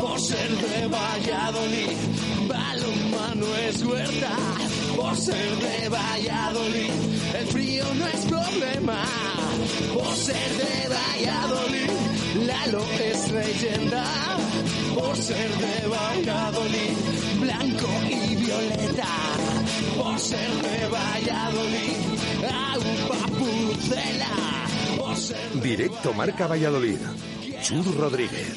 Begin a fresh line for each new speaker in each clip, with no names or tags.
por ser de Valladolid. Balonmano es huerta por ser de Valladolid. El frío no es problema por ser de Valladolid. Lalo es leyenda por ser de Valladolid. Blanco y violeta por ser de Valladolid. Agua pucela por ser de
Directo Marca Valladolid. Chur Rodríguez.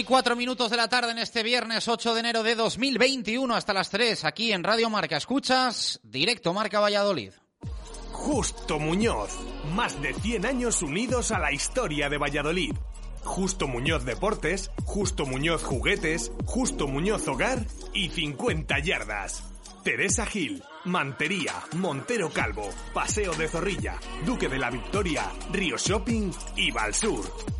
Y minutos de la tarde en este viernes 8 de enero de 2021 hasta las 3 aquí en Radio Marca. Escuchas directo Marca Valladolid.
Justo Muñoz. Más de 100 años unidos a la historia de Valladolid. Justo Muñoz Deportes, Justo Muñoz Juguetes, Justo Muñoz Hogar y 50 yardas. Teresa Gil, Mantería, Montero Calvo, Paseo de Zorrilla, Duque de la Victoria, Río Shopping y Valsur.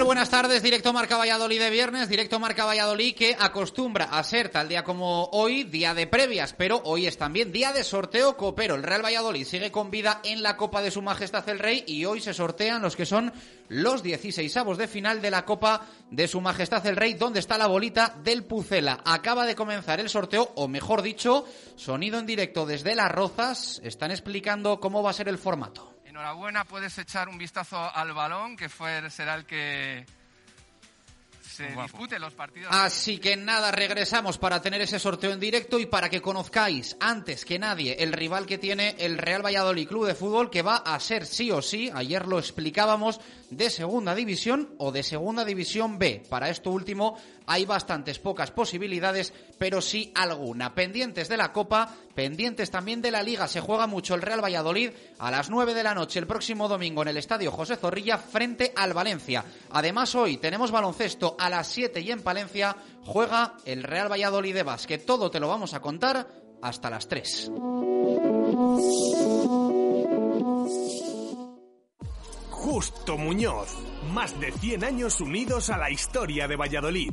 Buenas tardes, directo Marca Valladolid de viernes, directo Marca Valladolid que acostumbra a ser tal día como hoy, día de previas, pero hoy es también día de sorteo copero. El Real Valladolid sigue con vida en la Copa de Su Majestad el Rey y hoy se sortean los que son los 16 avos de final de la Copa de Su Majestad el Rey, donde está la bolita del Pucela. Acaba de comenzar el sorteo, o mejor dicho, sonido en directo desde Las Rozas. Están explicando cómo va a ser el formato.
Enhorabuena, puedes echar un vistazo al balón, que fue, será el que se dispute los partidos.
Así que nada, regresamos para tener ese sorteo en directo y para que conozcáis antes que nadie el rival que tiene el Real Valladolid Club de Fútbol, que va a ser sí o sí, ayer lo explicábamos, de segunda división o de segunda división B. Para esto último hay bastantes pocas posibilidades, pero sí alguna. Pendientes de la Copa, pendientes también de la Liga. Se juega mucho el Real Valladolid a las 9 de la noche el próximo domingo en el Estadio José Zorrilla frente al Valencia. Además hoy tenemos baloncesto a las 7 y en Palencia juega el Real Valladolid de básquet. Todo te lo vamos a contar hasta las 3.
Justo Muñoz. Más de 100 años unidos a la historia de Valladolid.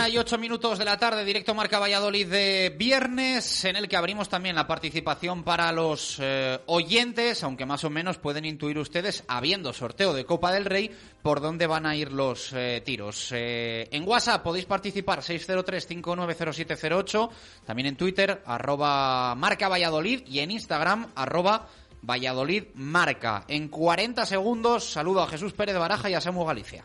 Una y ocho minutos de la tarde, directo Marca Valladolid de viernes, en el que abrimos también la participación para los eh, oyentes, aunque más o menos pueden intuir ustedes, habiendo sorteo de Copa del Rey, por dónde van a ir los eh, tiros. Eh, en WhatsApp podéis participar 603-590708, también en Twitter, arroba Marca Valladolid, y en Instagram, arroba Valladolid Marca. En 40 segundos, saludo a Jesús Pérez Baraja y a Samu Galicia.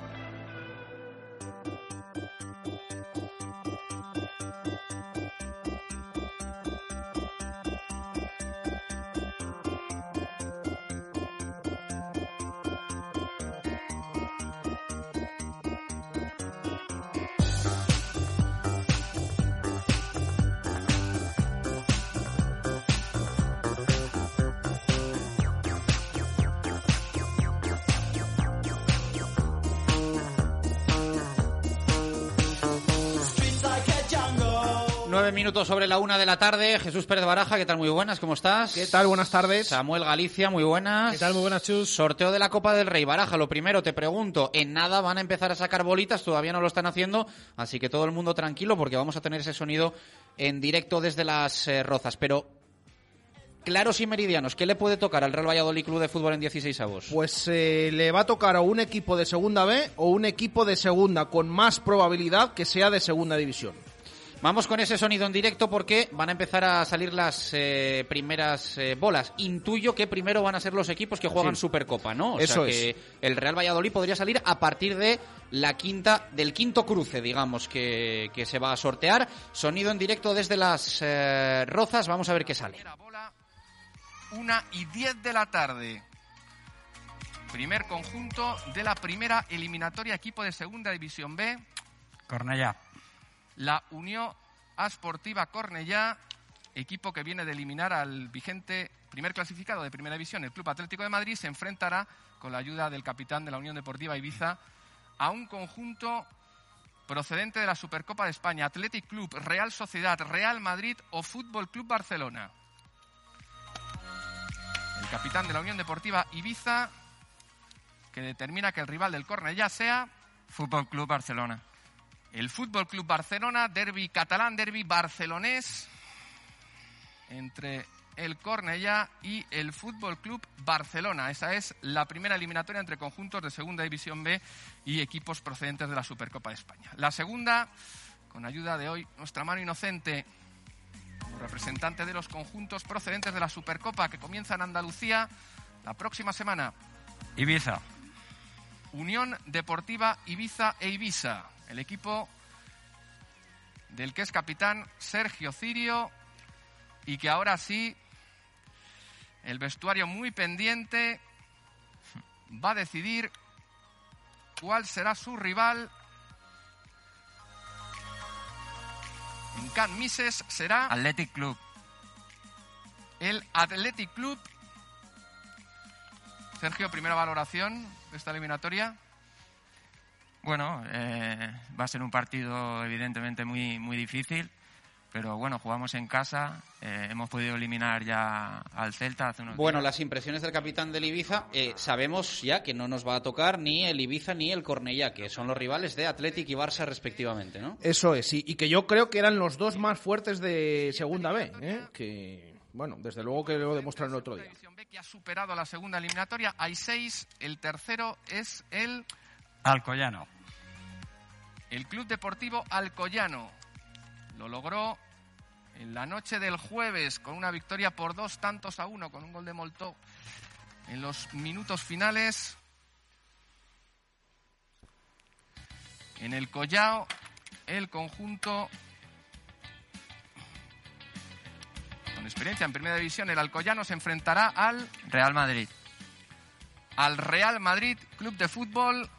Minutos sobre la una de la tarde. Jesús Pérez Baraja, ¿qué tal? Muy buenas, ¿cómo estás?
¿Qué tal? Buenas tardes.
Samuel Galicia, muy buenas.
¿Qué tal? Muy buenas, Chus.
Sorteo de la Copa del Rey. Baraja, lo primero te pregunto, en nada van a empezar a sacar bolitas, todavía no lo están haciendo, así que todo el mundo tranquilo porque vamos a tener ese sonido en directo desde las eh, rozas. Pero, claros y meridianos, ¿qué le puede tocar al Real Valladolid Club de Fútbol en 16 avos?
Pues eh, le va a tocar a un equipo de segunda B o un equipo de segunda con más probabilidad que sea de segunda división.
Vamos con ese sonido en directo porque van a empezar a salir las eh, primeras eh, bolas. Intuyo que primero van a ser los equipos que juegan
Sí.
Supercopa, ¿no? O
Eso
sea que
es.
el Real Valladolid podría salir a partir de la quinta, del quinto cruce, digamos, que, que se va a sortear. Sonido en directo desde las eh, rozas. Vamos a ver qué sale.
Primera bola, una y 10 de la tarde. Primer conjunto de la primera eliminatoria equipo de Segunda División B.
Cornellá.
La Unión Esportiva Cornellá, equipo que viene de eliminar al vigente primer clasificado de Primera División, el Club Atlético de Madrid, se enfrentará con la ayuda del capitán de la Unión Deportiva Ibiza a un conjunto procedente de la Supercopa de España, Athletic Club, Real Sociedad, Real Madrid o Fútbol Club Barcelona. El capitán de la Unión Deportiva Ibiza que determina que el rival del Cornellá sea
Fútbol Club Barcelona.
El Fútbol Club Barcelona, derby catalán, derby barcelonés entre el Cornellá y el Fútbol Club Barcelona. Esa es la primera eliminatoria entre conjuntos de Segunda División B y equipos procedentes de la Supercopa de España. La segunda, con ayuda de hoy nuestra mano inocente, representante de los conjuntos procedentes de la Supercopa que comienza en Andalucía la próxima semana.
Ibiza.
Unión Deportiva Ibiza e Ibiza, el equipo del que es capitán Sergio Cirio y que ahora sí, el vestuario muy pendiente va a decidir cuál será su rival. En Can Mises será
Athletic Club.
el Athletic Club. Sergio, primera valoración de esta eliminatoria.
Bueno, eh, va a ser un partido evidentemente muy, muy difícil, pero bueno, jugamos en casa, eh, hemos podido eliminar ya al Celta hace unos
Bueno,
días.
las impresiones del capitán del Ibiza, eh, sabemos ya que no nos va a tocar ni el Ibiza ni el Cornellá, que son los rivales de Athletic y Barça respectivamente, ¿no?
Eso es, sí, y que yo creo que eran los dos más fuertes de Segunda B, ¿eh? que, bueno, desde luego que lo demostraron el otro día.
Que ha superado la segunda eliminatoria. Hay seis. El tercero es el,
Alcoyano.
el Club Deportivo Alcoyano. Lo logró en la noche del jueves con una victoria por dos tantos a uno, con un gol de Moltó en los minutos finales. En el Collao, el conjunto con experiencia en primera división, el Alcoyano se enfrentará al
Real Madrid.
al Real Madrid Club de Fútbol.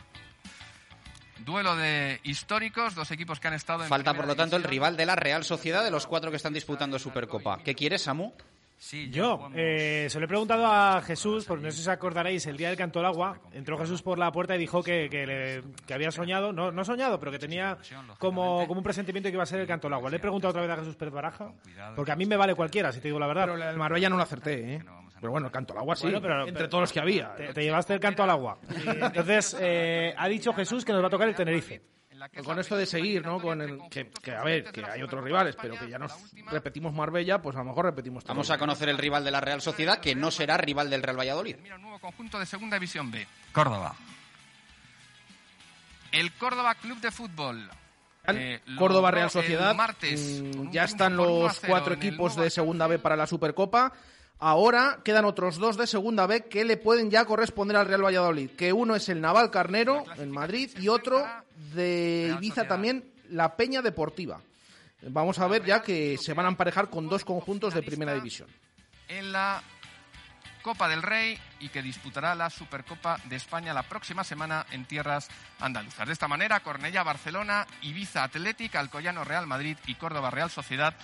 Duelo de históricos, dos equipos que han estado en
Falta, por lo tanto, el rival de la Real Sociedad de los cuatro que están disputando Supercopa. ¿Qué quieres, Samu?
Sí,
Yo, eh, se lo he preguntado a Jesús, porque no sé si os acordaréis, el día del canto al agua, entró Jesús por la puerta y dijo que, que, le- que había soñado, no, no soñado, pero que tenía como, como un presentimiento de que iba a ser el canto al agua. Le he preguntado otra vez a Jesús Pérez Baraja, porque a mí me vale cualquiera, si te digo la verdad.
Pero el Marbella no lo acerté, ¿eh? Pero bueno, el canto al agua sí,
Bueno, pero-
entre
pero-
todos los que había.
Te, te llevaste el canto al agua. Y entonces, eh, ha dicho Jesús que nos va a tocar el Tenerife.
En la que es
Con esto de seguir, ¿no? Con el, que, que, a ver, que hay otros rivales, pero que ya nos repetimos Marbella, pues a lo mejor repetimos
Vamos a conocer el rival de la Real Sociedad, que no será rival del Real Valladolid.
Mira, un nuevo conjunto de segunda división B.
Córdoba.
El Córdoba Club de Fútbol. Eh,
Córdoba Real Sociedad.
martes,
mm, ya están
por 1 a
los
0
cuatro equipos de segunda B para la Supercopa. Ahora quedan otros dos de segunda B que le pueden ya corresponder al Real Valladolid. Que uno es el Naval Carnero en Madrid y otro de Ibiza también, la Peña Deportiva. Vamos a ver ya que se van a emparejar con dos conjuntos de primera división.
en la Copa del Rey y que disputará la Supercopa de España la próxima semana en tierras andaluzas. De esta manera, Cornella, Barcelona, Ibiza Athletic, Alcoyano Real Madrid y Córdoba Real Sociedad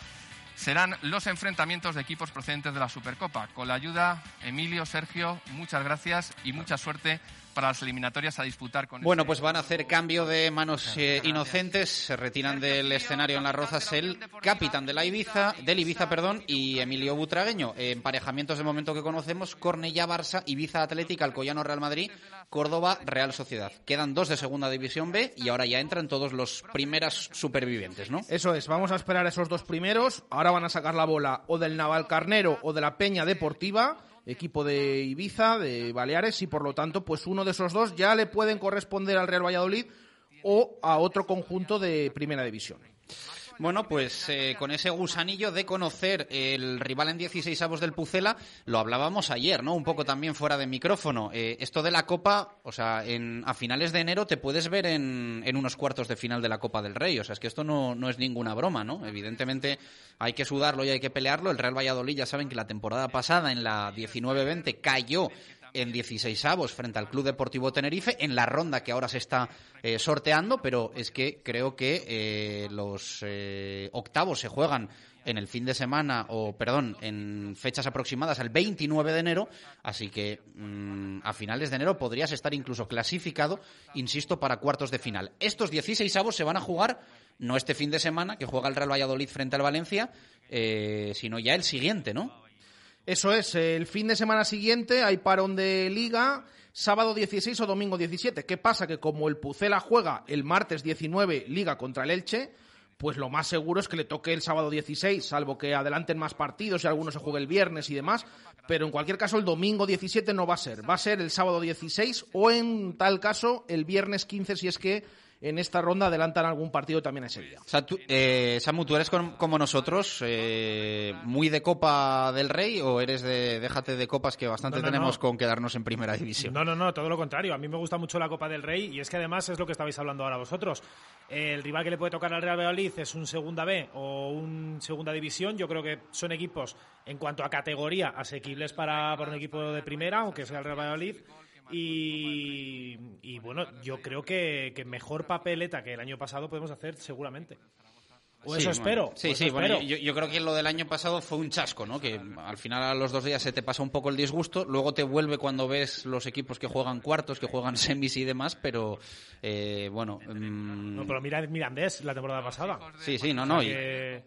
serán los enfrentamientos de equipos procedentes de la Supercopa. Con la ayuda, Emilio, Sergio, muchas gracias y mucha suerte para las eliminatorias a disputar con
Bueno,
este-
pues van a hacer cambio de manos eh, inocentes. Se retiran del escenario en las rozas el capitán de la Ibiza, del Ibiza, perdón, y Emilio Butragueño. Emparejamientos de momento que conocemos: Cornellá, Barça, Ibiza Atlética, Alcoyano, Real Madrid, Córdoba, Real Sociedad. Quedan dos de Segunda División B y ahora ya entran todos los primeras supervivientes, ¿no?
Eso es, vamos a esperar a esos dos primeros. Ahora van a sacar la bola o del Naval Carnero o de la Peña Deportiva, equipo de Ibiza, de Baleares, y por lo tanto, pues uno de esos dos ya le pueden corresponder al Real Valladolid o a otro conjunto de primera división.
Bueno, pues eh, con ese gusanillo de conocer el rival en 16 avos del Pucela, lo hablábamos ayer, ¿no? Un poco también fuera de micrófono. Eh, esto de la Copa, o sea, en, a finales de enero te puedes ver en, en unos cuartos de final de la Copa del Rey. O sea, es que esto no, no es ninguna broma, ¿no? Evidentemente hay que sudarlo y hay que pelearlo. El Real Valladolid ya saben que la temporada pasada, en la 19-20, cayó en 16 avos frente al Club Deportivo Tenerife en la ronda que ahora se está eh, sorteando, pero es que creo que eh, los eh, octavos se juegan en el fin de semana o perdón, en fechas aproximadas al 29 de enero, así que mm, a finales de enero podrías estar incluso clasificado, insisto, para cuartos de final. Estos 16 avos se van a jugar no este fin de semana que juega el Real Valladolid frente al Valencia, sino ya el siguiente, ¿no?
Eso es, el fin de semana siguiente hay parón de liga, sábado 16 o domingo 17. ¿Qué pasa? Que como el Pucela juega el martes 19 liga contra el Elche, pues lo más seguro es que le toque el sábado 16, salvo que adelanten más partidos y algunos se juegue el viernes y demás. Pero en cualquier caso el domingo 17 no va a ser, va a ser el sábado 16 o en tal caso el viernes 15 si es que en esta ronda adelantan algún partido también ese día.
O sea, tú- eh, Samu, ¿tú eres con- como nosotros, eh, muy de Copa del Rey o eres de déjate de copas que bastante
No, no,
tenemos
no.
con quedarnos en primera división?
No, no, no, todo lo contrario. A mí me gusta mucho la Copa del Rey y es que además es lo que estabais hablando ahora vosotros. El rival que le puede tocar al Real Valladolid es un Segunda B o un Segunda División. Yo creo que son equipos, en cuanto a categoría, asequibles para, para un equipo de primera, aunque sea el Real Valladolid. Y, y bueno, yo creo que, que mejor papeleta que el año pasado podemos hacer seguramente. O eso espero.
bueno, Sí,
eso
sí, bueno, yo, yo creo que lo del año pasado fue un chasco, ¿no? Que al final a los dos días se te pasa un poco el disgusto, luego te vuelve cuando ves los equipos que juegan cuartos, que juegan semis y demás, pero eh, bueno. mm,
No, pero mira Mirandés la temporada pasada.
Sí, sí, no, no. y-
que,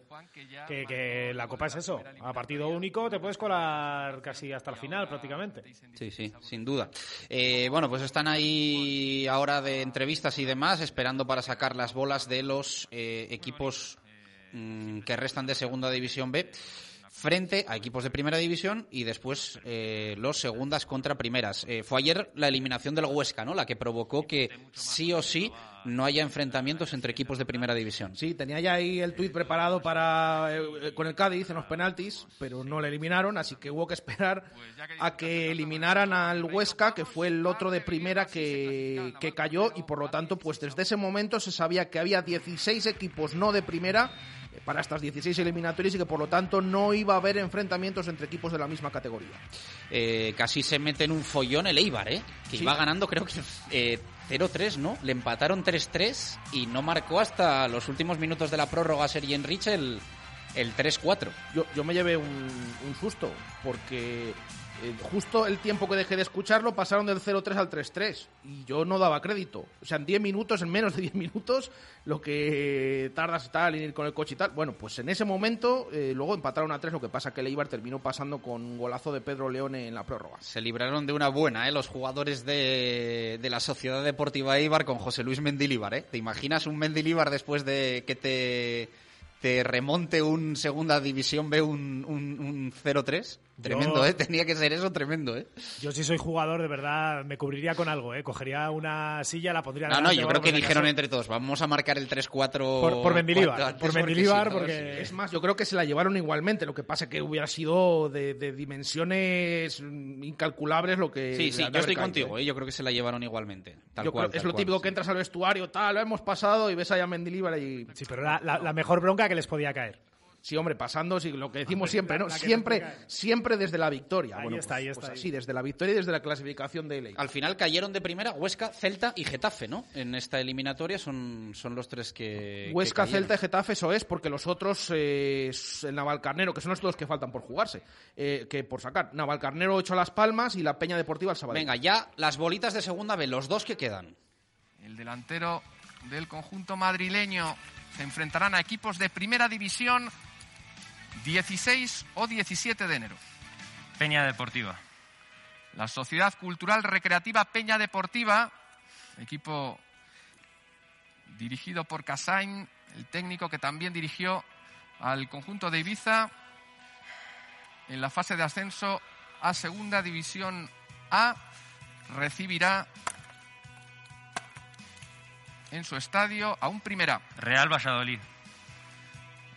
que- que la Copa es eso. A partido único te puedes colar casi hasta el final prácticamente.
Sí, sí, sin duda. Eh, bueno, pues están ahí ahora de entrevistas y demás, esperando para sacar las bolas de los eh, equipos mm, que restan de Segunda División B frente a equipos de Primera División y después eh, los segundas contra primeras. Eh, fue ayer la eliminación del Huesca, ¿no? La que provocó que sí o sí no haya enfrentamientos entre equipos de Primera División.
Sí, tenía ya ahí el tuit preparado para eh, eh, con el Cádiz en los penaltis, pero no le eliminaron, así que hubo que esperar a que eliminaran al Huesca, que fue el otro de primera que, que cayó, y por lo tanto, pues desde ese momento se sabía que había 16 equipos no de primera para estas 16 eliminatorias y que por lo tanto no iba a haber enfrentamientos entre equipos de la misma categoría.
Eh, casi se mete en un follón el Eibar, ¿eh? Que
Sí.
iba ganando, creo que eh, 0-3, ¿no? Le empataron 3-3 y no marcó hasta los últimos minutos de la prórroga Sergi Enrich el, el 3-4.
Yo, yo me llevé un, un susto, porque eh, justo el tiempo que dejé de escucharlo pasaron del 0-3 al 3-3 y yo no daba crédito. O sea, en 10 minutos, en menos de 10 minutos, lo que tardas tal en ir con el coche y tal. Bueno, pues en ese momento eh, luego empataron a 3, lo que pasa que el Eibar terminó pasando con un golazo de Pedro Leone en la prórroga.
Se libraron de una buena, ¿eh? Los jugadores de, la Sociedad Deportiva Eibar con José Luis Mendilíbar, ¿eh? ¿Te imaginas un Mendilíbar después de que te, te remonte un Segunda División B un, un, un 0-3? Tremendo,
Yo-
¿eh? Tenía que ser eso tremendo, ¿eh?
Yo si soy jugador, de verdad, me cubriría con algo, ¿eh? Cogería una silla, la pondría
No, no, yo creo que dijeron entre todos, vamos a marcar el 3-4...
Por- por Mendilibar, por Mendilibar,
sí,
porque-
sí.
Es más, yo creo que se la llevaron igualmente, lo que pasa que hubiera sido de, de dimensiones incalculables lo que...
Sí, sí, yo estoy
caído,
contigo,
¿eh?
¿eh? yo creo que se la llevaron igualmente. Tal
Yo
cual,
creo- es lo
cual,
típico
sí.
que entras al vestuario, tal, lo hemos pasado y ves ahí a Mendilibar y...
Sí, pero la, la- la mejor bronca que les podía caer.
Sí, hombre, pasando, sí, lo que decimos
La-
siempre, ¿no?
la
siempre, siempre desde la victoria.
Ahí
bueno,
está,
pues,
ahí
pues
está, ahí.
así, desde la victoria y desde la clasificación de ley.
Al final cayeron de primera Huesca, Celta y Getafe, ¿no? En esta eliminatoria son, son los tres que.
Huesca. Celta y Getafe, eso es, porque los otros, eh, el Navalcarnero, que son los dos que faltan por jugarse, eh, que por sacar. Navalcarnero 8 a Las Palmas y la Peña Deportiva al Sabadell.
Venga, ya las bolitas de segunda B, los dos que quedan.
El delantero del conjunto madrileño se enfrentarán a equipos de primera división 16 o 17 de enero.
Peña Deportiva.
La Sociedad Cultural Recreativa Peña Deportiva, equipo dirigido por Casain, el técnico que también dirigió al conjunto de Ibiza en la fase de ascenso a Segunda División A, recibirá en su estadio a un primera.
Real Valladolid.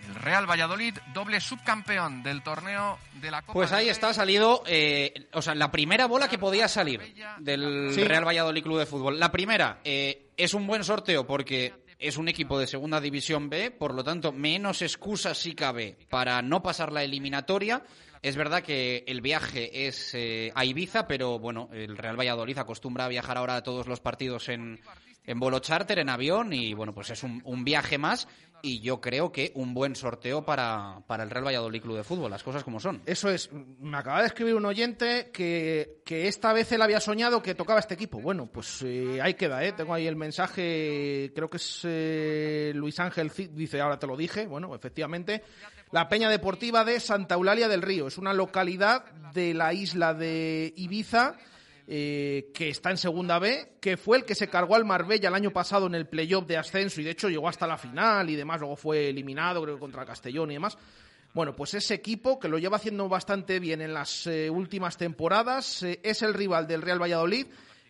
El Real Valladolid, doble subcampeón del torneo de la Copa
Pues ahí está, ha salido, eh, o sea, la primera bola que podía salir del
Sí.
Real Valladolid Club de Fútbol. La primera, eh, es un buen sorteo porque es un equipo de segunda división B, por lo tanto, menos excusas si cabe para no pasar la eliminatoria. Es verdad que el viaje es eh, a Ibiza, pero bueno, el Real Valladolid acostumbra a viajar ahora a todos los partidos en, en vuelo charter, en avión, y bueno, pues es un, un viaje más. Y yo creo que un buen sorteo para, para el Real Valladolid Club de Fútbol, las cosas como son.
Eso es, me acaba de escribir un oyente que, que esta vez él había soñado que tocaba este equipo. Bueno, pues eh, ahí queda, ¿eh? Tengo ahí el mensaje, creo que es eh, Luis Ángel dice, ahora te lo dije, bueno, efectivamente. La Peña Deportiva de Santa Eulalia del Río, es una localidad de la isla de Ibiza. Eh, que está en segunda B, que fue el que se cargó al Marbella el año pasado en el playoff de ascenso y de hecho llegó hasta la final y demás, luego fue eliminado creo contra Castellón y demás. Bueno, pues ese equipo que lo lleva haciendo bastante bien en las eh, últimas temporadas eh, es el rival del Real Valladolid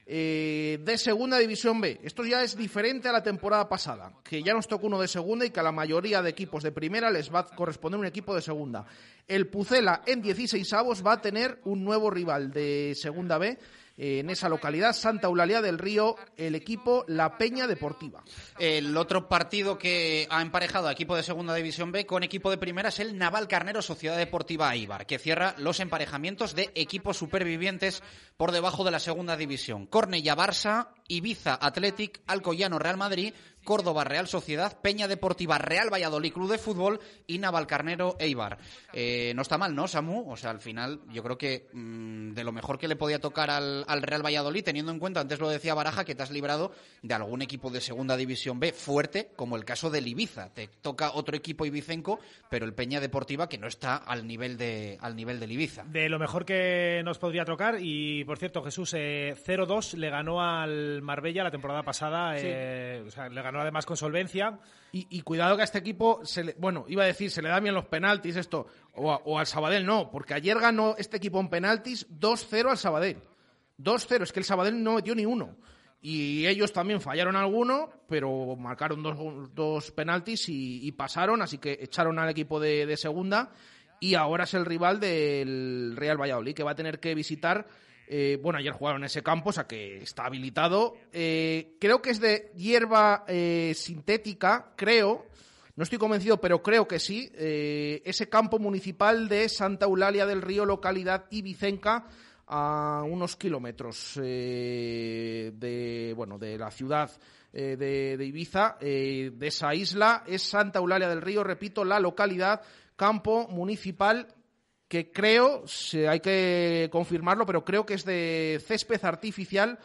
eh, de Segunda División B. Esto ya es diferente a la temporada pasada, que ya nos tocó uno de Segunda y que a la mayoría de equipos de Primera les va a corresponder un equipo de Segunda. El Pucela en 16 avos va a tener un nuevo rival de Segunda B en esa localidad, Santa Eulalia del Río, el equipo La Peña Deportiva.
El otro partido que ha emparejado a equipo de Segunda División B con equipo de Primera es el Naval Carnero Sociedad Deportiva Eibar, que cierra los emparejamientos de equipos supervivientes por debajo de la Segunda División. Cornella Barça, Ibiza Athletic, Alcoyano Real Madrid, Córdoba Real Sociedad, Peña Deportiva Real Valladolid Club de Fútbol y Navalcarnero Eibar. Eh, no está mal, ¿no, Samu? O sea, al final yo creo que mm, de lo mejor que le podía tocar al, al, Real Valladolid, teniendo en cuenta, antes lo decía Baraja, que te has librado de algún equipo de Segunda División B fuerte, como el caso del Ibiza. Te toca otro equipo ibicenco, pero el Peña Deportiva que no está al nivel, de, al nivel del Ibiza.
De lo mejor que nos podría tocar, y por cierto, Jesús, eh, 0-2 le ganó al Marbella la temporada pasada,
Sí.
eh, o sea, le ganó además con solvencia.
Y, y cuidado que a este equipo, se le- bueno, iba a decir, se le dan bien los penaltis esto, o, a- o al Sabadell no, porque ayer ganó este equipo en penaltis 2-0 al Sabadell. 2-0, es que el Sabadell no metió ni uno. Y ellos también fallaron alguno, pero marcaron dos, dos penaltis y, y pasaron, así que echaron al equipo de, de segunda. Y ahora es el rival del Real Valladolid, que va a tener que visitar. Eh, bueno, ayer jugaron en ese campo, o sea que está habilitado. Eh, creo que es de hierba eh, sintética, creo. No estoy convencido, pero creo que sí. Ese campo municipal de Santa Eulalia del Río, localidad ibicenca, a unos kilómetros de, bueno, de la ciudad de, de Ibiza, de esa isla. Es Santa Eulalia del Río, repito, la localidad, campo municipal que creo, hay que confirmarlo, pero creo que es de césped artificial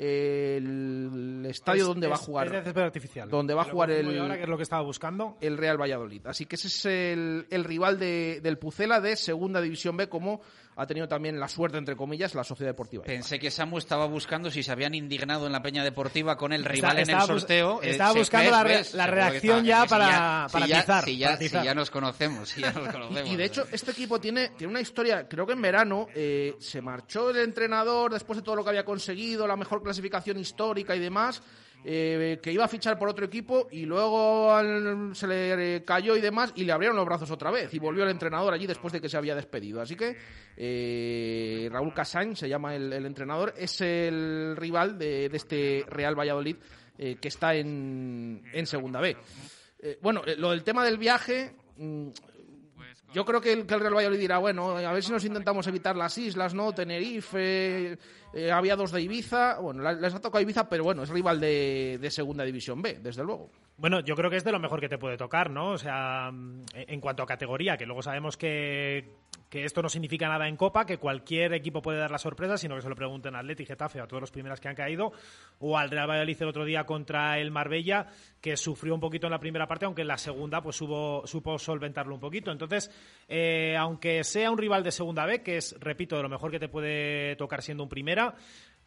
eh, el estadio
Es-
donde va a jugar.
Es de césped artificial.
Donde va a jugar el-
yo ahora, que es lo que estaba buscando.
el Real Valladolid. Así que ese es el, el rival de- del Pucela de Segunda División B, como ha tenido también la suerte, entre comillas, la Sociedad Deportiva.
Pensé que Samu estaba buscando si se habían indignado en la Peña Deportiva con el
Está-
rival en el sorteo. Eh,
estaba buscando la re- la reacción ya para- para
ya-
atizar,
Si ya,
para atizar.
si ya nos conocemos, si ya nos conocemos.
Y, y de hecho, este equipo tiene, tiene una historia, creo que en verano eh, se marchó el entrenador después de todo lo que había conseguido, la mejor clasificación histórica y demás, eh, que iba a fichar por otro equipo y luego se le cayó y demás y le abrieron los brazos otra vez y volvió el entrenador allí después de que se había despedido. Así que eh, Raúl Casañ se llama el, entrenador, es el rival de, este Real Valladolid eh, que está en, en Segunda B. Eh, bueno, eh, lo del tema del viaje, mm, yo creo que el, que el Real Valladolid dirá, bueno, a ver si nos intentamos evitar las islas, ¿no? Tenerife, eh, había dos de Ibiza, bueno, les ha tocado Ibiza, pero bueno, es rival de, Segunda División B, desde luego.
Bueno, yo creo que es de lo mejor que te puede tocar, ¿no? O sea, en cuanto a categoría, que luego sabemos que, que esto no significa nada en Copa, que cualquier equipo puede dar la sorpresa, sino que se lo pregunten a Atleti, Getafe, a todos los primeros que han caído, o al Real Valladolid el otro día contra el Marbella, que sufrió un poquito en la primera parte, aunque en la segunda pues hubo, supo solventarlo un poquito. Entonces, eh, aunque sea un rival de segunda B, que es, repito, de lo mejor que te puede tocar siendo un primera,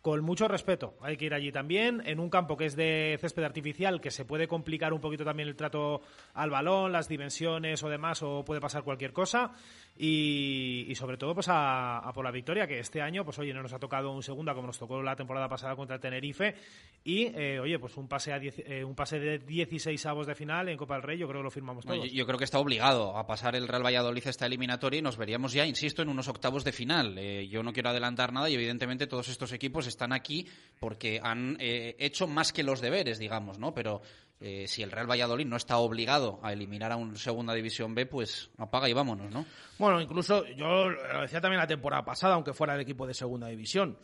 con mucho respeto. Hay que ir allí también, en un campo que es de césped artificial, que se puede complicar un poquito también el trato al balón, las dimensiones o demás, o puede pasar cualquier cosa. Y, y sobre todo, pues a, a por la victoria, que este año, pues oye, no nos ha tocado un segunda como nos tocó la temporada pasada contra el Tenerife. Y, eh, oye, pues un pase, a diez- eh, un pase de 16 avos de final en Copa del Rey, yo creo que lo firmamos
No,
todos.
yo, yo creo que está obligado a pasar el Real Valladolid esta eliminatoria y nos veríamos ya, insisto, en unos octavos de final. Eh, yo no quiero adelantar nada y evidentemente todos estos equipos están aquí porque han eh, hecho más que los deberes, digamos, ¿no? Pero eh, si el Real Valladolid no está obligado a eliminar a un Segunda División B, pues apaga y vámonos, ¿no?
Bueno, incluso yo lo decía también la temporada pasada, aunque fuera el equipo de Segunda División.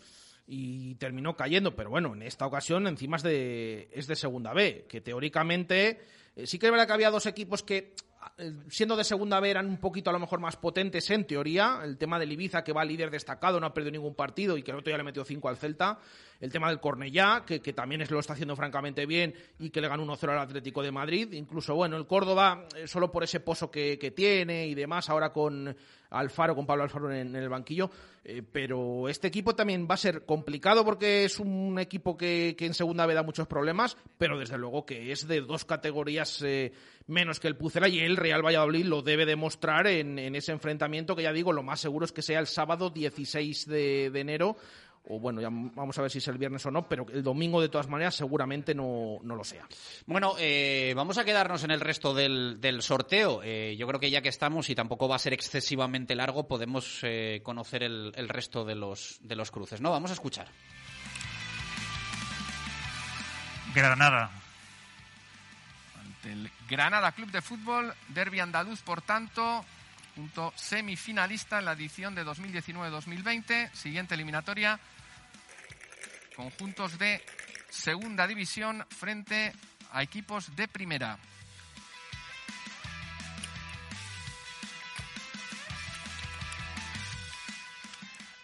Y terminó cayendo, pero bueno, en esta ocasión encima es de, es de Segunda B, que teóricamente eh, sí que es verdad que había dos equipos que, siendo de Segunda B, eran un poquito a lo mejor más potentes en teoría. El tema del Ibiza, que va líder destacado, no ha perdido ningún partido y que el otro ya le metió 5 al Celta. El tema del Cornellá, que, que también es, lo está haciendo francamente bien y que le ganó 1-0 al Atlético de Madrid. Incluso, bueno, el Córdoba, eh, solo por ese pozo que, que tiene y demás, ahora con Alfaro, con Pablo Alfaro en, el banquillo. Eh, pero este equipo también va a ser complicado porque es un equipo que, que en segunda B da muchos problemas, pero desde luego que es de dos categorías eh, menos que el Pucela y el Real Valladolid lo debe demostrar en, en ese enfrentamiento que ya digo, lo más seguro es que sea el sábado 16 de, de enero o bueno, ya vamos a ver si es el viernes o no, pero el domingo de todas maneras seguramente no, no lo sea.
Bueno, eh, vamos a quedarnos en el resto del, del sorteo. Eh, yo creo que ya que estamos y tampoco va a ser excesivamente largo, podemos eh, conocer el, el resto de los, de los cruces. ¿no? Vamos a escuchar.
Granada.
Ante el Granada Club de Fútbol, Derby Andaluz, por tanto, punto semifinalista en la edición de 2019-2020. Siguiente eliminatoria, conjuntos de segunda división frente a equipos de primera.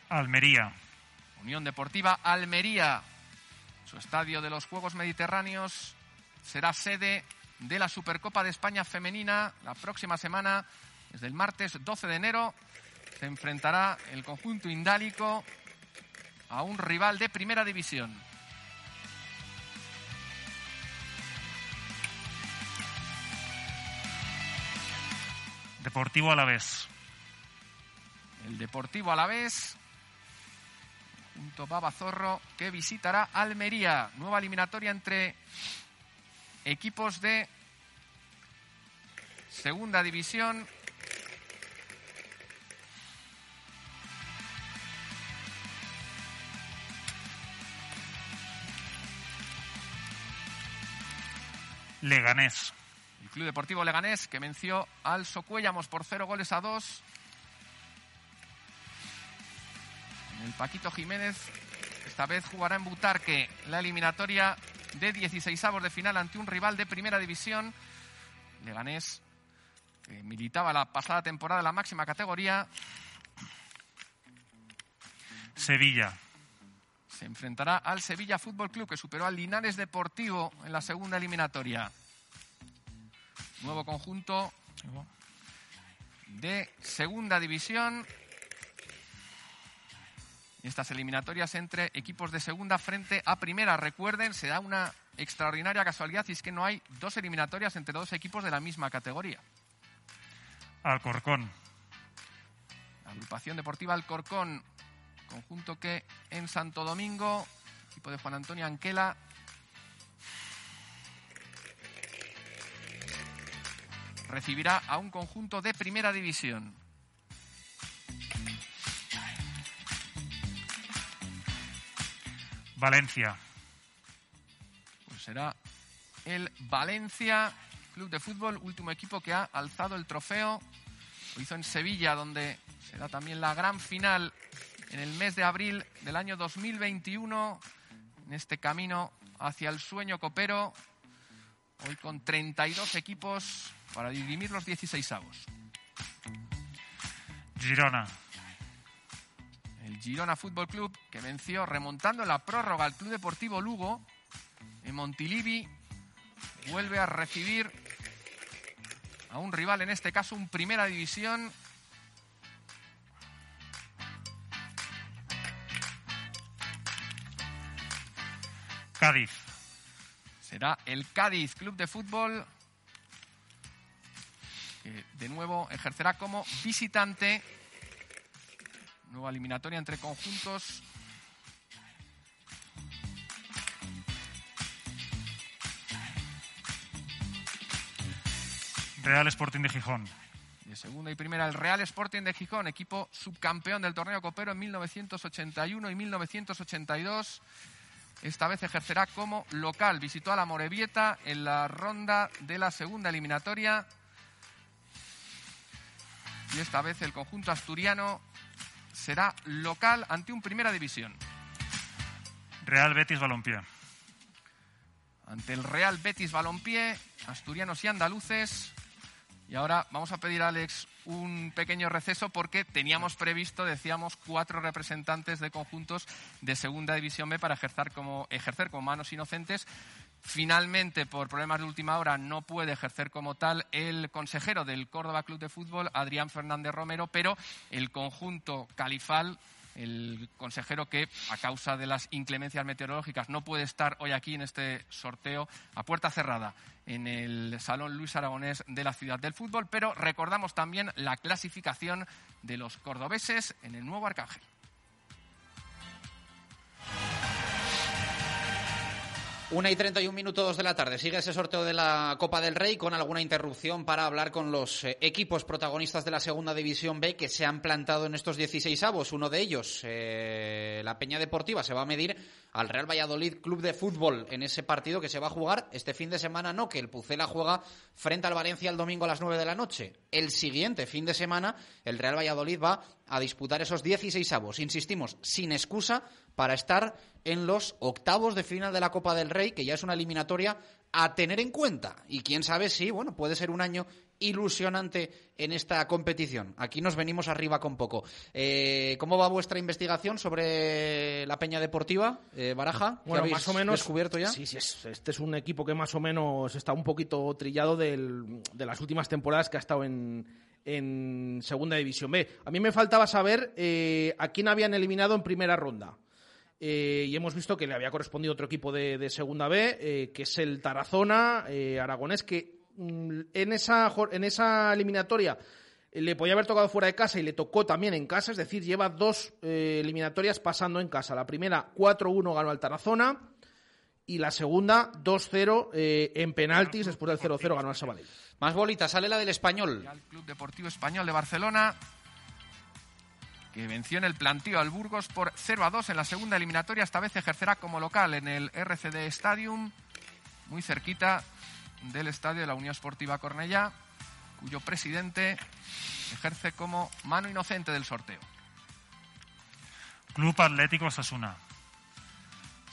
Almería.
Unión Deportiva Almería. Su estadio de los Juegos Mediterráneos será sede de la Supercopa de España Femenina la próxima semana, desde el martes 12 de enero. Se enfrentará el conjunto indálico a un rival de primera división.
Deportivo Alavés.
El Deportivo Alavés junto Baba Zorro que visitará Almería. Nueva eliminatoria entre equipos de segunda división.
Leganés.
El Club Deportivo Leganés que venció al Socuellamos por cero goles a dos. El Paquito Jiménez esta vez jugará en Butarque la eliminatoria de 16 avos de final ante un rival de primera división. Leganés, que militaba la pasada temporada en la máxima categoría.
Sevilla.
Se enfrentará al Sevilla Fútbol Club, que superó al Linares Deportivo en la segunda eliminatoria. Nuevo conjunto de segunda división. Estas eliminatorias entre equipos de segunda frente a primera. Recuerden, se da una extraordinaria casualidad y es que no hay dos eliminatorias entre dos equipos de la misma categoría.
Alcorcón.
La agrupación deportiva Alcorcón, conjunto que en Santo Domingo, equipo de Juan Antonio Anquela, recibirá a un conjunto de primera división.
Valencia.
Pues será el Valencia Club de Fútbol, último equipo que ha alzado el trofeo. Lo hizo en Sevilla, donde será también la gran final en el mes de abril del año 2021, en este camino hacia el sueño copero. Hoy con 32 equipos para dirimir los 16 avos.
Girona.
El Girona Fútbol Club que venció remontando la prórroga al Club Deportivo Lugo en Montilivi vuelve a recibir a un rival, en este caso un Primera División.
Cádiz.
Será el Cádiz Club de Fútbol que de nuevo ejercerá como visitante. Nueva eliminatoria entre conjuntos.
Real Sporting de Gijón.
De segunda y primera el Real Sporting de Gijón, equipo subcampeón del torneo copero en 1981 y 1982. Esta vez ejercerá como local. Visitó a la Morevieta en la ronda de la segunda eliminatoria. Y esta vez el conjunto asturiano será local ante un Primera División.
Real Betis Balompié.
Ante el Real Betis Balompié, asturianos y andaluces. Y ahora vamos a pedir a Alex un pequeño receso porque teníamos previsto, decíamos, cuatro representantes de conjuntos de Segunda División B para ejercer como, ejercer como manos inocentes. Finalmente, por problemas de última hora, no puede ejercer como tal el consejero del Córdoba Club de Fútbol, Adrián Fernández Romero, pero el conjunto califal, el consejero que, a causa de las inclemencias meteorológicas, no puede estar hoy aquí en este sorteo a puerta cerrada en el Salón Luis Aragonés de la Ciudad del Fútbol, pero recordamos también la clasificación de los cordobeses en el nuevo Arcángel.
Una y 31 minutos de la tarde. Sigue ese sorteo de la Copa del Rey con alguna interrupción para hablar con los eh, equipos protagonistas de la Segunda División B que se han plantado en estos 16 avos. Uno de ellos, eh, la Peña Deportiva, se va a medir al Real Valladolid Club de Fútbol en ese partido que se va a jugar este fin de semana. No, que el Pucela juega frente al Valencia el domingo a las 9 de la noche. El siguiente fin de semana, el Real Valladolid va a disputar esos 16 avos. Insistimos, sin excusa para estar en los octavos de final de la Copa del Rey, que ya es una eliminatoria a tener en cuenta. Y quién sabe si, bueno, puede ser un año ilusionante en esta competición. Aquí nos venimos arriba con poco. Eh, ¿Cómo va vuestra investigación sobre la Peña Deportiva, eh, Baraja? ¿Qué
Bueno, más o menos.
descubierto ya?
Sí, sí, es- este es un equipo que más o menos está un poquito trillado del- de las últimas temporadas que ha estado en, en Segunda División B. A mí me faltaba saber eh, a quién habían eliminado en primera ronda. Eh, y hemos visto que le había correspondido otro equipo de, de Segunda B, eh, que es el Tarazona eh, Aragonés, que mm, en, esa, en esa eliminatoria eh, le podía haber tocado fuera de casa y le tocó también en casa, es decir, lleva dos eh, eliminatorias pasando en casa. La primera 4-1 ganó al Tarazona y la segunda 2-0 eh, en penaltis, después del 0-0 ganó al Sabadell.
Más bolita, sale la del español.
al Club Deportivo Español de Barcelona, que venció en el planteo al Burgos por 0 a 2 en la segunda eliminatoria. Esta vez ejercerá como local en el RCD Stadium, muy cerquita del estadio de la Unión Esportiva Cornellá, cuyo presidente ejerce como mano inocente del sorteo.
Club Atlético Sasuna.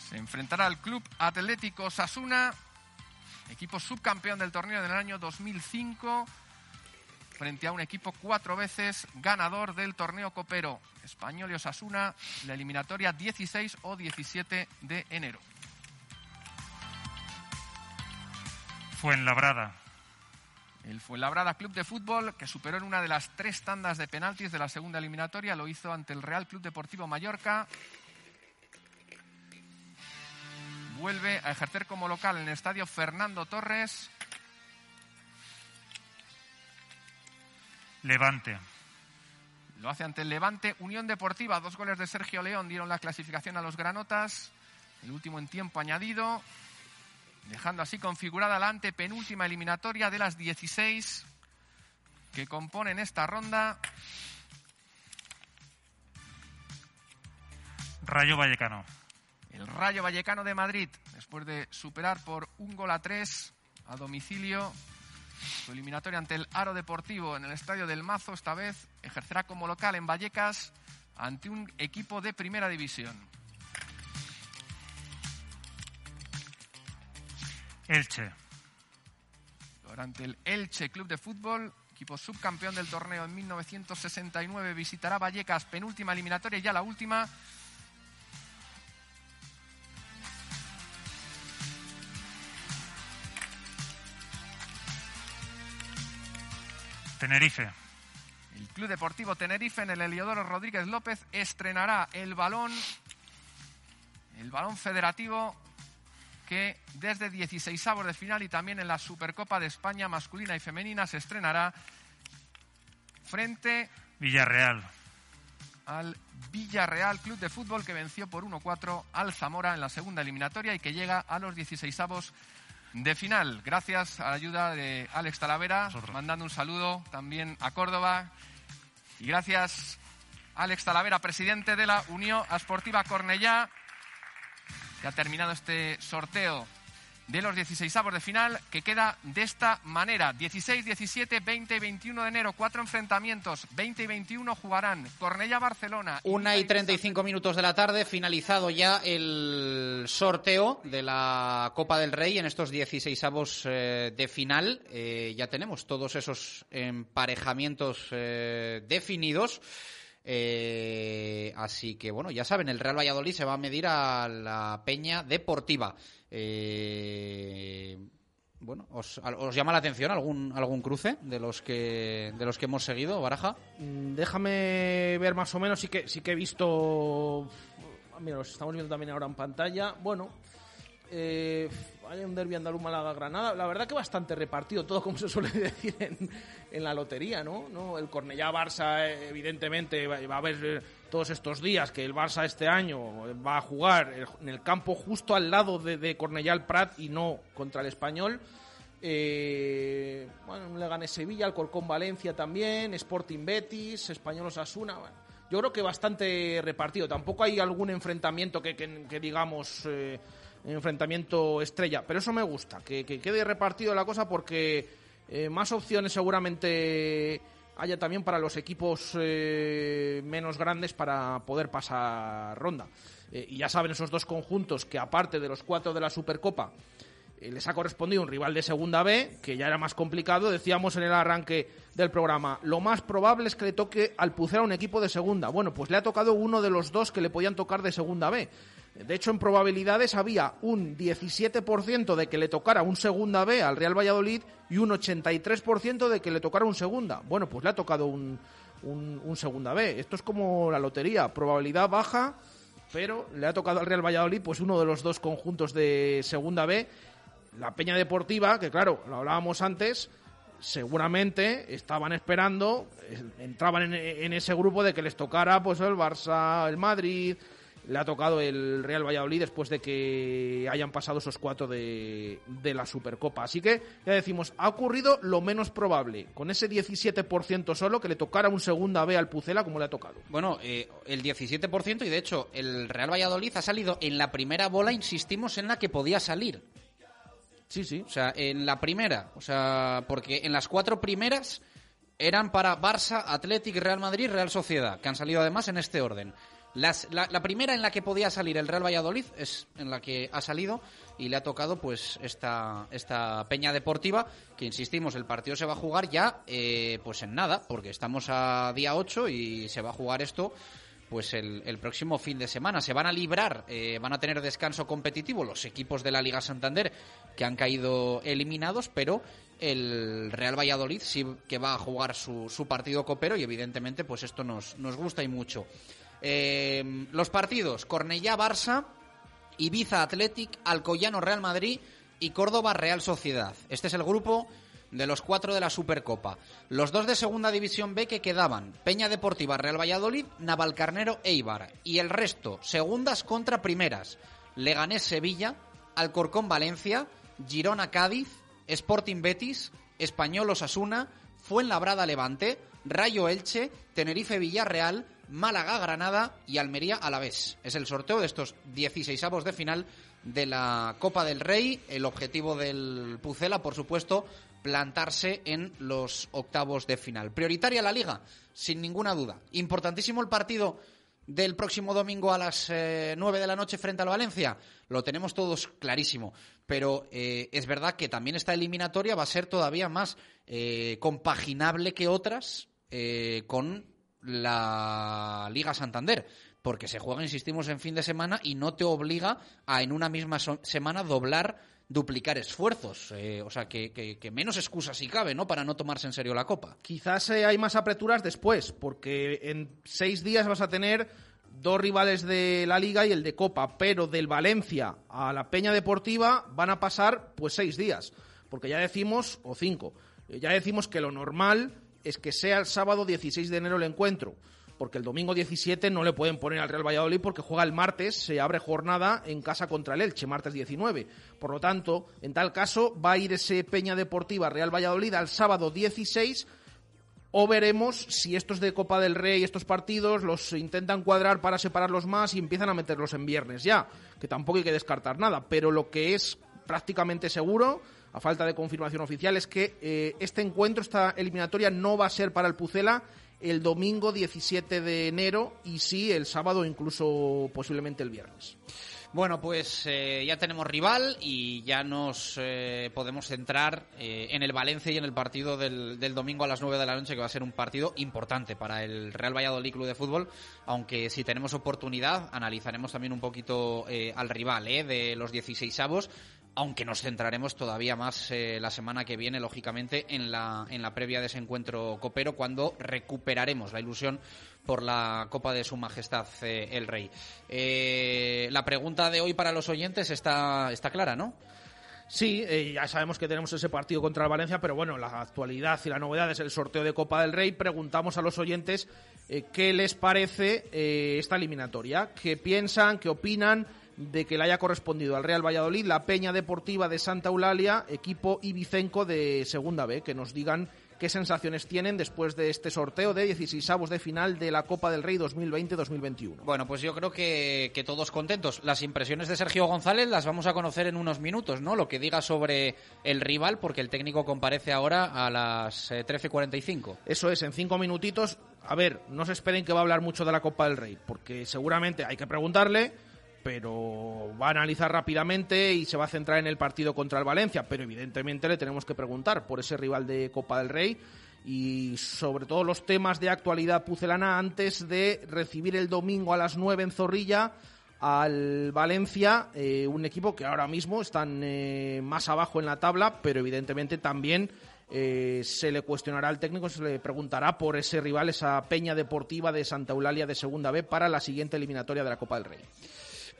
Se enfrentará al Club Atlético Sasuna, equipo subcampeón del torneo del año 2005, frente a un equipo cuatro veces ganador del torneo copero. Español y Osasuna, la eliminatoria 16 o 17 de enero.
Fuenlabrada.
El Fuenlabrada Club de Fútbol, que superó en una de las tres tandas de penaltis de la segunda eliminatoria, lo hizo ante el Real Club Deportivo Mallorca. Vuelve a ejercer como local en el estadio Fernando Torres.
Levante.
Lo hace ante el Levante Unión Deportiva. Dos goles de Sergio León dieron la clasificación a los granotas. El último en tiempo añadido. Dejando así configurada la antepenúltima eliminatoria de las 16 que componen esta ronda.
Rayo Vallecano.
El Rayo Vallecano de Madrid, después de superar por un gol a tres a domicilio su eliminatoria ante el Aro Deportivo en el Estadio del Mazo, esta vez ejercerá como local en Vallecas ante un equipo de primera división.
Elche.
Durante el Elche Club de Fútbol, equipo subcampeón del torneo en 1969, visitará Vallecas, penúltima eliminatoria y ya la última.
Tenerife.
El Club Deportivo Tenerife en el Heliodoro Rodríguez López estrenará el balón, el balón federativo que desde 16 avos de final y también en la Supercopa de España masculina y femenina se estrenará frente
Villarreal.
al Villarreal Club de Fútbol que venció por 1-4 al Zamora en la segunda eliminatoria y que llega a los 16 avos de final. Gracias a la ayuda de Alex Talavera, mandando un saludo también a Córdoba. Y gracias, Alex Talavera, presidente de la Unión Esportiva Cornellá, que ha terminado este sorteo de los 16 avos de final, que queda de esta manera. 16, 17, 20 y 21 de enero, cuatro enfrentamientos. 20 y 21 jugarán Cornella-Barcelona.
Una y 35 minutos de la tarde, finalizado ya el sorteo de la Copa del Rey en estos 16 avos eh, de final. Eh, ya tenemos todos esos emparejamientos eh, definidos. Así que bueno, ya saben, el Real Valladolid se va a medir a la Peña Deportiva. Eh, bueno, ¿os, ¿os llama la atención algún algún cruce de los que de los que hemos seguido, Baraja?
Mm, Déjame ver más o menos, sí que, sí que he visto... Mira, los estamos viendo también ahora en pantalla. Bueno, eh, hay un derbi andaluz Málaga-Granada. La verdad que bastante repartido, todo como se suele decir en, la lotería, ¿no? ¿no? El Cornellá-Barça, eh, evidentemente, va, a haber todos estos días que el Barça este año va a jugar en el campo justo al lado de, de Cornellá el Prat y no contra el Español. Eh, bueno, un Leganés Sevilla, Alcorcón Valencia también, Sporting Betis, Español Osasuna. Yo creo que bastante repartido. Tampoco hay algún enfrentamiento que, digamos eh, enfrentamiento estrella, pero eso me gusta, que, que quede repartido la cosa porque eh, más opciones seguramente haya también para los equipos eh, menos grandes para poder pasar ronda. Eh, y ya saben esos dos conjuntos que aparte de los cuatro de la Supercopa eh, les ha correspondido un rival de segunda B, que ya era más complicado. Decíamos en el arranque del programa, lo más probable es que le toque al Pucera un equipo de segunda. Bueno, pues le ha tocado uno de los dos que le podían tocar de segunda B. De hecho, en probabilidades había un 17% de que le tocara un segunda B al Real Valladolid y un 83% de que le tocara un segunda. Bueno, pues le ha tocado un, un- un segunda B. Esto es como la lotería, probabilidad baja, pero le ha tocado al Real Valladolid pues uno de los dos conjuntos de segunda B. La Peña Deportiva, que claro, lo hablábamos antes, seguramente estaban esperando, eh, entraban en, en ese grupo de que les tocara pues el Barça, el Madrid, le ha tocado el Real Valladolid después de que hayan pasado esos cuatro de, de la Supercopa. Así que ya decimos, ha ocurrido lo menos probable, con ese 17% solo que le tocara un segunda B al Pucela como le ha tocado.
Bueno, eh, el 17% y de hecho el Real Valladolid ha salido en la primera bola, insistimos en la que podía salir.
Sí, sí.
O sea, en la primera, o sea, porque en las cuatro primeras eran para Barça, Athletic, Real Madrid, Real Sociedad, que han salido además en este orden. Las- la, la primera en la que podía salir el Real Valladolid es en la que ha salido y le ha tocado pues esta, esta peña deportiva que insistimos el partido se va a jugar ya eh, pues en nada porque estamos a día 8 y se va a jugar esto pues el, el próximo fin de semana. Se van a librar, eh, van a tener descanso competitivo los equipos de la Liga Santander que han caído eliminados, pero el Real Valladolid sí que va a jugar su, su partido copero y evidentemente pues esto nos, nos gusta y mucho. Eh, los partidos, Cornellá-Barça, Ibiza Athletic, Alcoyano Real Madrid y Córdoba Real Sociedad. Este es el grupo de los cuatro de la Supercopa. Los dos de Segunda División B que quedaban, Peña Deportiva Real Valladolid, Navalcarnero Eibar. Y el resto, segundas contra primeras, Leganés Sevilla, Alcorcón Valencia, Girona Cádiz, Sporting Betis, Málaga Granada y Almería Alavés. Es el sorteo de estos 16 avos de final de la Copa del Rey. El objetivo del Pucela, por supuesto, plantarse en los octavos de final. Prioritaria la liga, sin ninguna duda. Importantísimo el partido del próximo domingo a las eh, 9 de la noche frente al Valencia. Lo tenemos todos clarísimo. Pero eh, es verdad que también esta eliminatoria va a ser todavía más eh, compaginable que otras eh, con la Liga Santander. Porque se juega, insistimos, en fin de semana y no te obliga a en una misma semana doblar, duplicar esfuerzos. Eh, o sea, que menos excusas si cabe, ¿no? Para no tomarse en serio la Copa.
Quizás eh, hay más apreturas después, porque en seis días vas a tener dos rivales de la Liga y el de Copa, pero del Valencia a la Peña Deportiva van a pasar pues seis días, porque ya decimos, o cinco, eh, ya decimos que lo normal es que sea el sábado 16 de enero el encuentro, porque el domingo 17 no le pueden poner al Real Valladolid porque juega el martes, se abre jornada en casa contra el Elche, martes 19. Por lo tanto, en tal caso, va a ir ese Peña Deportiva Real Valladolid al sábado 16 o veremos si estos de Copa del Rey, estos partidos, los intentan cuadrar para separarlos más y empiezan a meterlos en viernes ya, que tampoco hay que descartar nada, pero lo que es prácticamente seguro, a falta de confirmación oficial, es que eh, este encuentro, esta eliminatoria, no va a ser para el Pucela el domingo 17 de enero y sí el sábado, incluso posiblemente el viernes.
Bueno, pues eh, ya tenemos rival y ya nos eh, podemos centrar en el Valencia y en el partido del, del domingo a las 9 de la noche, que va a ser un partido importante para el Real Valladolid Club de Fútbol, aunque si tenemos oportunidad analizaremos también un poquito al rival de los 16 avos, aunque nos centraremos todavía más eh, la semana que viene, lógicamente, en la, en la previa de ese encuentro copero, cuando recuperaremos la ilusión por la Copa de Su Majestad eh, el Rey. Eh, la pregunta de hoy para los oyentes está, está clara, ¿no?
Sí, ya sabemos que tenemos ese partido contra el Valencia, pero bueno, la actualidad y la novedad es el sorteo de Copa del Rey. Preguntamos a los oyentes qué les parece esta eliminatoria, qué piensan, qué opinan de que le haya correspondido al Real Valladolid la Peña Deportiva de Santa Eulalia, equipo ibicenco de Segunda B, que nos digan qué sensaciones tienen después de este sorteo de 16 avos de final de la Copa del Rey 2020-2021.
Bueno, pues yo creo que, que, todos contentos. Las impresiones de Sergio González las vamos a conocer en unos minutos, ¿no? Lo que diga sobre el rival, porque el técnico comparece ahora a las 13.45.
Eso es, en cinco minutitos. A ver, no se esperen que va a hablar mucho de la Copa del Rey, porque seguramente hay que preguntarle pero va a analizar rápidamente y se va a centrar en el partido contra el Valencia, pero evidentemente le tenemos que preguntar por ese rival de Copa del Rey y sobre todo los temas de actualidad pucelana antes de recibir el domingo a las 9 en Zorrilla al Valencia, eh, un equipo que ahora mismo están eh, más abajo en la tabla, pero evidentemente también eh, se le cuestionará al técnico, se le preguntará por ese rival, esa peña deportiva de Santa Eulalia de Segunda B para la siguiente eliminatoria de la Copa del Rey.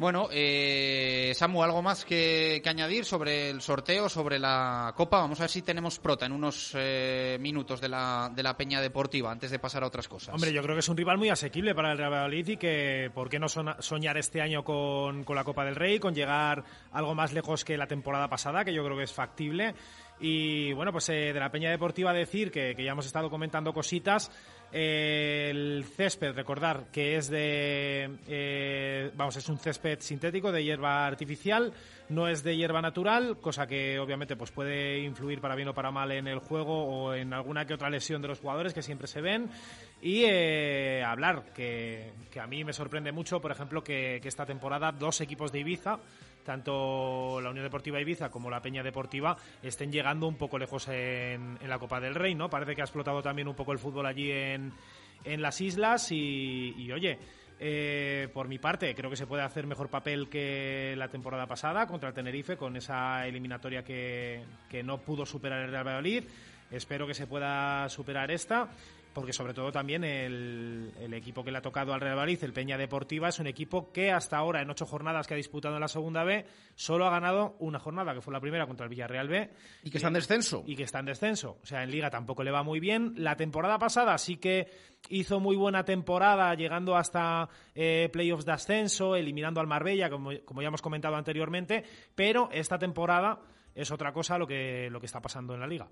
Bueno, eh, Samu, ¿algo más que, añadir sobre el sorteo, sobre la Copa? Vamos a ver si tenemos prota en unos eh, minutos de la, de la Peña Deportiva, antes de pasar a otras cosas.
Hombre, yo creo que es un rival muy asequible para el Real Valladolid y que, ¿por qué no soñar este año con, con la Copa del Rey, con llegar algo más lejos que la temporada pasada, que yo creo que es factible? Y bueno, pues eh, de la Peña Deportiva decir que, ya hemos estado comentando cositas. Eh, el césped, recordar que es de, eh, vamos, es un césped sintético de hierba artificial, no es de hierba natural, cosa que obviamente pues puede influir para bien o para mal en el juego o en alguna que otra lesión de los jugadores que siempre se ven. Y eh, hablar, que, que, a mí me sorprende mucho, por ejemplo, que esta temporada dos equipos de Ibiza tanto la Unión Deportiva Ibiza como la Peña Deportiva estén llegando un poco lejos en, la Copa del Rey, ¿no? Parece que ha explotado también un poco el fútbol allí en, las islas y, y oye, eh, por mi parte, creo que se puede hacer mejor papel que la temporada pasada contra el Tenerife con esa eliminatoria que, que no pudo superar el Real Valladolid. Espero que se pueda superar esta porque sobre todo también el, el, equipo que le ha tocado al Real Valladolid, el Peña Deportiva, es un equipo que hasta ahora, en ocho jornadas que ha disputado en la segunda B, solo ha ganado una jornada, que fue la primera contra el Villarreal B.
Y que está en descenso.
Y que está en descenso. O sea, en Liga tampoco le va muy bien. La temporada pasada sí que hizo muy buena temporada, llegando hasta eh, playoffs de ascenso, eliminando al Marbella, como, como ya hemos comentado anteriormente, pero esta temporada es otra cosa lo que, lo que está pasando en la Liga.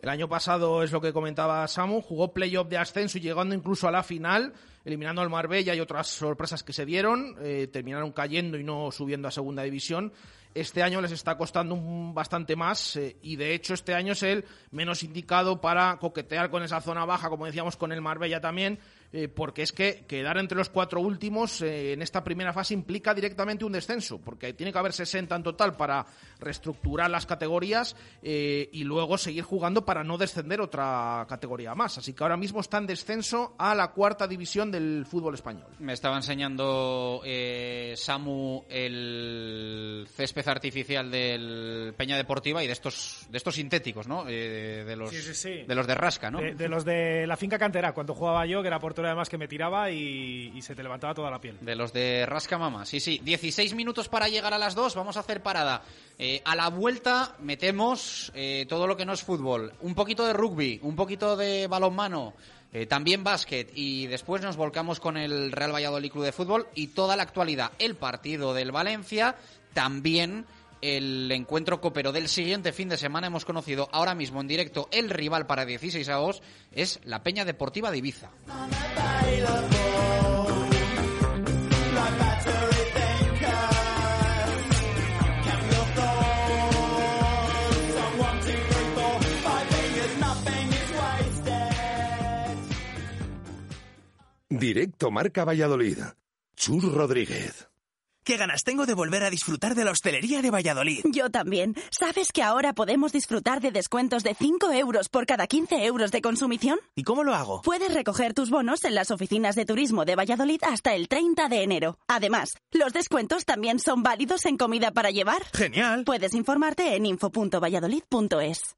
El año pasado es lo que comentaba Samu, jugó playoff de ascenso y llegando incluso a la final, eliminando al Marbella y otras sorpresas que se dieron, eh, terminaron cayendo y no subiendo a segunda división. Este año les está costando un, bastante más eh, y de hecho este año es el menos indicado para coquetear con esa zona baja, como decíamos con el Marbella también, eh, porque es que quedar entre los cuatro últimos eh, en esta primera fase implica directamente un descenso, porque tiene que haber 60 en total para reestructurar las categorías eh, y luego seguir jugando para no descender otra categoría más. Así que ahora mismo está en descenso a la cuarta división del fútbol español.
Me estaba enseñando eh, Samu el césped artificial del Peña Deportiva y de estos de estos sintéticos, ¿no? Eh, de los
sí, sí, sí.
de los de Rasca, ¿no?
De, de, los de la finca cantera, cuando jugaba yo, que era además que me tiraba y, se te levantaba toda la piel.
De los de Rasca Mama, sí, sí. 16 minutos para llegar a las 2, vamos a hacer parada. Eh, a la vuelta metemos eh, todo lo que no es fútbol. Un poquito de rugby, un poquito de balonmano. Eh, también básquet y después nos volcamos con el Real Valladolid Club de Fútbol y toda la actualidad. El partido del Valencia, también el encuentro copero del siguiente fin de semana. Hemos conocido ahora mismo en directo el rival para 16 avos, es la Peña Deportiva de Ibiza.
Directo Marca Valladolid. Chur Rodríguez.
¿Qué ganas tengo de volver a disfrutar de la hostelería de Valladolid?
Yo también. ¿Sabes que ahora podemos disfrutar de descuentos de 5 euros por cada 15 euros de consumición?
¿Y cómo lo hago?
Puedes recoger tus bonos en las oficinas de turismo de Valladolid hasta el 30 de enero. Además, los descuentos también son válidos en comida para llevar.
¡Genial!
Puedes informarte en info.valladolid.es.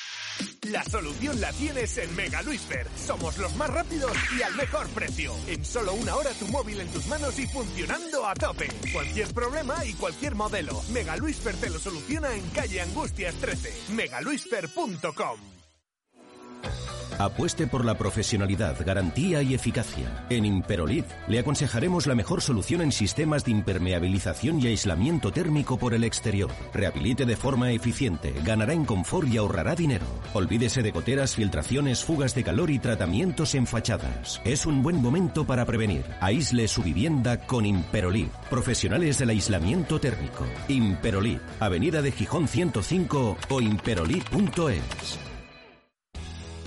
La solución la tienes en Mega Luisfer. Somos los más rápidos y al mejor precio. En solo una hora tu móvil en tus manos y funcionando a tope. Cualquier problema y cualquier modelo. Mega Luisfer te lo soluciona en calle Angustias 13. megaluisfer.com.
Apueste por la profesionalidad, garantía y eficacia. En Imperolid le aconsejaremos la mejor solución en sistemas de impermeabilización y aislamiento térmico por el exterior. Rehabilite de forma eficiente, ganará en confort y ahorrará dinero. Olvídese de goteras, filtraciones, fugas de calor y tratamientos en fachadas. Es un buen momento para prevenir. Aísle su vivienda con Imperolid. Profesionales del aislamiento térmico. Imperolid, Avenida de Gijón 105 o imperolid.es.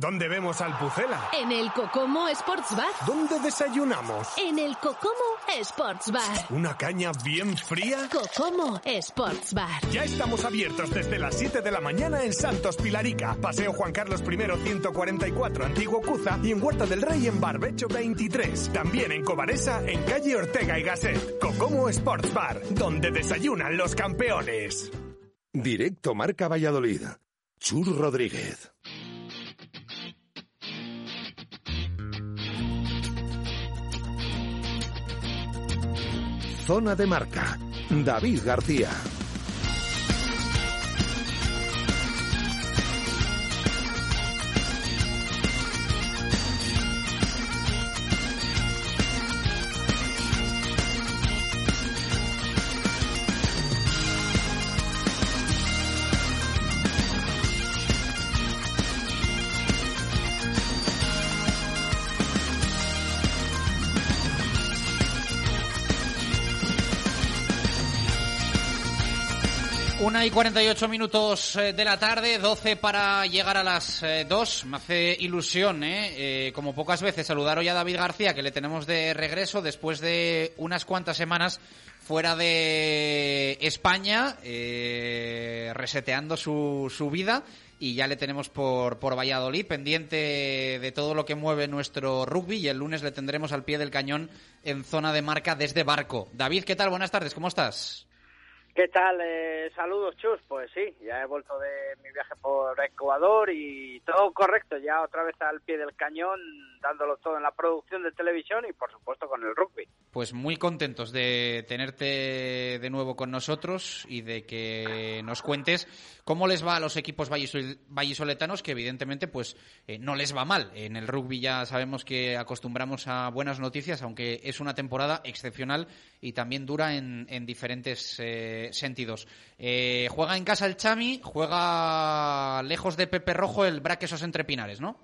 ¿Dónde vemos al Pucela?
En el Cocomo Sports Bar.
¿Dónde desayunamos?
En el Cocomo Sports Bar.
¿Una caña bien fría?
Cocomo Sports Bar.
Ya estamos abiertos desde las 7 de la mañana en Santos Pilarica, Paseo Juan Carlos I 144, Antiguo Cuza y en Huerta del Rey en Barbecho 23. También en Cobaresa, en calle Ortega y Gasset. Cocomo Sports Bar, donde desayunan los campeones.
Directo Marca Valladolid. Chur Rodríguez. Zona de marca. David García.
Una y 48 minutos eh, de la tarde, 12 para llegar a las 2. Me hace ilusión, ¿eh? ¿eh? Como pocas veces, saludar hoy a David García, que le tenemos de regreso después de unas cuantas semanas fuera de España, eh, reseteando su, su vida. Y ya le tenemos por, por Valladolid, pendiente de todo lo que mueve nuestro rugby. Y el lunes le tendremos al pie del cañón en zona de marca desde Barco. David, ¿qué tal? Buenas tardes, ¿cómo estás?
¿Qué tal? Eh, saludos, Chus. Pues sí, ya he vuelto de mi viaje por Ecuador y todo correcto, ya otra vez al pie del cañón, dándolo todo en la producción de televisión y por supuesto con el rugby.
Pues muy contentos de tenerte de nuevo con nosotros y de que nos cuentes cómo les va a los equipos vallisoletanos, que evidentemente pues eh, no les va mal. En el rugby ya sabemos que acostumbramos a buenas noticias, aunque es una temporada excepcional y también dura en, en diferentes eh, sentidos. Eh, juega en casa el Chami, juega lejos de Pepe Rojo el Braquesos entre Pinares, ¿no?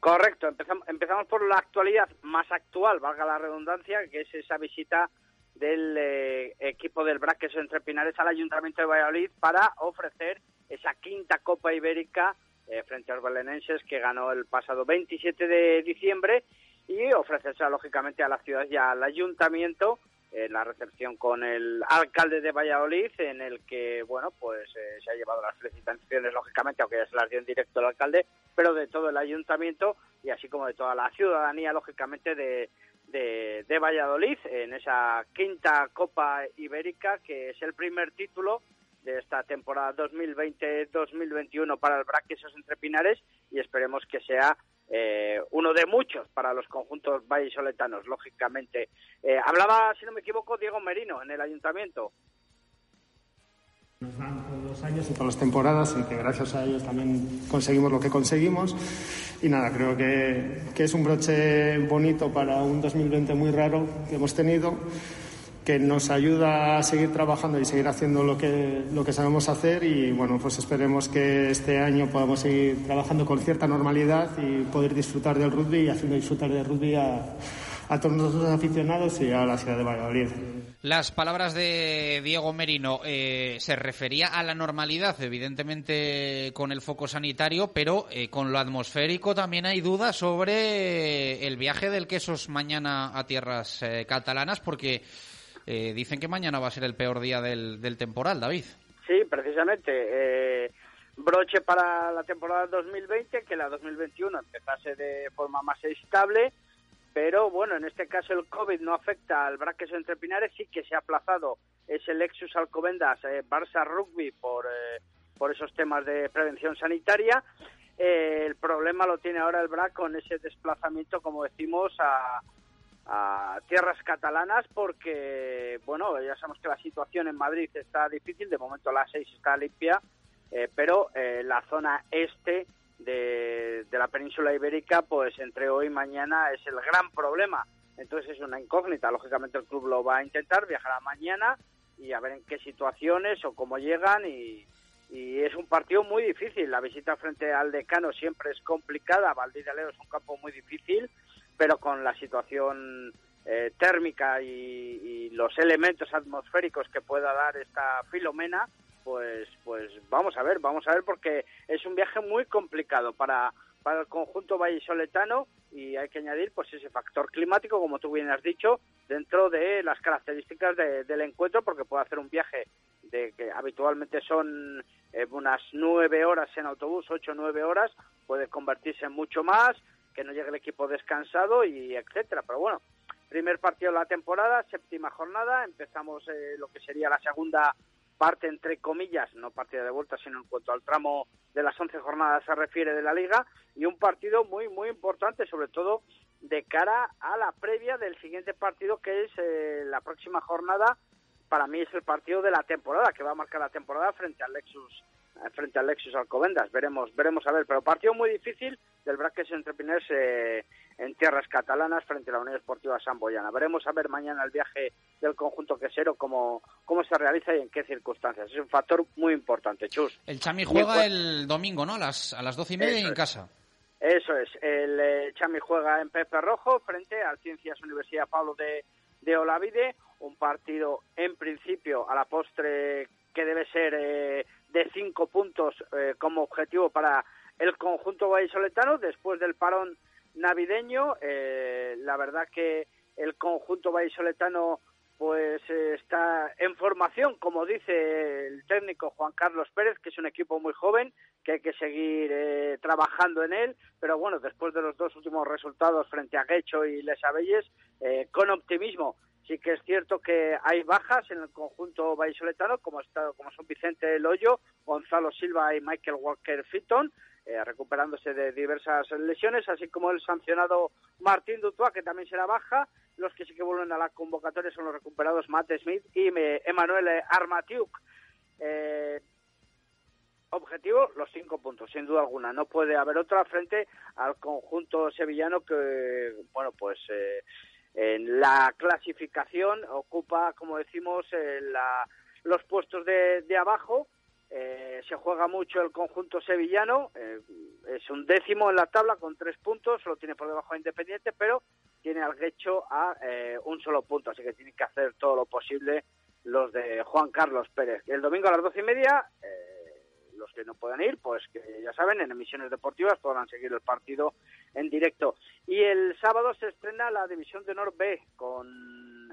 Correcto, empezamos, empezamos por la actualidad más actual, valga la redundancia, que es esa visita del eh, equipo del Braquesos entre Pinares al Ayuntamiento de Valladolid para ofrecer esa quinta Copa Ibérica eh, frente a los belenenses que ganó el pasado 27 de diciembre y ofrecerse lógicamente a la ciudad y al ayuntamiento en la recepción con el alcalde de Valladolid, en el que, bueno, pues eh, se ha llevado las felicitaciones, lógicamente, aunque ya se las dio en directo el alcalde, pero de todo el ayuntamiento y así como de toda la ciudadanía, lógicamente, de, de, de Valladolid, en esa quinta Copa Ibérica, que es el primer título de esta temporada 2020-2021 para el Braquesos Entre Pinares y esperemos que sea eh, uno de muchos para los conjuntos vallisoletanos, lógicamente. Eh, hablaba, si no me equivoco, Diego Merino en el ayuntamiento.
Nos dan todos los años y todas las temporadas y que gracias a ellos también conseguimos lo que conseguimos. Y nada, creo que, que es un broche bonito para un 2020 muy raro que hemos tenido que nos ayuda a seguir trabajando y seguir haciendo lo que, lo que sabemos hacer y bueno, pues esperemos que este año podamos seguir trabajando con cierta normalidad y poder disfrutar del rugby y haciendo disfrutar del rugby a, a todos nosotros aficionados y a la ciudad de Valladolid.
Las palabras de Diego Merino eh, se refería a la normalidad, evidentemente con el foco sanitario, pero eh, con lo atmosférico también hay dudas sobre el viaje del Quesos mañana a tierras eh, catalanas, porque eh, dicen que mañana va a ser el peor día del, del temporal, David.
Sí, precisamente. Eh, broche para la temporada 2020, que la 2021 empezase de forma más estable, pero bueno, en este caso el COVID no afecta al Braques entre Pinares, sí que se ha aplazado ese Lexus Alcobendas eh, Barça Rugby por, eh, por esos temas de prevención sanitaria. Eh, el problema lo tiene ahora el BRAC con ese desplazamiento, como decimos, a, a tierras catalanas porque, bueno, ya sabemos que la situación en Madrid está difícil, de momento la 6 está limpia, eh, pero eh, la zona este de, de la península ibérica, pues entre hoy y mañana es el gran problema. Entonces es una incógnita. Lógicamente el club lo va a intentar, viajará mañana y a ver en qué situaciones o cómo llegan y, y es un partido muy difícil. La visita frente al decano siempre es complicada. Valdiraleo es un campo muy difícil, pero con la situación eh, térmica y, los elementos atmosféricos que pueda dar esta Filomena, pues, pues vamos a ver, vamos a ver porque es un viaje muy complicado para, para el conjunto vallisoletano y hay que añadir pues ese factor climático, como tú bien has dicho, dentro de las características de- del encuentro, porque puede hacer un viaje de que habitualmente son eh, unas nueve horas en autobús, ocho o nueve horas, puede convertirse en mucho más, que no llegue el equipo descansado y etcétera. Pero bueno, primer partido de la temporada, séptima jornada, empezamos eh, lo que sería la segunda parte, entre comillas, no partida de vuelta, sino en cuanto al tramo de las 11 jornadas se refiere de la liga, y un partido muy, muy importante, sobre todo de cara a la previa del siguiente partido, que es eh, la próxima jornada, para mí es el partido de la temporada, que va a marcar la temporada frente al Lexus frente al Lexus Alcobendas, veremos, veremos a ver, pero partido muy difícil del Braques entre Piners eh, en tierras catalanas frente a la Unión Esportiva Samboyana. Veremos a ver mañana el viaje del conjunto quesero cómo, cómo se realiza y en qué circunstancias. Es un factor muy importante, Chus.
El Chami juega el domingo, ¿no? A las, a las doce y media
Eso
en
es.
casa.
Eso es, el eh, Chami juega en Pepe Rojo frente al Ciencias Universidad Pablo de, de Olavide, un partido en principio a la postre que debe ser eh, de cinco puntos eh, como objetivo para el conjunto vallisoletano después del parón navideño. eh, la verdad que el conjunto vallisoletano pues eh, está en formación, como dice el técnico Juan Carlos Pérez, que es un equipo muy joven, que hay que seguir eh, trabajando en él, pero bueno, después de los dos últimos resultados frente a Guecho y Les Abelles, eh, con optimismo. Sí que es cierto que hay bajas en el conjunto vallisoletano, como, está, como son Vicente Loyo, Gonzalo Silva y Michael Walker Fitton, eh, recuperándose de diversas lesiones, así como el sancionado Martín Dutua, que también será baja. Los que sí que vuelven a la convocatoria son los recuperados Matt Smith y Emanuel Armatiuk. Eh, objetivo, los cinco puntos, sin duda alguna. No puede haber otra frente al conjunto sevillano que, bueno, pues eh, en la clasificación ocupa, como decimos, eh, la- los puestos de, de abajo. Eh, se juega mucho el conjunto sevillano, eh, es un décimo en la tabla con tres puntos, solo tiene por debajo a Independiente, pero tiene al Guecho a eh, un solo punto, así que tienen que hacer todo lo posible los de Juan Carlos Pérez. El domingo a las doce y media, eh, los que no puedan ir, pues que ya saben, en emisiones deportivas podrán seguir el partido en directo. Y el sábado se estrena la División de Honor B con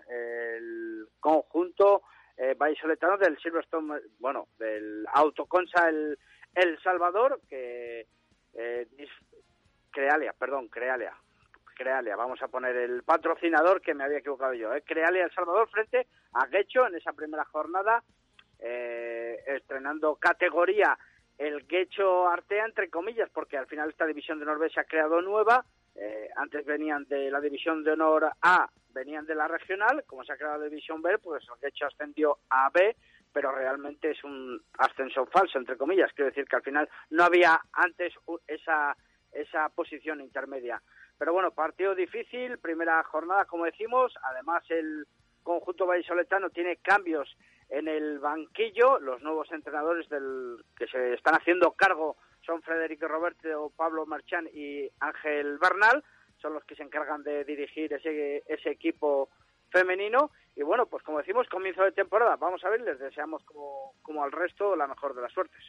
el conjunto eh, vallisoletano del Silverstone, bueno, del Autoconsa El, el Salvador, que eh, Crealia, perdón, Crealia, Crealia, vamos a poner el patrocinador que me había equivocado yo, ¿eh? Crealia El Salvador frente a Guecho en esa primera jornada, eh, estrenando categoría el Guecho Artea, entre comillas, porque al final esta división de honor B se ha creado nueva, eh, antes venían de la división de honor A, venían de la regional, como se ha creado la división B, pues el Guecho ascendió a B, pero realmente es un ascenso falso, entre comillas, quiero decir que al final no había antes esa, esa posición intermedia. Pero bueno, partido difícil, primera jornada, como decimos, además el conjunto vallisoletano tiene cambios en el banquillo. Los nuevos entrenadores del que se están haciendo cargo son Federico Roberto, Pablo Marchán y Ángel Bernal. Son los que se encargan de dirigir ese, equipo femenino. Y bueno, pues como decimos, comienzo de temporada. Vamos a ver, les deseamos como al resto la mejor de las suertes.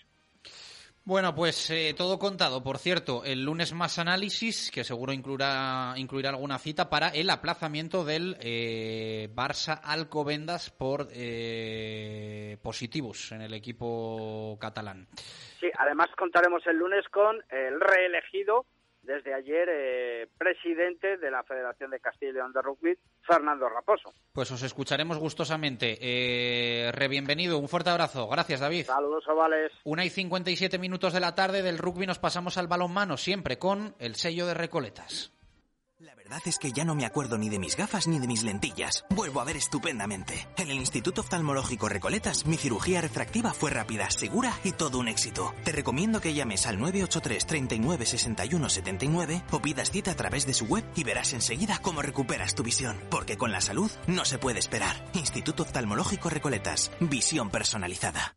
Bueno, pues eh, todo contado. Por cierto, el lunes más análisis, que seguro incluirá, incluirá alguna cita para el aplazamiento del eh, Barça Alcobendas por eh, positivos en el equipo catalán.
Sí, además contaremos el lunes con el reelegido desde ayer eh, presidente de la Federación de Castilla y León de Rugby, Fernando Raposo.
Pues os escucharemos gustosamente. Eh, re bienvenido, un fuerte abrazo. Gracias, David.
Saludos, ovales.
Una y 57 minutos de la tarde del rugby nos pasamos al balonmano, siempre con el sello de Recoletas.
La verdad es que ya no me acuerdo ni de mis gafas ni de mis lentillas. Vuelvo a ver estupendamente. En el Instituto Oftalmológico Recoletas, mi cirugía refractiva fue rápida, segura y todo un éxito. Te recomiendo que llames al 983 39 61 79 o pidas cita a través de su web y verás enseguida cómo recuperas tu visión. Porque con la salud no se puede esperar. Instituto Oftalmológico Recoletas. Visión personalizada.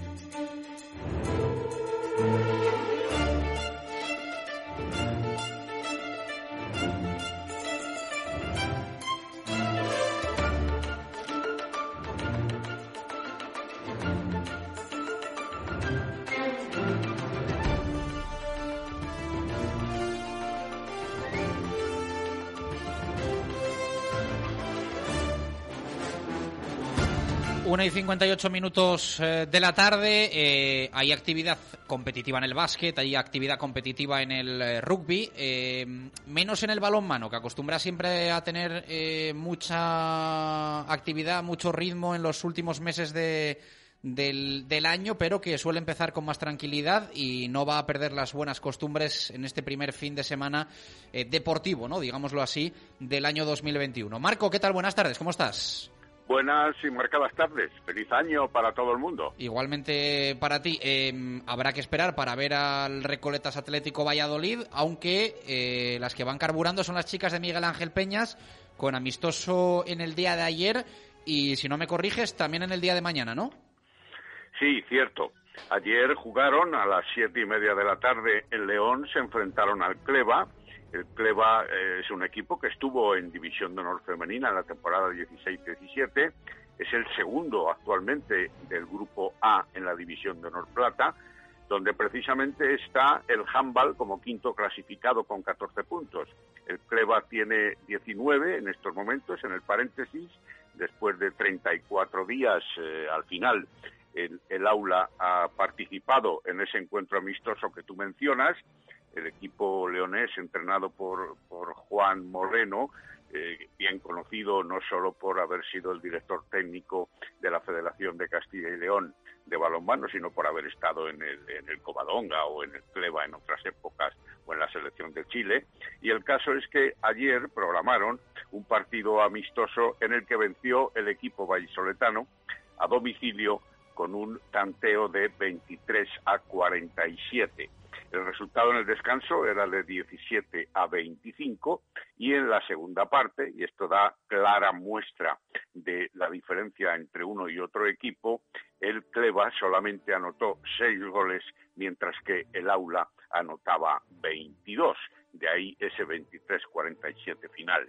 Una y 58 minutos eh, de la tarde. eh, hay actividad competitiva en el básquet, hay actividad competitiva en el eh, rugby, menos en el balonmano, que acostumbra siempre a tener eh, mucha actividad, mucho ritmo en los últimos meses de, del, año, pero que suele empezar con más tranquilidad y no va a perder las buenas costumbres en este primer fin de semana deportivo, ¿no? Digámoslo así, del año 2021. Marco, ¿qué tal? Buenas tardes, ¿cómo estás?
Buenas y marcadas tardes. Feliz año para todo el mundo.
Igualmente para ti. Eh, habrá que esperar para ver al Recoletas Atlético Valladolid, aunque eh, las que van carburando son las chicas de Miguel Ángel Peñas, con amistoso en el día de ayer y, si no me corriges, también en el día de mañana, ¿no?
Sí, cierto. Ayer jugaron a las siete y media de la tarde en León, se enfrentaron al Cleva. El Cleva eh, es un equipo que estuvo en División de Honor Femenina en la temporada 16-17. Es el segundo actualmente del Grupo A en la División de Honor Plata, donde precisamente está el Handball como quinto clasificado con 14 puntos. El Cleva tiene 19 en estos momentos, en el paréntesis, después de 34 días eh, al final el, el, aula ha participado en ese encuentro amistoso que tú mencionas. El equipo leonés, entrenado por, Juan Moreno, eh, bien conocido no solo por haber sido el director técnico de la Federación de Castilla y León de balonmano, sino por haber estado en el, en el Covadonga o en el Cleva en otras épocas o en la selección de Chile. Y el caso es que ayer programaron un partido amistoso en el que venció el equipo vallisoletano a domicilio con un tanteo de 23 a 47. El resultado en el descanso era de 17 a 25 y en la segunda parte, y esto da clara muestra de la diferencia entre uno y otro equipo, el Cleva solamente anotó seis goles, mientras que el Aula anotaba 22. De ahí ese 23-47 final.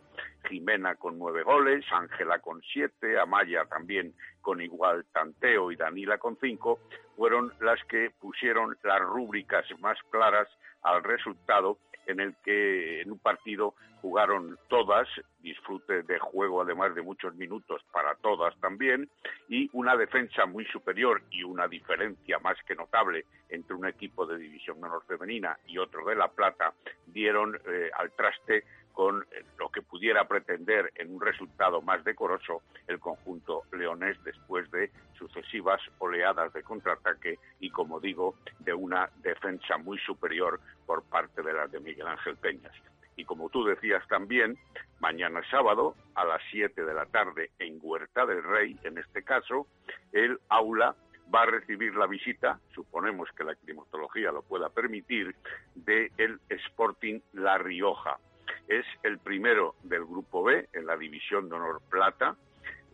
Jimena con nueve goles, Ángela con siete, Amaya también con igual tanteo y Danila con cinco, fueron las que pusieron las rúbricas más claras al resultado en el que en un partido jugaron todas, disfrute de juego además de muchos minutos para todas también, y una defensa muy superior y una diferencia más que notable entre un equipo de división menor femenina y otro de La Plata, dieron eh, al traste con lo que pudiera pretender en un resultado más decoroso el conjunto leonés después de sucesivas oleadas de contraataque y, como digo, de una defensa muy superior por parte de las de Miguel Ángel Peñas. Y como tú decías también, mañana sábado a las 7 de la tarde en Huerta del Rey, en este caso, el aula va a recibir la visita, suponemos que la climatología lo pueda permitir, de el Sporting La Rioja. Es el primero del Grupo B en la División de Honor Plata.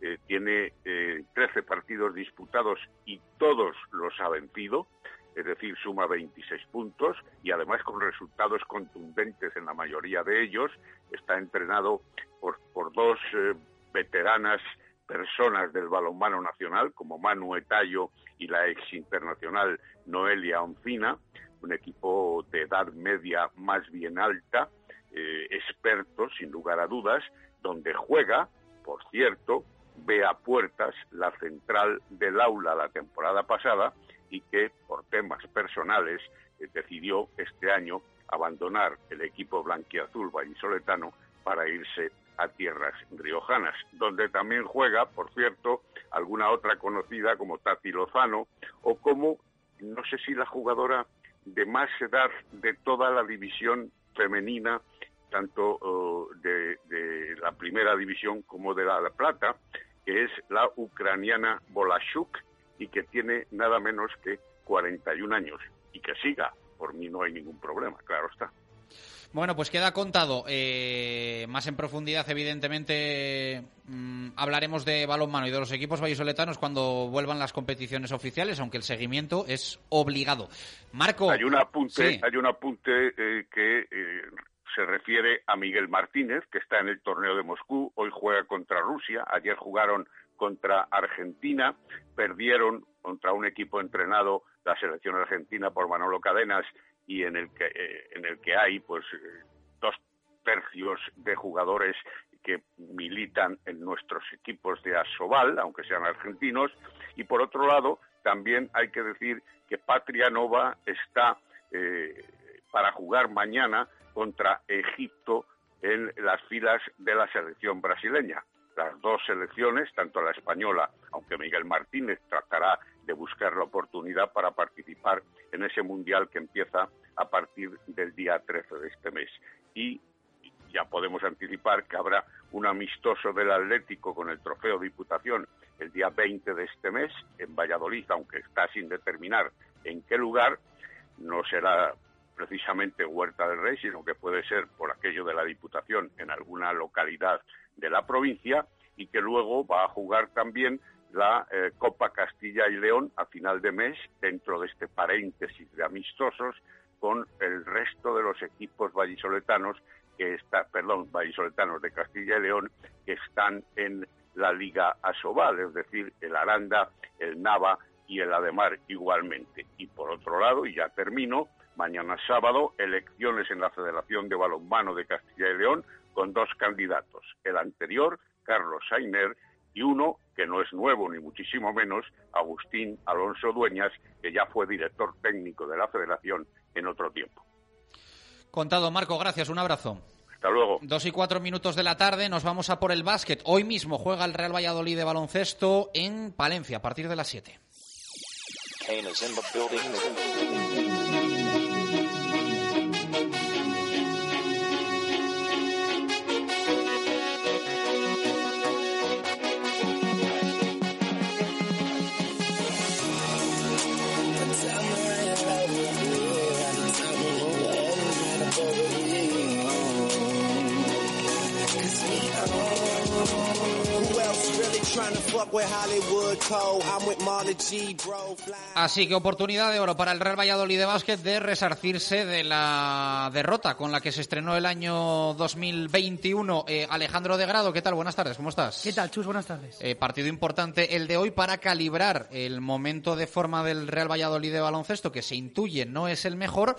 Eh, tiene eh, 13 partidos disputados y todos los ha vencido, es decir, suma 26 puntos y además con resultados contundentes en la mayoría de ellos. Está entrenado por, por dos eh, veteranas personas del balonmano nacional, como Manu Etallo y la ex internacional Noelia Oncina, un equipo de edad media más bien alta, eh, expertos, sin lugar a dudas, donde juega, por cierto, Bea Puertas, la central del aula la temporada pasada, y que por temas personales eh, decidió este año abandonar el equipo blanquiazul vallisoletano para irse a tierras riojanas, donde también juega, por cierto, alguna otra conocida como Tati Lozano o como, no sé si la jugadora de más edad de toda la división femenina, tanto uh, de, de, la primera división como de la, la plata, que es la ucraniana Bolashuk y que tiene nada menos que 41 años y que siga. Por mí no hay ningún problema, claro está.
Bueno, pues queda contado. Eh, más en profundidad, evidentemente, mmm, hablaremos de balonmano y de los equipos vallisoletanos cuando vuelvan las competiciones oficiales, aunque el seguimiento es obligado. Marco.
Hay un apunte, sí. hay un apunte eh, que eh, se refiere a Miguel Martínez, que está en el torneo de Moscú. Hoy juega contra Rusia. Ayer jugaron contra Argentina. Perdieron contra un equipo entrenado, la selección argentina, por Manolo Cadenas y en el que, eh, en el que hay pues eh, dos tercios de jugadores que militan en nuestros equipos de Asobal, aunque sean argentinos, y por otro lado también hay que decir que Patria Nova está eh, para jugar mañana contra Egipto en las filas de la selección brasileña. Las dos selecciones, tanto la española, aunque Miguel Martínez tratará de buscar la oportunidad para participar en ese mundial que empieza a partir del día 13 de este mes. Y ya podemos anticipar que habrá un amistoso del Atlético con el trofeo Diputación el día 20 de este mes en Valladolid, aunque está sin determinar en qué lugar. No será precisamente Huerta del Rey, sino que puede ser por aquello de la Diputación en alguna localidad de la provincia y que luego va a jugar también la eh, Copa Castilla y León a final de mes dentro de este paréntesis de amistosos con el resto de los equipos vallisoletanos que está, perdón, vallisoletanos de Castilla y León que están en la Liga Asobal, es decir, el Aranda, el Nava y el Ademar igualmente. Y por otro lado, y ya termino, mañana sábado, elecciones en la Federación de Balonmano de Castilla y León con dos candidatos, el anterior, Carlos Sainer, y uno que no es nuevo ni muchísimo menos, Agustín Alonso Dueñas, que ya fue director técnico de la federación en otro tiempo.
Contado, Marco, gracias, un abrazo.
Hasta luego.
Dos y cuatro minutos de la tarde, nos vamos a por el básquet. Hoy mismo juega el Real Valladolid de baloncesto en Palencia a partir de las 7. Así que oportunidad de oro para el Real Valladolid de básquet de resarcirse de la derrota con la que se estrenó el año 2021. Eh, Alejandro de Grado, ¿qué tal? Buenas tardes, ¿cómo estás?
¿Qué tal, Chus? Buenas tardes.
Eh, partido importante el de hoy para calibrar el momento de forma del Real Valladolid de baloncesto que se intuye no es el mejor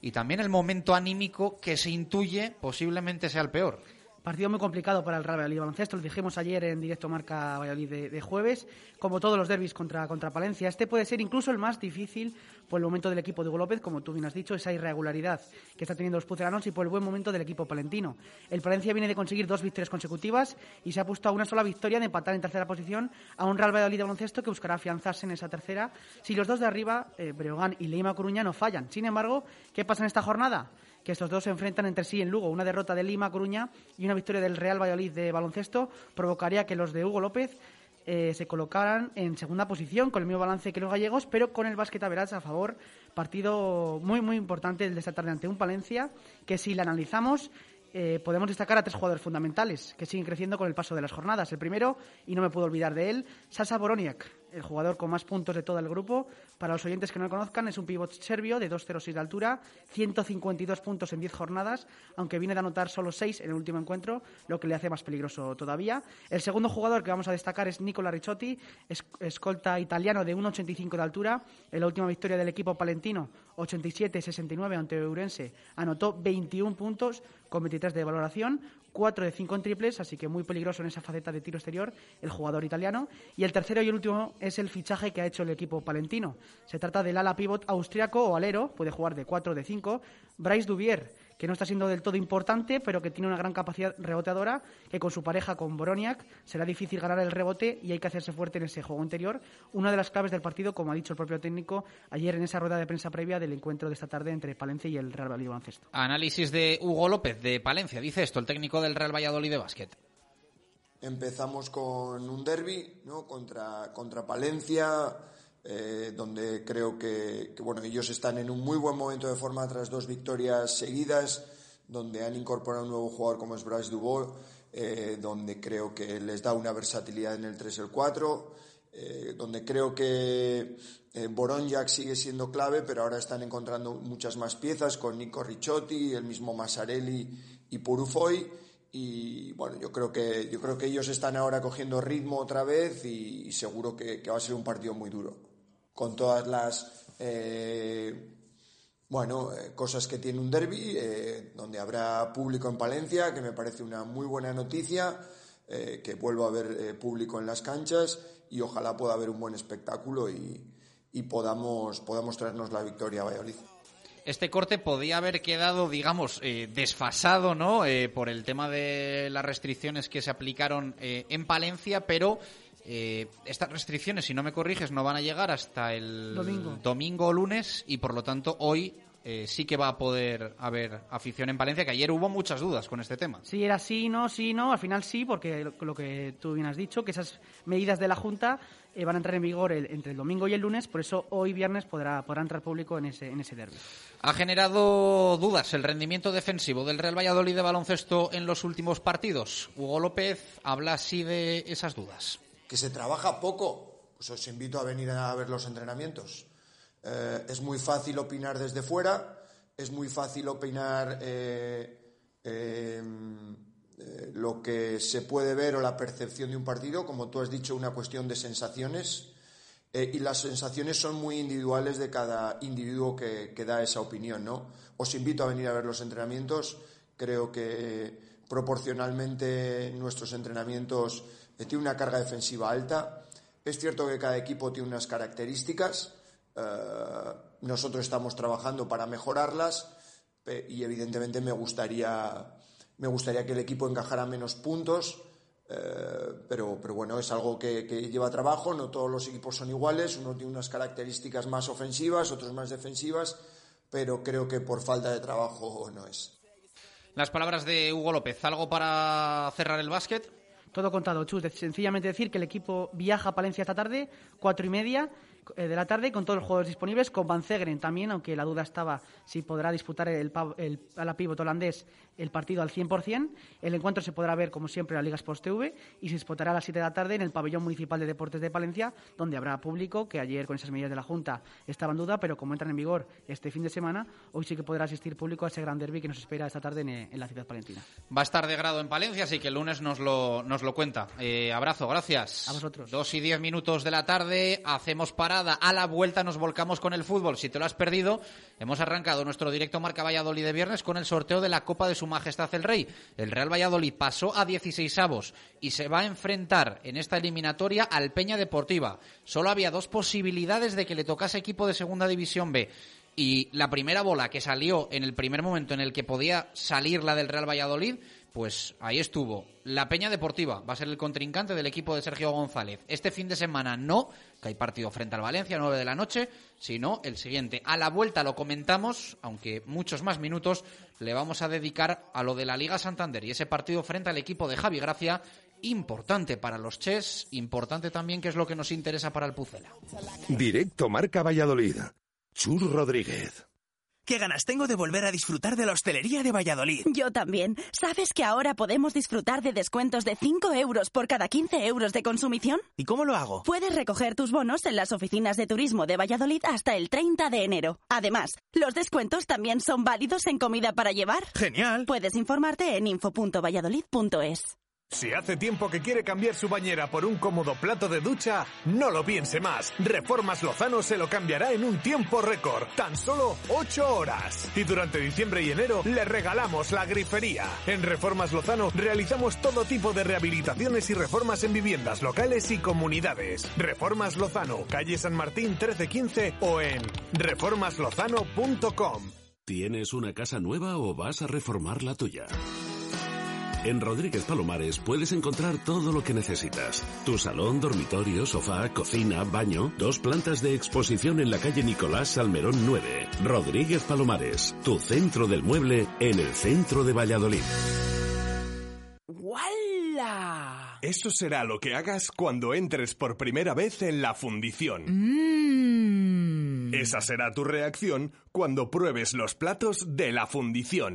y también el momento anímico que se intuye posiblemente sea el peor.
Partido muy complicado para el Real Valladolid Baloncesto, lo dijimos ayer en directo Marca Valladolid de, de, jueves, como todos los derbis contra, contra Palencia. Este puede ser incluso el más difícil por el momento del equipo de Hugo López, como tú bien has dicho, esa irregularidad que está teniendo los pucelanos y por el buen momento del equipo palentino. El Palencia viene de conseguir dos victorias consecutivas y se ha puesto a una sola victoria de empatar en tercera posición a un Real Valladolid Baloncesto que buscará afianzarse en esa tercera si los dos de arriba, eh, Breogán y Leima Coruña, no fallan. Sin embargo, ¿qué pasa en esta jornada? Que estos dos se enfrentan entre sí en Lugo. Una derrota de Lima, Coruña y una victoria del Real Valladolid de baloncesto provocaría que los de Hugo López eh, se colocaran en segunda posición con el mismo balance que los gallegos, pero con el básquet Averas a favor. Partido muy, muy importante el de esta tarde ante un Palencia que si la analizamos eh, podemos destacar a tres jugadores fundamentales que siguen creciendo con el paso de las jornadas. El primero, y no me puedo olvidar de él, Sasa Boroniak, el jugador con más puntos de todo el grupo. Para los oyentes que no lo conozcan, es un pivot serbio de 2,06 de altura, 152 puntos en 10 jornadas, aunque viene de anotar solo 6 en el último encuentro, lo que le hace más peligroso todavía. El segundo jugador que vamos a destacar es Nicola Ricciotti, escolta italiano de 1,85 de altura. En la última victoria del equipo palentino, 87-69 ante Eurense, anotó 21 puntos con 23 de valoración. 4 de 5 en triples, así que muy peligroso en esa faceta de tiro exterior el jugador italiano. Y el tercero y el último es el fichaje que ha hecho el equipo palentino. Se trata del ala pivot austriaco o alero, puede jugar de 4 o de 5, Bryce Duvier, que no está siendo del todo importante, pero que tiene una gran capacidad reboteadora, que con su pareja, con Boroniak, será difícil ganar el rebote y hay que hacerse fuerte en ese juego interior. Una de las claves del partido, como ha dicho el propio técnico ayer en esa rueda de prensa previa del encuentro de esta tarde entre Palencia y el Real Valladolid Baloncesto.
Análisis de Hugo López de Palencia, dice esto, el técnico del Real Valladolid de básquet.
Empezamos con un derby ¿no? contra, contra Palencia, eh, donde creo que, bueno, ellos están en un muy buen momento de forma tras dos victorias seguidas, donde han incorporado un nuevo jugador como es Bryce Dubois, eh, donde creo que les da una versatilidad en el 3 y el 4, eh, donde creo que Boronjak sigue siendo clave, pero ahora están encontrando muchas más piezas con Nico Ricciotti, el mismo Massarelli y Purufoy. Y bueno yo creo que yo creo que ellos están ahora cogiendo ritmo otra vez y, seguro que, va a ser un partido muy duro con todas las eh, bueno, eh, cosas que tiene un derby, eh, donde habrá público en Palencia, que me parece una muy buena noticia, que vuelva a haber público en las canchas y ojalá pueda haber un buen espectáculo y, y podamos, podamos traernos la victoria a Valladolid.
Este corte podía haber quedado, digamos, desfasado, ¿no? por el tema de las restricciones que se aplicaron en Palencia, pero eh, estas restricciones, si no me corriges, no van a llegar hasta el domingo, o lunes y por lo tanto hoy eh, sí que va a poder haber afición en Palencia, que ayer hubo muchas dudas con este tema.
Sí, era sí, no, sí, no, al final sí, porque lo, que tú bien has dicho, que esas medidas de la Junta eh, van a entrar en vigor entre el domingo y el lunes, por eso hoy viernes podrá, podrá entrar público en ese, en ese derby.
Ha generado dudas el rendimiento defensivo del Real Valladolid de baloncesto en los últimos partidos. Hugo López habla así de esas dudas
que se trabaja poco, pues os invito a venir a ver los entrenamientos. Eh, es muy fácil opinar desde fuera, es muy fácil opinar eh, eh, lo que se puede ver o la percepción de un partido, como tú has dicho, una cuestión de sensaciones. y las sensaciones son muy individuales de cada individuo que, que da esa opinión, ¿no? Os invito a venir a ver los entrenamientos. Creo que proporcionalmente nuestros entrenamientos tiene una carga defensiva alta. Es cierto que cada equipo tiene unas características. Eh, nosotros estamos trabajando para mejorarlas y evidentemente me gustaría, me gustaría que el equipo encajara menos puntos. Eh, pero, pero bueno, es algo que, lleva trabajo, no todos los equipos son iguales, uno tiene unas características más ofensivas, otros más defensivas, pero creo que por falta de trabajo no es.
Las palabras de Hugo López, ¿algo para cerrar el básquet?
Todo contado, Chus. Sencillamente decir que el equipo viaja a Palencia esta tarde, cuatro y media de la tarde, con todos los jugadores disponibles, con Van Zegren también, aunque la duda estaba si podrá disputar el, el, a la pívot holandés el partido al 100%. El encuentro se podrá ver, como siempre, en la Liga Sports TV y se disputará a las 7 de la tarde en el Pabellón Municipal de Deportes de Palencia, donde habrá público, que ayer con esas medidas de la Junta estaba en duda, pero como entran en vigor este fin de semana, hoy sí que podrá asistir público a ese gran derby que nos espera esta tarde en, la ciudad palentina.
Va a estar de grado en Palencia, así que el lunes nos lo, nos lo cuenta. Eh, abrazo, gracias.
A vosotros.
Dos y diez minutos de la tarde, hacemos parada. A la vuelta nos volcamos con el fútbol. Si te lo has perdido, hemos arrancado nuestro directo Marca Valladolid de viernes con el sorteo de la Copa de Su Majestad el Rey. El Real Valladolid pasó a 16 avos y se va a enfrentar en esta eliminatoria al Peña Deportiva. Solo había dos posibilidades de que le tocase equipo de Segunda División B. Y la primera bola que salió en el primer momento en el que podía salir la del Real Valladolid pues ahí estuvo. La Peña Deportiva va a ser el contrincante del equipo de Sergio González. Este fin de semana no, que hay partido frente al Valencia a 9 de la noche, sino el siguiente. A la vuelta lo comentamos, aunque muchos más minutos le vamos a dedicar a lo de la Liga Santander y ese partido frente al equipo de Javi Gracia, importante para los Ches, importante también que es lo que nos interesa para el Pucela.
Directo Marca Valladolid. Chur Rodríguez.
Qué ganas tengo de volver a disfrutar de la hostelería de Valladolid.
Yo también. ¿Sabes que ahora podemos disfrutar de descuentos de 5 euros por cada 15 euros de consumición?
¿Y cómo lo hago?
Puedes recoger tus bonos en las oficinas de turismo de Valladolid hasta el 30 de enero. Además, los descuentos también son válidos en comida para llevar.
Genial.
Puedes informarte en info.valladolid.es.
Si hace tiempo que quiere cambiar su bañera por un cómodo plato de ducha, no lo piense más. Reformas Lozano se lo cambiará en un tiempo récord, tan solo 8 horas. Y durante diciembre y enero le regalamos la grifería. En Reformas Lozano realizamos todo tipo de rehabilitaciones y reformas en viviendas locales y comunidades. Reformas Lozano, calle San Martín 1315 o en reformaslozano.com.
¿Tienes una casa nueva o vas a reformar la tuya? En Rodríguez Palomares puedes encontrar todo lo que necesitas. Tu salón, dormitorio, sofá, cocina, baño, dos plantas de exposición en la calle Nicolás Salmerón 9. Rodríguez Palomares, tu centro del mueble en el centro de Valladolid.
¡Wala! Eso será lo que hagas cuando entres por primera vez en la fundición. Esa será tu reacción cuando pruebes los platos de la fundición.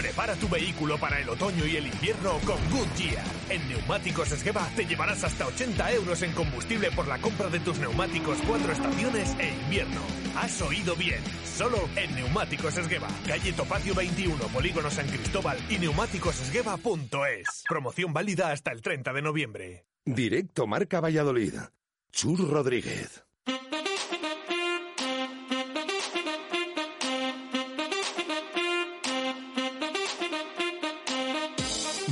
Prepara tu vehículo para el otoño y el invierno con Goodyear. En Neumáticos Esgueva te llevarás hasta 80 euros en combustible por la compra de tus neumáticos cuatro estaciones e invierno. Has oído bien, solo en Neumáticos Esgueva. Calle Topacio 21, Polígono San Cristóbal y neumáticosesgueva.es. Promoción válida hasta el 30 de noviembre.
Directo Marca Valladolid. Chur Rodríguez.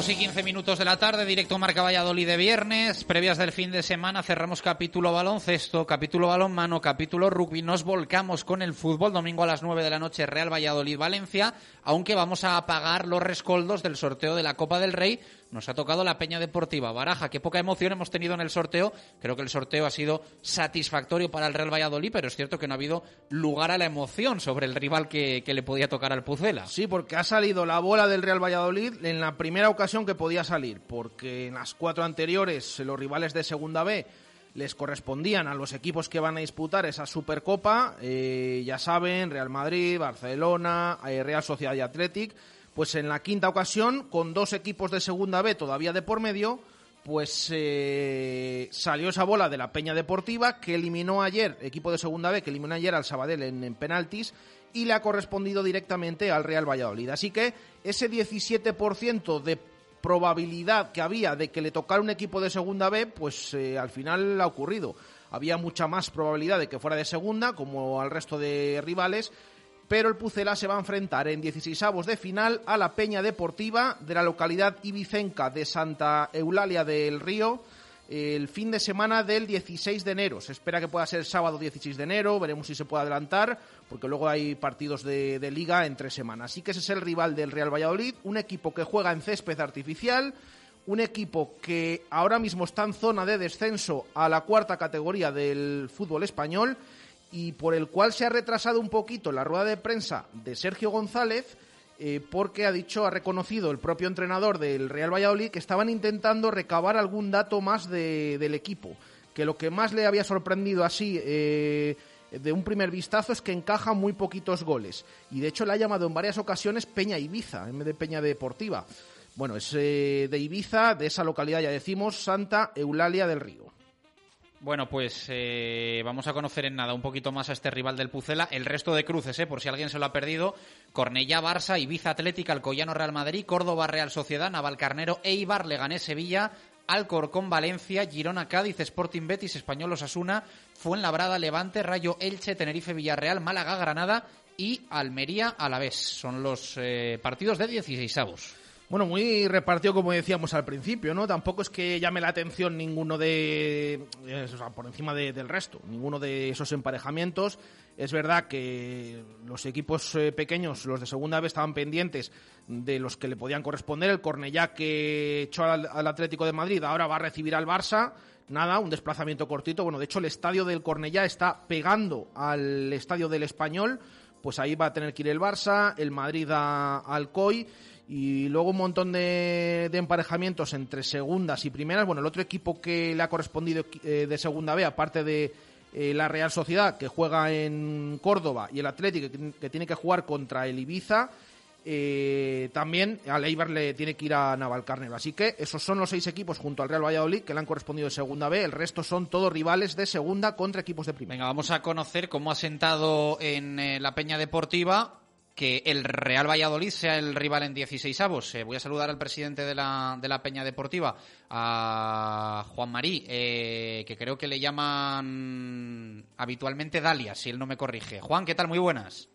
Dos y quince minutos de la tarde, directo Marca Valladolid de viernes, previas del fin de semana, cerramos capítulo baloncesto, capítulo balonmano, capítulo rugby, nos volcamos con el fútbol, domingo a las nueve de la noche, Real Valladolid-Valencia, aunque vamos a apagar los rescoldos del sorteo de la Copa del Rey nos ha tocado la Peña Deportiva Baraja. Qué poca emoción hemos tenido en el sorteo. Creo que el sorteo ha sido satisfactorio para el Real Valladolid, pero es cierto que no ha habido lugar a la emoción sobre el rival que, que le podía tocar al Pucela.
Sí, porque ha salido la bola del Real Valladolid en la primera ocasión que podía salir, porque en las cuatro anteriores los rivales de Segunda B les correspondían a los equipos que van a disputar esa Supercopa, eh, ya saben, Real Madrid, Barcelona, eh, Real Sociedad y Athletic, pues en la quinta ocasión, con dos equipos de Segunda B todavía de por medio, pues eh, salió esa bola de la Peña Deportiva que eliminó ayer, equipo de Segunda B, que eliminó ayer al Sabadell en, en penaltis y le ha correspondido directamente al Real Valladolid. Así que ese 17% de probabilidad que había de que le tocara un equipo de segunda B, pues eh, al final ha ocurrido. Había mucha más probabilidad de que fuera de segunda, como al resto de rivales, pero el Pucela se va a enfrentar en 16 avos de final a la Peña Deportiva de la localidad ibicenca de Santa Eulalia del Río el fin de semana del 16 de enero. Se espera que pueda ser sábado 16 de enero, veremos si se puede adelantar, porque luego hay partidos de, de, liga entre semanas. Así que ese es el rival del Real Valladolid, un equipo que juega en césped artificial, un equipo que ahora mismo está en zona de descenso a la cuarta categoría del fútbol español y por el cual se ha retrasado un poquito la rueda de prensa de Sergio González eh, porque ha dicho, ha reconocido el propio entrenador del Real Valladolid que estaban intentando recabar algún dato más de, del equipo, que lo que más le había sorprendido así eh, de un primer vistazo es que encaja muy poquitos goles y de hecho le ha llamado en varias ocasiones Peña Ibiza en vez de Peña Deportiva. Bueno, es eh, de Ibiza, de esa localidad ya decimos, Santa Eulalia del Río.
Bueno, pues eh, vamos a conocer en nada un poquito más a este rival del Pucela. El resto de cruces, eh, por si alguien se lo ha perdido. Cornellá, Barça, Ibiza Atlética, Alcoyano, Real Madrid, Córdoba, Real Sociedad, Navalcarnero, Eibar, Leganés, Sevilla, Alcorcón, Valencia, Girona, Cádiz, Sporting Betis, Español, Osasuna, Fuenlabrada, Levante, Rayo, Elche, Tenerife, Villarreal, Málaga, Granada y Almería, Alavés. Son los eh, partidos de 16 avos.
Bueno, muy repartido como decíamos al principio, ¿no? Tampoco es que llame la atención ninguno de, o sea, por encima de, del resto, ninguno de esos emparejamientos. Es verdad que los equipos eh, pequeños, los de segunda vez, estaban pendientes de los que le podían corresponder. El Cornellá que echó al, al Atlético de Madrid ahora va a recibir al Barça. Nada, un desplazamiento cortito. Bueno, de hecho el estadio del Cornellá está pegando al estadio del Español. Pues ahí va a tener que ir el Barça, el Madrid a Alcoy y luego un montón de, emparejamientos entre segundas y primeras. Bueno, el otro equipo que le ha correspondido eh, de segunda B, aparte de eh, la Real Sociedad, que juega en Córdoba, y el Atlético, que, que tiene que jugar contra el Ibiza, eh, también al Eibar le tiene que ir a Navalcarnero. Así que esos son los seis equipos junto al Real Valladolid que le han correspondido de segunda B. El resto son todos rivales de segunda contra equipos de primera.
Venga, vamos a conocer cómo ha sentado en eh, la Peña Deportiva que el Real Valladolid sea el rival en 16 avos. Eh, voy a saludar al presidente de la, de la Peña Deportiva, a Juan Marí, eh, que creo que le llaman habitualmente Dalia, si él no me corrige. Juan, ¿qué tal? Muy buenas.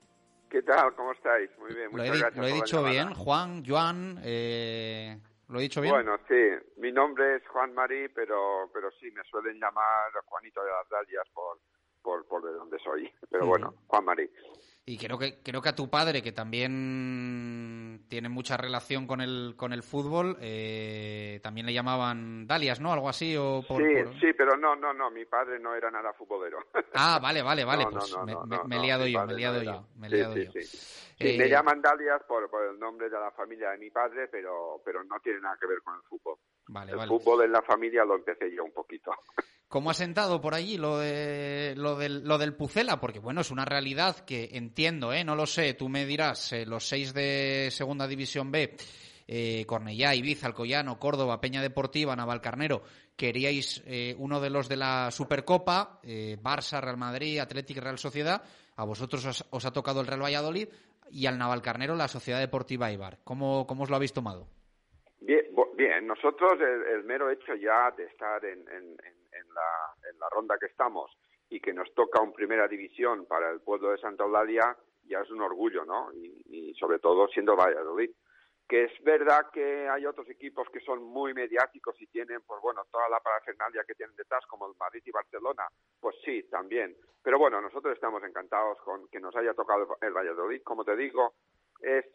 ¿Qué tal? ¿Cómo estáis? Muy bien, muchas
lo he,
gracias.
Lo he dicho bien, Juan, Joan, eh, ¿lo he dicho bien?
Bueno, sí, mi nombre es Juan Marí, pero, pero sí, me suelen llamar Juanito de las Dalias por, por, por de donde soy. Pero bueno, Juan Marí.
Y creo que creo que a tu padre, que también tiene mucha relación con el con el fútbol, eh, también le llamaban Dalias, ¿no? Algo así o por,
sí,
por...
sí, pero no, no, no. Mi padre no era nada futbolero.
Ah, vale, vale, vale.
No,
pues
no, no,
me, he liado yo, me he liado yo, me he
Sí,
liado yo.
sí. Sí,
Eh,
me llaman Dalias por, por el nombre de la familia de mi padre, pero, pero no tiene nada que ver con el fútbol.
Vale,
el
vale.
fútbol en la familia lo empecé yo un poquito.
¿Cómo ha sentado por allí lo, de, lo, del, lo del Pucela? Porque, bueno, es una realidad que entiendo, ¿eh? No lo sé, tú me dirás, eh, los seis de Segunda División B, eh, Cornellá, Ibiza, Alcoyano, Córdoba, Peña Deportiva, Navalcarnero, queríais eh, uno de los de la Supercopa, eh, Barça, Real Madrid, Atlético, Real Sociedad, a vosotros os, os ha tocado el Real Valladolid y al Navalcarnero la Sociedad Deportiva Ibar. ¿Cómo, cómo os lo habéis tomado?
Bien, bien. nosotros el, mero hecho ya de estar en, en la, en la ronda que estamos y que nos toca un primera división para el pueblo de Santa Eulalia ya es un orgullo, ¿no? Y, y sobre todo siendo Valladolid. Que es verdad que hay otros equipos que son muy mediáticos y tienen, pues bueno, toda la parafernalia que tienen detrás, como el Madrid y Barcelona, pues sí, también. Pero bueno, nosotros estamos encantados con que nos haya tocado el Valladolid. Como te digo, es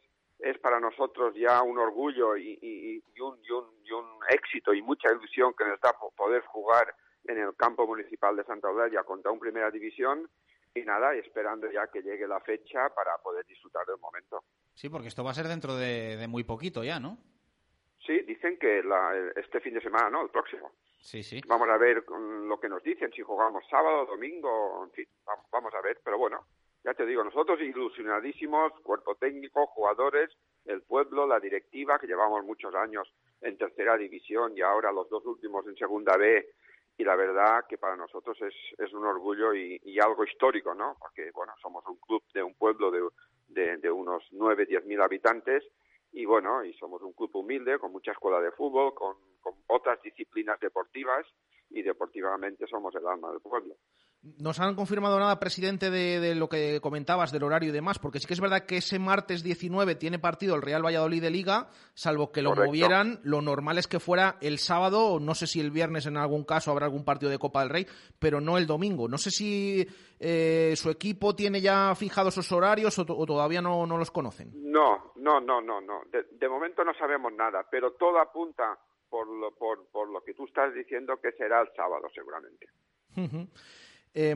es para nosotros ya un orgullo y, y, y, un, y, un, y un éxito y mucha ilusión que nos da poder jugar en el campo municipal de Santa Eulalia contra un primera división y nada, esperando ya que llegue la fecha para poder disfrutar del momento.
Sí, porque esto va a ser dentro de, de muy poquito ya, ¿no?
Sí, dicen que la, este fin de semana, ¿no? El próximo.
Sí, sí.
Vamos a ver lo que nos dicen, si jugamos sábado, domingo, en fin, vamos a ver. Pero bueno, ya te digo, nosotros ilusionadísimos, cuerpo técnico, jugadores, el pueblo, la directiva, que llevamos muchos años en tercera división y ahora los dos últimos en segunda B. Y la verdad que para nosotros es, es un orgullo y, algo histórico, ¿no? Porque, bueno, somos un club de un pueblo de, de, de unos nueve, diez mil habitantes y bueno, y somos un club humilde, con mucha escuela de fútbol, con, con otras disciplinas deportivas y deportivamente somos el alma del pueblo.
¿Nos han confirmado nada, presidente, de, de, lo que comentabas del horario y demás? Porque sí que es verdad que ese martes 19 tiene partido el Real Valladolid de Liga, salvo que lo
Correcto.
movieran, lo normal es que fuera el sábado, o no sé si el viernes en algún caso habrá algún partido de Copa del Rey, pero no el domingo. No sé si eh, su equipo tiene ya fijados esos horarios o, o todavía no, no, los conocen.
No, no, no, no, no. De, de momento no sabemos nada, pero todo apunta por lo, por, por lo que tú estás diciendo que será el sábado seguramente.
Uh -huh. Eh,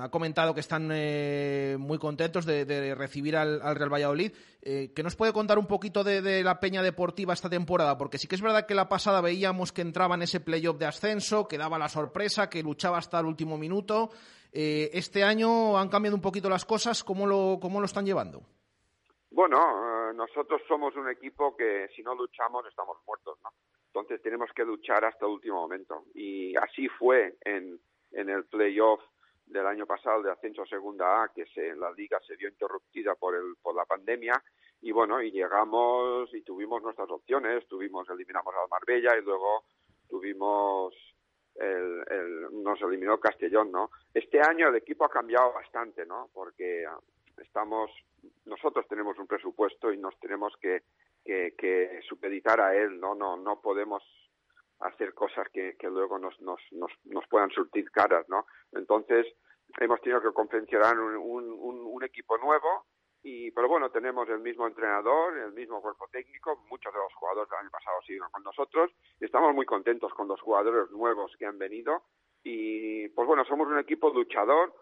ha comentado que están eh, muy contentos de, recibir al, al, Real Valladolid. Eh, ¿Qué nos puede contar un poquito de, de, la peña deportiva esta temporada? Porque sí que es verdad que la pasada veíamos que entraba en ese playoff de ascenso, que daba la sorpresa, que luchaba hasta el último minuto. Eh, este año han cambiado un poquito las cosas. ¿Cómo lo, cómo lo están llevando?
Bueno, eh, nosotros somos un equipo que si no luchamos estamos muertos, ¿no? Entonces tenemos que luchar hasta el último momento. Y así fue en en el playoff del año pasado de ascenso segunda A que se, la liga se vio interrumpida por el por la pandemia. Y bueno y llegamos y tuvimos nuestras opciones. Tuvimos eliminamos al Marbella y luego tuvimos el, el, nos eliminó Castellón no este año el equipo ha cambiado bastante no porque estamos nosotros tenemos un presupuesto y nos tenemos que que, que supeditar a él no no no podemos hacer cosas que, luego nos, nos, nos, nos, puedan surtir caras, ¿no? Entonces, hemos tenido que confeccionar un, un, un, equipo nuevo, y, pero bueno, tenemos el mismo entrenador, el mismo cuerpo técnico, muchos de los jugadores del año pasado siguen con nosotros, y estamos muy contentos con los jugadores nuevos que han venido, y pues bueno, somos un equipo luchador,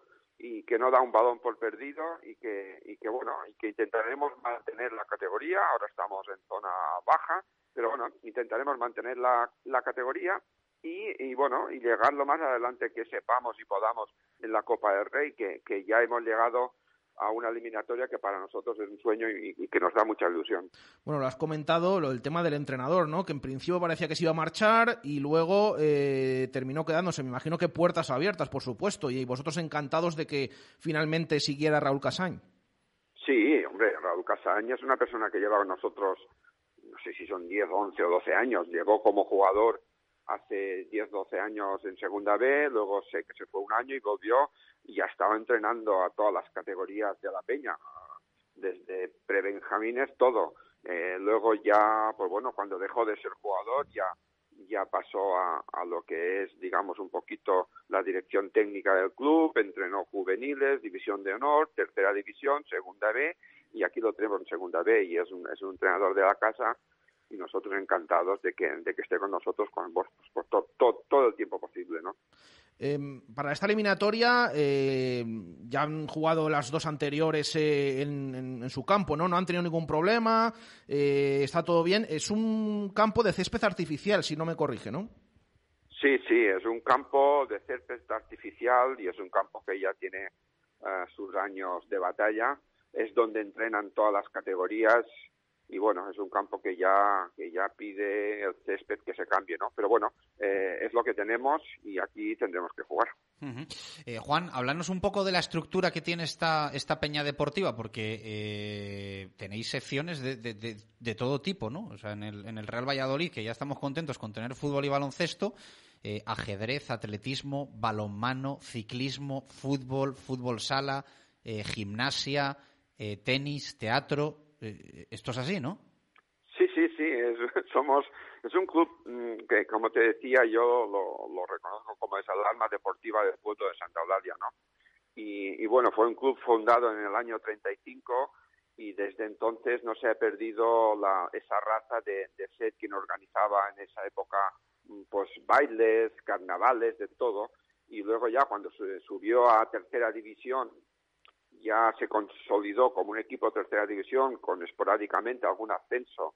y que no da un balón por perdido y que y que bueno y que intentaremos mantener la categoría ahora estamos en zona baja pero bueno intentaremos mantener la, la categoría y, y bueno y llegar lo más adelante que sepamos y podamos en la Copa del Rey que, que ya hemos llegado a una eliminatoria que para nosotros es un sueño y, y, que nos da mucha ilusión.
Bueno, lo has comentado, lo, el tema del entrenador, ¿no? Que en principio parecía que se iba a marchar y luego eh, terminó quedándose. Me imagino que puertas abiertas, por supuesto, y vosotros encantados de que finalmente siguiera Raúl Casañ.
Sí, hombre, Raúl Casañ es una persona que lleva con nosotros, no sé si son 10, 11 o 12 años. Llegó como jugador hace 10, 12 años en Segunda B, luego sé que se fue un año y volvió y ya estaba entrenando a todas las categorías de la peña, desde prebenjamines, todo. Eh, luego ya, pues bueno, cuando dejó de ser jugador ya ya pasó a, a lo que es, digamos, un poquito la dirección técnica del club, entrenó juveniles, división de honor, tercera división, segunda B, y aquí lo tenemos en segunda B, y es un, es un entrenador de la casa, y nosotros encantados de que, de que esté con nosotros con vos, pues, todo, todo, todo el tiempo posible, ¿no?
Eh, para esta eliminatoria eh, ya han jugado las dos anteriores eh, en, en, en, su campo, ¿no? No han tenido ningún problema, eh, está todo bien. Es un campo de césped artificial, si no me corrige, ¿no?
Sí, sí, es un campo de césped artificial y es un campo que ya tiene uh, sus años de batalla. Es donde entrenan todas las categorías y bueno, es un campo que ya, que ya pide el césped que se cambie, ¿no? Pero bueno, eh, es lo que tenemos y aquí tendremos que jugar.
Eh, Juan, háblanos un poco de la estructura que tiene esta, esta peña deportiva, porque eh, tenéis secciones de, de, de, de, todo tipo, ¿no? O sea, en el, en el Real Valladolid, que ya estamos contentos con tener fútbol y baloncesto, eh, ajedrez, atletismo, balonmano, ciclismo, fútbol, fútbol sala, eh, gimnasia, eh, tenis, teatro eh, esto es así, ¿no?
Sí, sí, sí. Es, somos es un club mmm, que, como te decía, yo lo, lo, reconozco como es el alma deportiva del pueblo de Santa Eulalia, ¿no? Y, y, bueno, fue un club fundado en el año 35 y desde entonces no se ha perdido la, esa raza de, de sed quien organizaba en esa época mm, pues bailes, carnavales, de todo y luego ya cuando subió a tercera división ya se consolidó como un equipo de tercera división con esporádicamente algún ascenso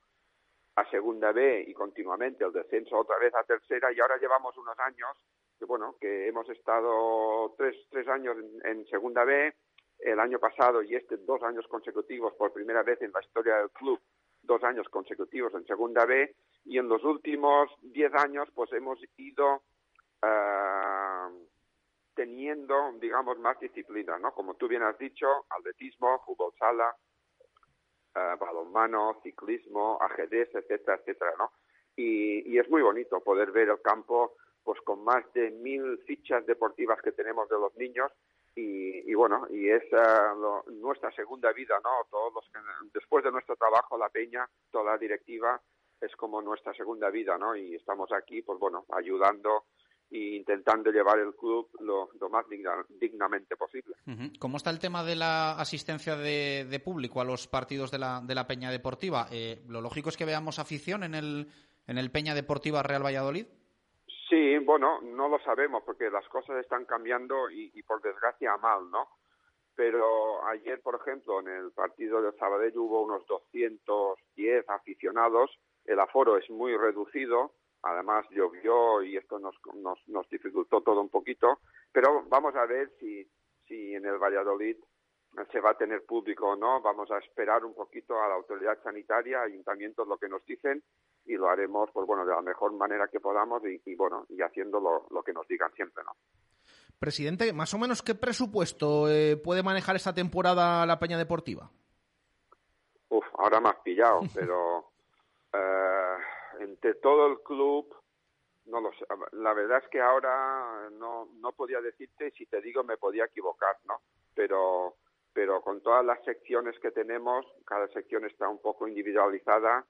a segunda B y continuamente el descenso otra vez a tercera y ahora llevamos unos años que bueno que hemos estado tres, tres años en, en segunda B el año pasado y este dos años consecutivos por primera vez en la historia del club dos años consecutivos en segunda B y en los últimos diez años pues hemos ido uh, teniendo digamos más disciplina no como tú bien has dicho atletismo fútbol sala uh, balonmano ciclismo ajedrez etcétera etcétera no y, y es muy bonito poder ver el campo pues con más de mil fichas deportivas que tenemos de los niños y, y bueno, y es uh, lo, nuestra segunda vida, ¿no? Todos los que, después de nuestro trabajo, la peña, toda la directiva, es como nuestra segunda vida, ¿no? Y estamos aquí, pues bueno, ayudando e intentando llevar el club lo, lo más digna, dignamente posible.
¿Cómo está el tema de la asistencia de, de público a los partidos de la, de la Peña Deportiva? Eh, lo lógico es que veamos afición en el, en el Peña Deportiva Real Valladolid.
Sí, bueno, no lo sabemos porque las cosas están cambiando y, y por desgracia mal, ¿no? Pero ayer, por ejemplo, en el partido de Sabadell hubo unos 210 aficionados, el aforo es muy reducido, además llovió y esto nos, nos, nos dificultó todo un poquito, pero vamos a ver si, si en el Valladolid se va a tener público o no, vamos a esperar un poquito a la autoridad sanitaria, ayuntamientos, lo que nos dicen y lo haremos pues bueno de la mejor manera que podamos y, y bueno y haciendo lo, lo, que nos digan siempre no
presidente más o menos qué presupuesto eh, puede manejar esta temporada la Peña Deportiva
Uf, ahora me has pillado pero eh, entre todo el club no lo sé la verdad es que ahora no no podía decirte si te digo me podía equivocar no pero pero con todas las secciones que tenemos cada sección está un poco individualizada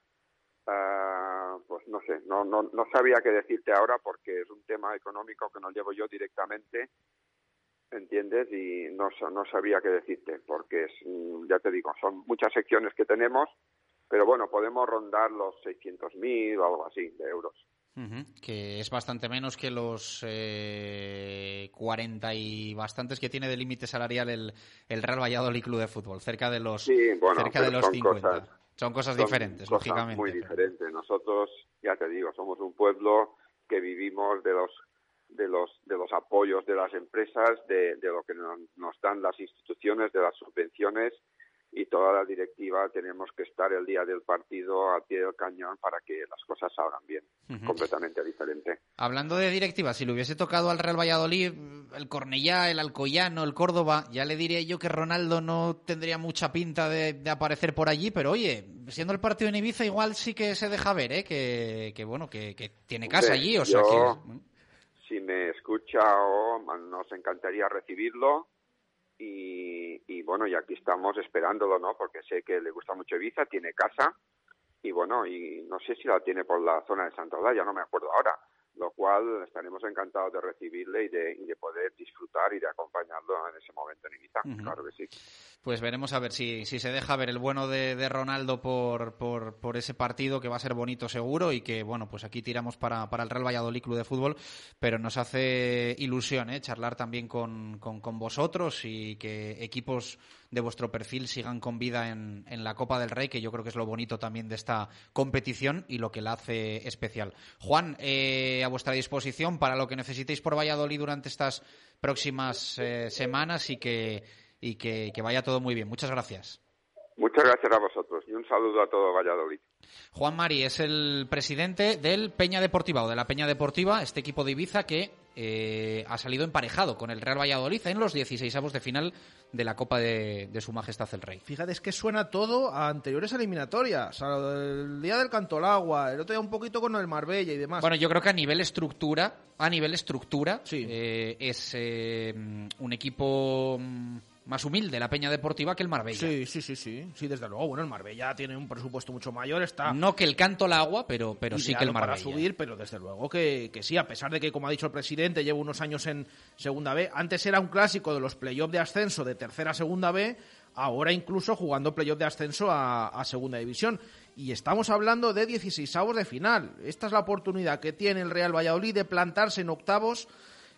Uh, pues no sé, no, no, no sabía qué decirte ahora porque es un tema económico que no llevo yo directamente, ¿entiendes? Y no, no sabía qué decirte porque es, ya te digo, son muchas secciones que tenemos, pero bueno, podemos rondar los 600.000 o algo así de euros.
Uh -huh, que es bastante menos que los eh, 40 y bastantes que tiene de límite salarial el, el Real Valladolid Club de Fútbol, cerca de los,
sí, bueno,
cerca de los 50.
Cosas
son cosas
son
diferentes,
cosas
lógicamente.
Muy diferentes. Nosotros, ya te digo, somos un pueblo que vivimos de los de los de los apoyos de las empresas, de, de lo que nos, nos dan las instituciones, de las subvenciones y toda la directiva tenemos que estar el día del partido al pie del cañón para que las cosas salgan bien, uh -huh. completamente diferente.
Hablando de directiva, si le hubiese tocado al Real Valladolid, el Cornellá, el Alcoyano, el Córdoba, ya le diría yo que Ronaldo no tendría mucha pinta de, de, aparecer por allí, pero oye, siendo el partido en Ibiza igual sí que se deja ver, ¿eh? que, que bueno, que, que tiene casa
Hombre,
allí, o
yo,
sea que...
Si me escucha o nos encantaría recibirlo y, y, bueno, y aquí estamos esperándolo, ¿no? Porque sé que le gusta mucho Ibiza, tiene casa y bueno, y no sé si la tiene por la zona de Santa Olaya, no me acuerdo ahora, lo cual estaremos encantados de recibirle y de, y de poder disfrutar y de acompañarlo en ese momento en Ibiza, uh -huh. claro que sí.
Pues veremos a ver si, si se deja ver el bueno de, de Ronaldo por, por, por, ese partido que va a ser bonito seguro y que, bueno, pues aquí tiramos para, para el Real Valladolid Club de Fútbol, pero nos hace ilusión ¿eh? charlar también con, con, con vosotros y que equipos de vuestro perfil sigan con vida en, en, la Copa del Rey, que yo creo que es lo bonito también de esta competición y lo que la hace especial. Juan, eh, a vuestra disposición para lo que necesitéis por Valladolid durante estas próximas eh, semanas y que y que, que, vaya todo muy bien. Muchas gracias.
Muchas gracias a vosotros y un saludo a todo Valladolid.
Juan Mari es el presidente del Peña Deportiva o de la Peña Deportiva, este equipo de Ibiza que eh, ha salido emparejado con el Real Valladolid en los 16 avos de final de la Copa de, de, Su Majestad el Rey.
Fíjate, es que suena todo a anteriores eliminatorias, el día del Cantolagua, el otro día un poquito con el Marbella y demás.
Bueno, yo creo que a nivel estructura, a nivel estructura, sí. eh, es eh, un equipo más humilde la Peña Deportiva que el Marbella.
Sí, sí, sí, sí, sí, desde luego. Bueno, el Marbella tiene un presupuesto mucho mayor, está...
No que el canto al agua, pero, pero sí que el Marbella.
para subir, pero desde luego que, que, sí, a pesar de que, como ha dicho el presidente, lleva unos años en Segunda B. Antes era un clásico de los playoffs de ascenso de tercera a Segunda B, ahora incluso jugando playoff de ascenso a, a Segunda División. Y estamos hablando de 16 avos de final. Esta es la oportunidad que tiene el Real Valladolid de plantarse en octavos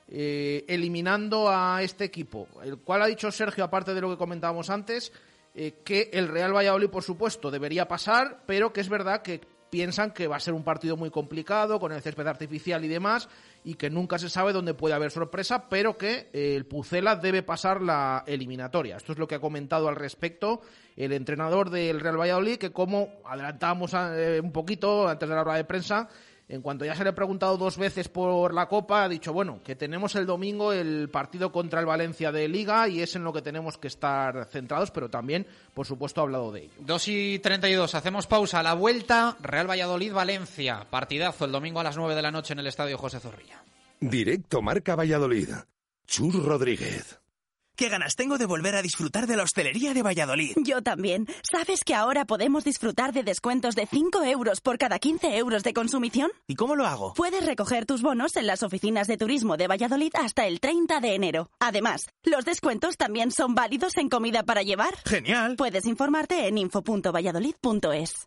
eh, eliminando a este equipo, el cual ha dicho Sergio, aparte de lo que comentábamos antes, eh, que el Real Valladolid, por supuesto, debería pasar, pero que es verdad que piensan que va a ser un partido muy complicado, con el césped artificial y demás, y que nunca se sabe dónde puede haber sorpresa, pero que eh, el Pucela debe pasar la eliminatoria. Esto es lo que ha comentado al respecto el entrenador del Real Valladolid, que como adelantábamos un poquito antes de la rueda de prensa, en cuanto ya se le ha preguntado dos veces por la Copa, ha dicho, bueno, que tenemos el domingo el partido contra el Valencia de Liga y es en lo que tenemos que estar centrados, pero también, por supuesto, ha hablado de ello.
2 y 32, hacemos pausa. La vuelta, Real Valladolid-Valencia. Partidazo el domingo a las 9 de la noche en el Estadio José Zorrilla.
Directo Marca Valladolid. Chur Rodríguez.
Qué ganas tengo de volver a disfrutar de la hostelería de Valladolid.
Yo también. ¿Sabes que ahora podemos disfrutar de descuentos de 5 euros por cada 15 euros de consumición?
¿Y cómo lo hago?
Puedes recoger tus bonos en las oficinas de turismo de Valladolid hasta el 30 de enero. Además, los descuentos también son válidos en comida para llevar.
¡Genial!
Puedes informarte en info.valladolid.es.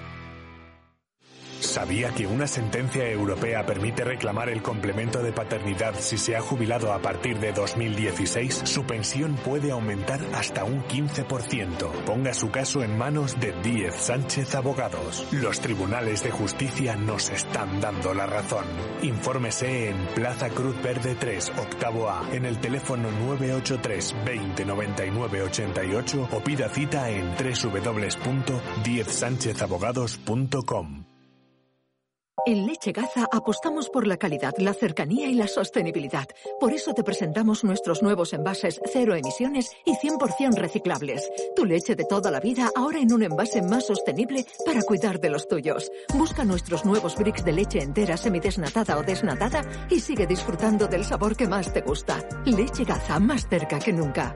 ¿Sabía que una sentencia europea permite reclamar el complemento de paternidad si se ha jubilado a partir de 2016? Su pensión puede aumentar hasta un 15%. Ponga su caso en manos de Díez Sánchez Abogados. Los tribunales de justicia nos están dando la razón. Infórmese en Plaza Cruz Verde 3, octavo A, en el teléfono 983 20 99 88 o pida cita en www.diezsánchezabogados.com.
En Leche Gaza apostamos por la calidad, la cercanía y la sostenibilidad. Por eso te presentamos nuestros nuevos envases cero emisiones y 100% reciclables. Tu leche de toda la vida ahora en un envase más sostenible para cuidar de los tuyos. Busca nuestros nuevos bricks de leche entera, semidesnatada o desnatada y sigue disfrutando del sabor que más te gusta. Leche Gaza, más cerca que nunca.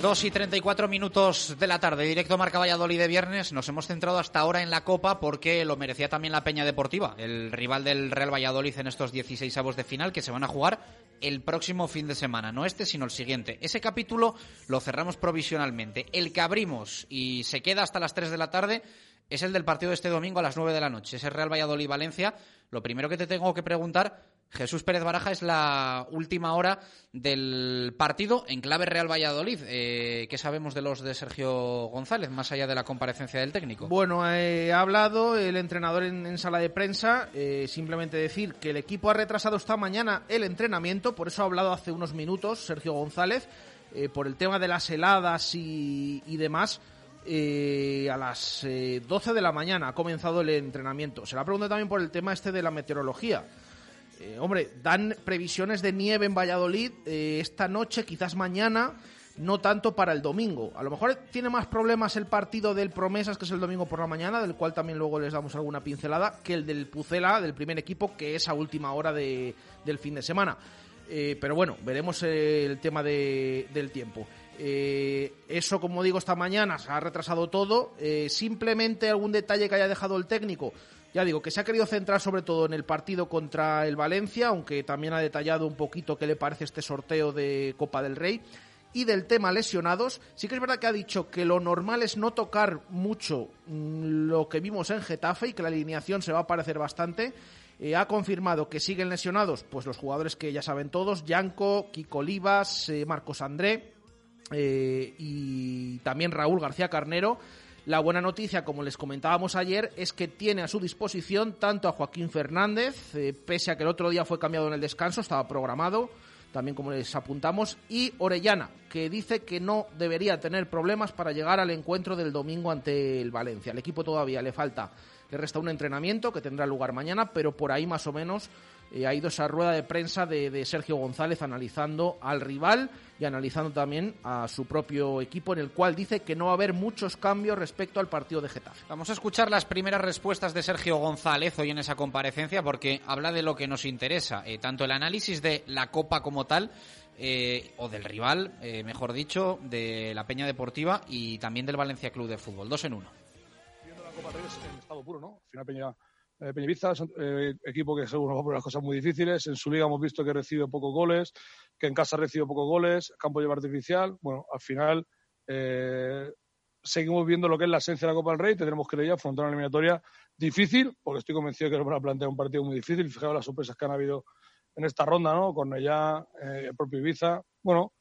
Dos y 34 minutos de la tarde, directo Marca Valladolid de viernes. Nos hemos centrado hasta ahora en la Copa porque lo merecía también la Peña Deportiva, el rival del Real Valladolid en estos 16 avos de final que se van a jugar el próximo fin de semana. No este, sino el siguiente. Ese capítulo lo cerramos provisionalmente. El que abrimos y se queda hasta las 3 de la tarde es el del partido de este domingo a las 9 de la noche. Ese Real Valladolid-Valencia. Lo primero que te tengo que preguntar Jesús Pérez Baraja es la última hora del partido en clave Real Valladolid. Eh, ¿Qué sabemos de los de Sergio González, más allá de la comparecencia del técnico?
Bueno, eh, ha hablado el entrenador en, sala de prensa. Eh, simplemente decir que el equipo ha retrasado esta mañana el entrenamiento, por eso ha hablado hace unos minutos Sergio González, por el tema de las heladas y, demás. a las 12 de la mañana ha comenzado el entrenamiento. Se le ha preguntado también por el tema este de la meteorología. Eh, hombre, dan previsiones de nieve en Valladolid eh, esta noche, quizás mañana, no tanto para el domingo. A lo mejor tiene más problemas el partido del Promesas, que es el domingo por la mañana, del cual también luego les damos alguna pincelada, que el del Pucela, del primer equipo, que es a última hora de, del fin de semana. Eh, pero bueno, veremos el tema del tiempo. Eso, como digo, esta mañana se ha retrasado todo. Simplemente algún detalle que haya dejado el técnico. Ya digo, que se ha querido centrar sobre todo en el partido contra el Valencia, aunque también ha detallado un poquito qué le parece este sorteo de Copa del Rey. Y del tema lesionados, sí que es verdad que ha dicho que lo normal es no tocar mucho mm, lo que vimos en Getafe y que la alineación se va a parecer bastante. Eh, ha confirmado que siguen lesionados pues los jugadores que ya saben todos, Yanko, Kiko Olivas, Marcos André, eh, y también Raúl García Carnero. La buena noticia, como les comentábamos ayer, es que tiene a su disposición tanto a Joaquín Fernández, eh, pese a que el otro día fue cambiado en el descanso, estaba programado, también como les apuntamos, y Orellana, que dice que no debería tener problemas para llegar al encuentro del domingo ante el Valencia. Al equipo todavía le falta, le resta un entrenamiento que tendrá lugar mañana, pero por ahí más o menos eh, ha ido esa rueda de prensa de, Sergio González analizando al rival y analizando también a su propio equipo, en el cual dice que no va a haber muchos cambios respecto al partido de Getafe.
Vamos a escuchar las primeras respuestas de Sergio González hoy en esa comparecencia, porque habla de lo que nos interesa, eh, tanto el análisis de la Copa como tal, eh, o del rival, mejor dicho, de la Peña Deportiva y también del Valencia Club de Fútbol. Dos en uno.
Viendo la Copa en estado puro, ¿no? Final Peña eh, eh, equipo que seguro va a las cosas muy difíciles. En su liga hemos visto que recibe pocos goles, que en casa recibe pocos goles, campo lleva artificial. Bueno, al final eh, seguimos viendo lo que es la esencia de la Copa del Rey. Tendremos que ir afrontar una eliminatoria difícil, porque estoy convencido que nos van a plantear un partido muy difícil. Fijaos las sorpresas que han habido en esta ronda, ¿no? Con ella, eh, el propio Ibiza. Bueno,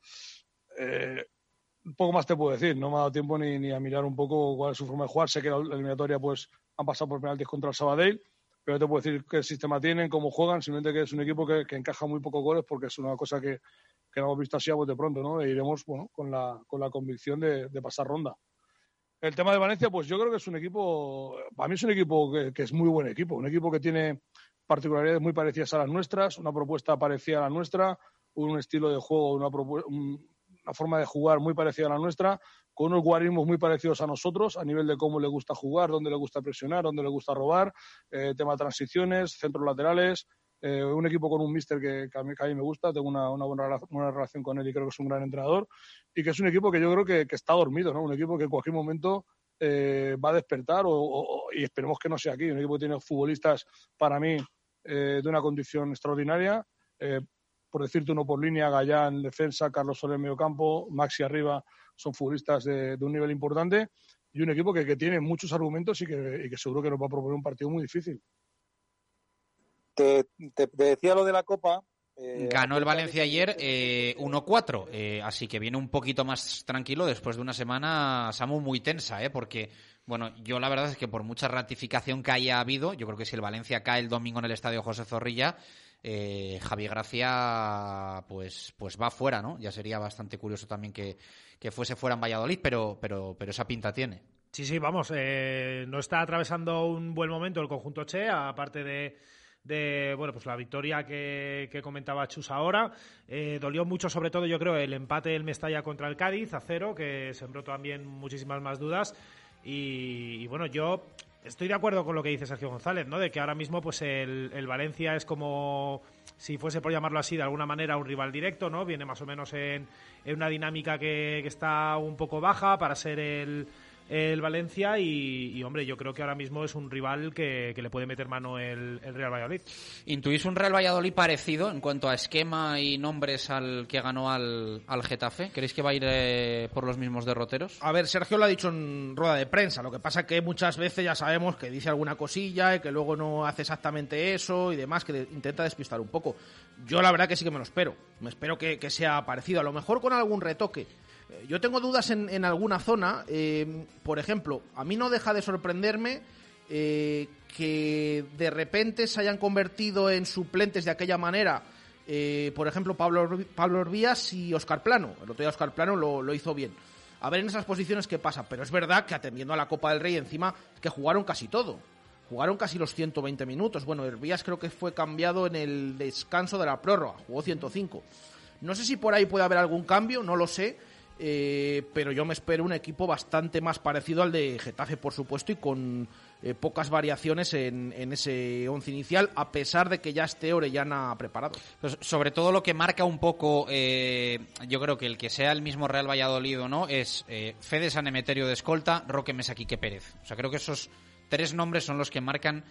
poco más te puedo decir. No me ha dado tiempo ni, ni, a mirar un poco cuál es su forma de jugar. Sé que la eliminatoria, pues, han pasado por penaltis contra el Sabadell, pero no te puedo decir qué sistema tienen, cómo juegan, simplemente que es un equipo que, encaja muy pocos goles porque es una cosa que, que no hemos visto así a de pronto, ¿no? E iremos, bueno, con la, con la convicción de, pasar ronda. El tema de Valencia, pues yo creo que es un equipo, para mí es un equipo que, es muy buen equipo, un equipo que tiene particularidades muy parecidas a las nuestras, una propuesta parecida a la nuestra, un estilo de juego, una, una forma de jugar muy parecida a la nuestra, con unos guarismos muy parecidos a nosotros a nivel de cómo le gusta jugar, dónde le gusta presionar, dónde le gusta robar, eh, tema transiciones, centros laterales. Eh, un equipo con un mister que, a, mí, me gusta, tengo una, buena, relación con él y creo que es un gran entrenador. Y que es un equipo que yo creo que, está dormido, ¿no? Un equipo que en cualquier momento eh, va a despertar y esperemos que no sea aquí. Un equipo que tiene futbolistas, para mí, de una condición extraordinaria por decirte uno por línea, Gallán defensa, Carlos Soler en medio campo, Maxi arriba, son futbolistas de, un nivel importante y un equipo que, tiene muchos argumentos y que, seguro que nos va a proponer un partido muy difícil.
Te, decía lo de la Copa.
Eh, Ganó el Valencia ayer 1-4, eh, eh, así que viene un poquito más tranquilo después de una semana, Samu, muy tensa, ¿eh? porque, bueno, yo la verdad es que por mucha ratificación que haya habido, yo creo que si el Valencia cae el domingo en el Estadio José Zorrilla, eh, Javi Gracia pues, pues va fuera, ¿no? Ya sería bastante curioso también que, fuese fuera en Valladolid, pero, pero, pero esa pinta tiene.
Sí, sí, vamos, eh, no está atravesando un buen momento el conjunto Che, aparte de, de bueno pues la victoria que, comentaba Chus ahora. Eh, dolió mucho, sobre todo, yo creo, el empate del Mestalla contra el Cádiz a cero, que sembró también muchísimas más dudas. y bueno, yo estoy de acuerdo con lo que dice Sergio González, ¿no? De que ahora mismo, pues el, Valencia es como si fuese por llamarlo así, de alguna manera un rival directo, ¿no? Viene más o menos en, una dinámica que, está un poco baja para ser el, el Valencia y, hombre, yo creo que ahora mismo es un rival que, le puede meter mano el, Real Valladolid.
¿Intuís un Real Valladolid parecido en cuanto a esquema y nombres al que ganó al, al Getafe? ¿Creéis que va a ir eh, por los mismos derroteros?
A ver, Sergio lo ha dicho en rueda de prensa, lo que pasa que muchas veces ya sabemos que dice alguna cosilla y que luego no hace exactamente eso y demás, que intenta despistar un poco. Yo la verdad que sí que me lo espero, me espero que, que sea parecido, a lo mejor con algún retoque yo tengo dudas en, alguna zona. Eh, por ejemplo, a mí no deja de sorprenderme eh, que de repente se hayan convertido en suplentes de aquella manera. por ejemplo, Pablo, Pablo Orbías y Oscar Plano. El otro día Oscar Plano lo, hizo bien. A ver en esas posiciones qué pasa. Pero es verdad que atendiendo a la Copa del Rey encima, que jugaron casi todo. Jugaron casi los 120 minutos. Bueno, Herbías creo que fue cambiado en el descanso de la prórroga. Jugó 105. No sé si por ahí puede haber algún cambio, no lo sé eh, pero yo me espero un equipo bastante más parecido al de Getafe, por supuesto, y con eh, pocas variaciones en, ese once inicial, a pesar de que ya esté Orellana preparado.
Pues sobre todo lo que marca un poco, eh, yo creo que el que sea el mismo Real Valladolid o no, es eh, Fede San Emeterio de escolta, Roque Mesa, Quique Pérez. O sea, creo que esos tres nombres son los que marcan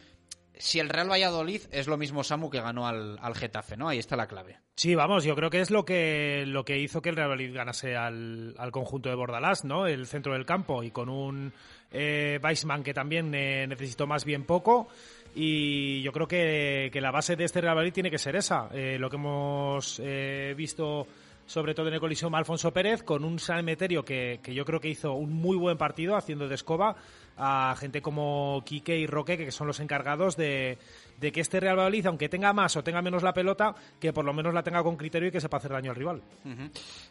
si el Real Valladolid es lo mismo Samu que ganó al, al Getafe, ¿no? Ahí está la clave.
Sí, vamos, yo creo que es lo que, lo que hizo que el Real Valladolid ganase al, al conjunto de Bordalás, ¿no? El centro del campo y con un eh, Weissman que también eh, necesitó más bien poco. Y yo creo que, que la base de este Real Valladolid tiene que ser esa. Eh, lo que hemos eh, visto sobre todo en el colisión Alfonso Pérez, con un San Emeterio que, que yo creo que hizo un muy buen partido haciendo de escoba a gente como Quique y Roque, que son los encargados de, de que este Real Valladolid, aunque tenga más o tenga menos la pelota, que por lo menos la tenga con criterio y que sepa hacer daño al rival.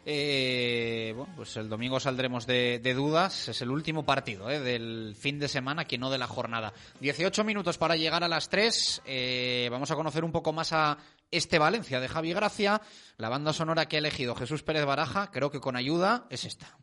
Eh, bueno, pues el domingo saldremos de, de dudas. Es el último partido eh, del fin de semana, que no de la jornada. 18 minutos para llegar a las 3. Eh, vamos a conocer un poco más a este Valencia de Javi Gracia. La banda sonora que ha elegido Jesús Pérez Baraja, creo que con ayuda, es esta.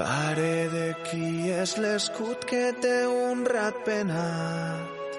Pare de qui és l'escut que té un rat penat.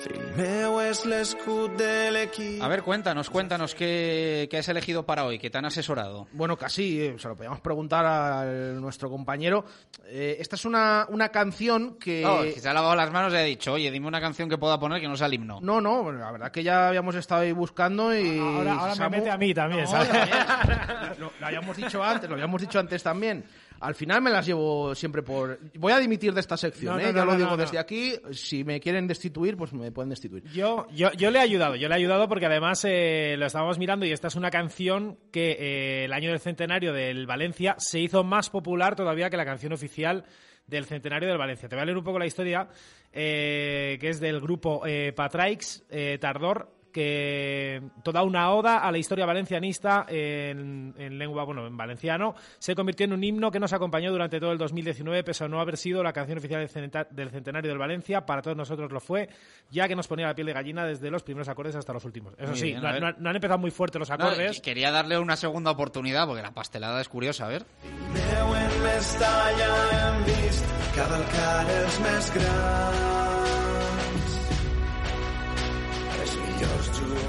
Fill meu és l'escut de l'equip.
A ver, cuéntanos, cuéntanos qué, qué has elegido para hoy, qué te han asesorado.
Bueno, casi, eh, se lo podíamos preguntar a nuestro compañero. Eh, esta es una, una canción que...
Oh, que se ha lavado las manos y ha dicho, oye, dime una canción que pueda poner que no sea el himno.
No, no, bueno, la verdad que ya habíamos estado ahí buscando y...
Ahora, ahora me
Samu-
mete a mí también,
No,
¿sabes?
también. lo, lo habíamos dicho antes, lo habíamos dicho antes también. Al final me las llevo siempre por... Voy a dimitir de esta sección,
No,
¿eh?
no,
ya
no,
lo digo desde aquí. Si me quieren destituir, pues me pueden destituir.
Yo, yo, yo le he ayudado, yo le he ayudado porque además eh, lo estábamos mirando y esta es una canción que eh, el año del centenario del Valencia se hizo más popular todavía que la canción oficial del centenario del Valencia. Te voy a leer un poco la historia, eh, que es del grupo eh, Patraix eh, Tardor, que toda una oda a la historia valencianista en, en lengua, bueno, en valenciano, se convirtió en un himno que nos acompañó durante todo el 2019, pese a no haber sido la canción oficial del centena- del centenario del Valencia, para todos nosotros lo fue, ya que nos ponía la piel de gallina desde los primeros acordes hasta los últimos. Eso
Muy
sí,
bien,
no, no- no han empezado muy fuerte los
No,
acordes.
y quería darle una segunda oportunidad porque la pastelada es curiosa, a ver.
Meu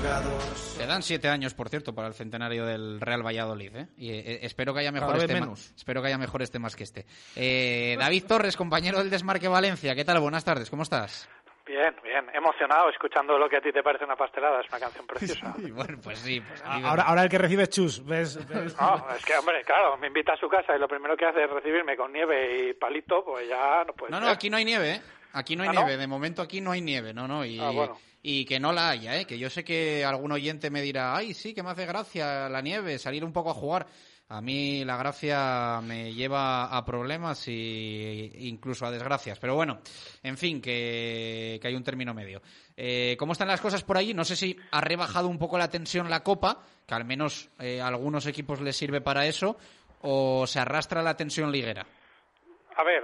millors jugadors.
Quedan siete años, por cierto, para el centenario del Real Valladolid, ¿eh? Y eh, espero que haya mejores temas.
menos.
Espero que haya mejores temas que este. Eh, David Torres, compañero del Desmarque Valencia, ¿qué tal? Buenas tardes, ¿cómo estás?
Bien, bien, emocionado escuchando lo que a ti te parece una pastelada, es una canción preciosa.
bueno, pues sí, pues
Ahora, ahora el que recibe es Chus, ¿ves? ¿Ves?
No, es que, hombre, claro, me invita a su casa y lo primero que hace es recibirme con nieve y palito, pues ya no puede
No, no,
ser.
aquí no hay nieve, ¿eh? Aquí no hay
¿Ah, no?
nieve, de momento aquí no hay nieve, no, no, y,
Ah, bueno.
Y que no la haya, ¿eh? Que yo sé que algún oyente me dirá, ay, sí, que me hace gracia la nieve, salir un poco a jugar. A mí la gracia me lleva a problemas y incluso a desgracias. Pero bueno, en fin, que, hay un término medio. Eh, ¿Cómo están las cosas por allí? No sé si ha rebajado un poco la tensión la Copa, que al menos eh, a algunos equipos les sirve para eso, o se arrastra la tensión liguera.
A ver,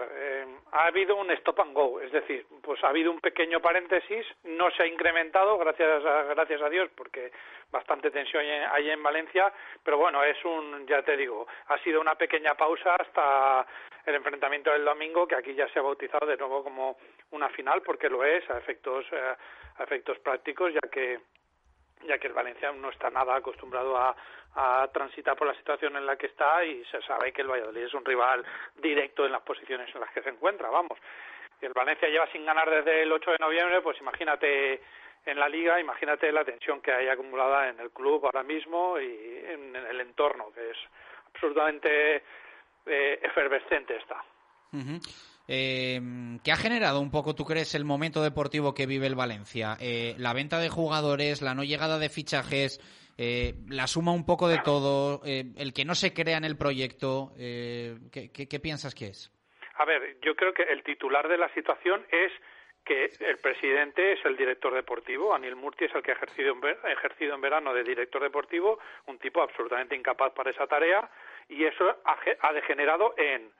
ha habido un stop and go, es decir, pues ha habido un pequeño paréntesis, no se ha incrementado, gracias a, gracias a Dios, porque bastante tensión hay en- Valencia, pero bueno, es un, ya te digo, ha sido una pequeña pausa hasta el enfrentamiento del domingo, que aquí ya se ha bautizado de nuevo como una final, porque lo es a efectos, eh, a efectos prácticos, ya que ya que el Valencia no está nada acostumbrado a, a transitar por la situación en la que está y se sabe que el Valladolid es un rival directo en las posiciones en las que se encuentra, vamos. El Valencia lleva sin ganar desde el 8 de noviembre, pues imagínate en la liga, imagínate la tensión que hay acumulada en el club ahora mismo y en, en el entorno, que es absolutamente eh, efervescente está.
Eh, ¿Qué ha generado un poco, tú crees, el momento deportivo que vive el Valencia? Eh, la venta de jugadores, la no llegada de fichajes, eh, la suma un poco de todo, el que no se crea en el proyecto. ¿qué, qué, piensas que es?
A ver, yo creo que el titular de la situación es que el presidente es el director deportivo, Anil Murti es el que ha ejercido en, ejercido en verano de director deportivo, un tipo absolutamente incapaz para esa tarea, y eso ha degenerado en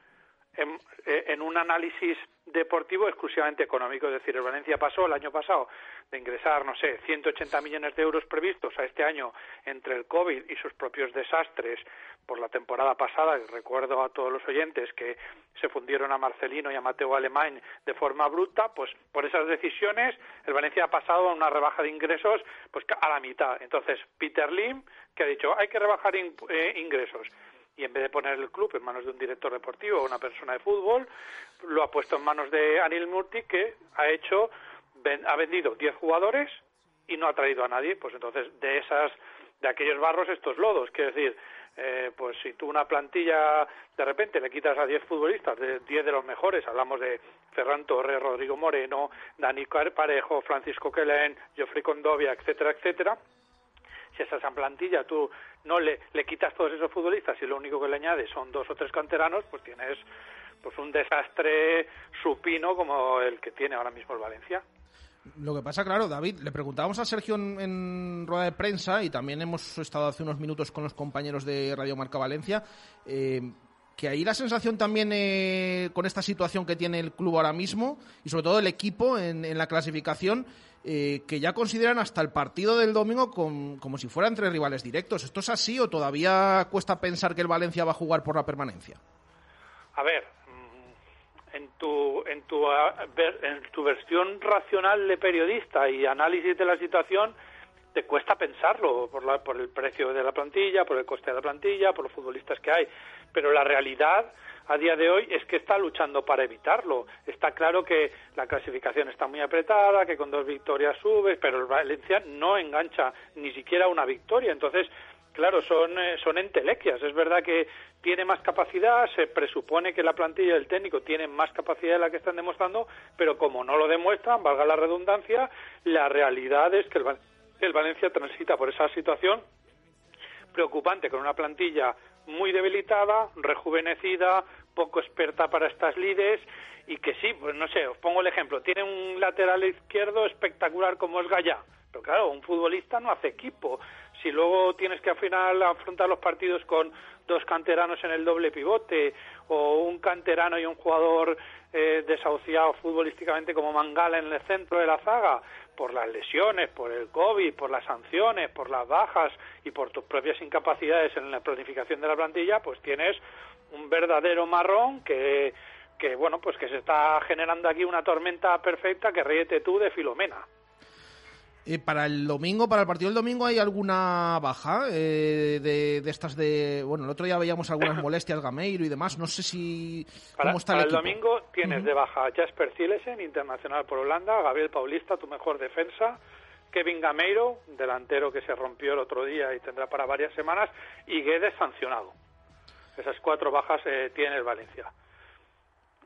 eh, en, un análisis deportivo exclusivamente económico. Es decir, el Valencia pasó el año pasado de ingresar, no sé, 180 millones de euros previstos a este año entre el COVID y sus propios desastres por la temporada pasada. Y recuerdo a todos los oyentes que se fundieron a Marcelino y a Mateo Alemán de forma bruta, pues por esas decisiones el Valencia ha pasado a una rebaja de ingresos pues a la mitad. Entonces, Peter Lim, que ha dicho hay que rebajar eh, ingresos y en vez de poner el club en manos de un director deportivo o una persona de fútbol, lo ha puesto en manos de Anil Murti que ha hecho ha vendido 10 jugadores y no ha traído a nadie, pues entonces de esas de aquellos barros estos lodos, quiero decir, eh, pues si tú una plantilla de repente le quitas a 10 futbolistas, de 10 de los mejores, hablamos de Ferran Torres, Rodrigo Moreno, Dani Parejo, Francisco Quelén, Geoffrey Condovia, etcétera, etcétera, esa plantilla tú no le, quitas todos esos futbolistas y lo único que le añades son dos o tres canteranos, pues tienes pues un desastre supino como el que tiene ahora mismo el Valencia.
Lo que pasa, claro, David, le preguntábamos a Sergio en, rueda de prensa y también hemos estado hace unos minutos con los compañeros de Radio Marca Valencia, eh, que ahí la sensación también eh, con esta situación que tiene el club ahora mismo y sobre todo el equipo en la clasificación eh, que ya consideran hasta el partido del domingo como si fueran tres rivales directos. ¿Esto es así o todavía cuesta pensar que el Valencia va a jugar por la permanencia?
A ver, mm, en tu, en tu, en tu versión racional de periodista y análisis de la situación, te cuesta pensarlo por, la, por el precio de la plantilla, por el coste de la plantilla, por los futbolistas que hay. Pero la realidad a día de hoy es que está luchando para evitarlo. Está claro que la clasificación está muy apretada, que con dos victorias subes, pero el Valencia no engancha ni siquiera una victoria. Entonces, claro, son, eh, son entelequias. Es verdad que tiene más capacidad, se presupone que la plantilla del técnico tiene más capacidad de la que están demostrando, pero como no lo demuestran, valga la redundancia, la realidad es que el, el Valencia transita por esa situación preocupante con una plantilla muy debilitada, rejuvenecida, poco experta para estas lides y que sí, pues no sé, os pongo el ejemplo, tiene un lateral izquierdo espectacular como es Gallá, pero claro, un futbolista no hace equipo. Si luego tienes que al final afrontar los partidos con dos canteranos en el doble pivote o un canterano y un jugador eh, desahuciado futbolísticamente como Mangala en el centro de la zaga, por las lesiones, por el COVID, por las sanciones, por las bajas y por tus propias incapacidades en la planificación de la plantilla, pues tienes un verdadero marrón que, que bueno, pues que se está generando aquí una tormenta perfecta que ríete tú de Filomena.
Eh, para el domingo, para el partido del domingo, ¿hay alguna baja eh, de, de, estas de... Bueno, el otro día veíamos algunas molestias, Gameiro y demás. No sé si...
¿Cómo
está
el,
el,
el domingo tienes de baja Jasper Zilesen, internacional por Holanda, Gabriel Paulista, tu mejor defensa, Kevin Gameiro, delantero que se rompió el otro día y tendrá para varias semanas, y Guedes sancionado. Esas cuatro bajas eh, tiene el Valencia.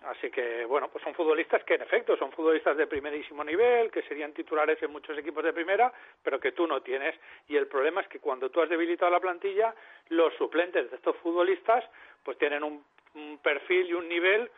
Así que, bueno, pues son futbolistas que en efecto son futbolistas de primerísimo nivel, que serían titulares en muchos equipos de primera, pero que tú no tienes. Y el problema es que cuando tú has debilitado la plantilla, los suplentes de estos futbolistas pues tienen un, perfil y un nivel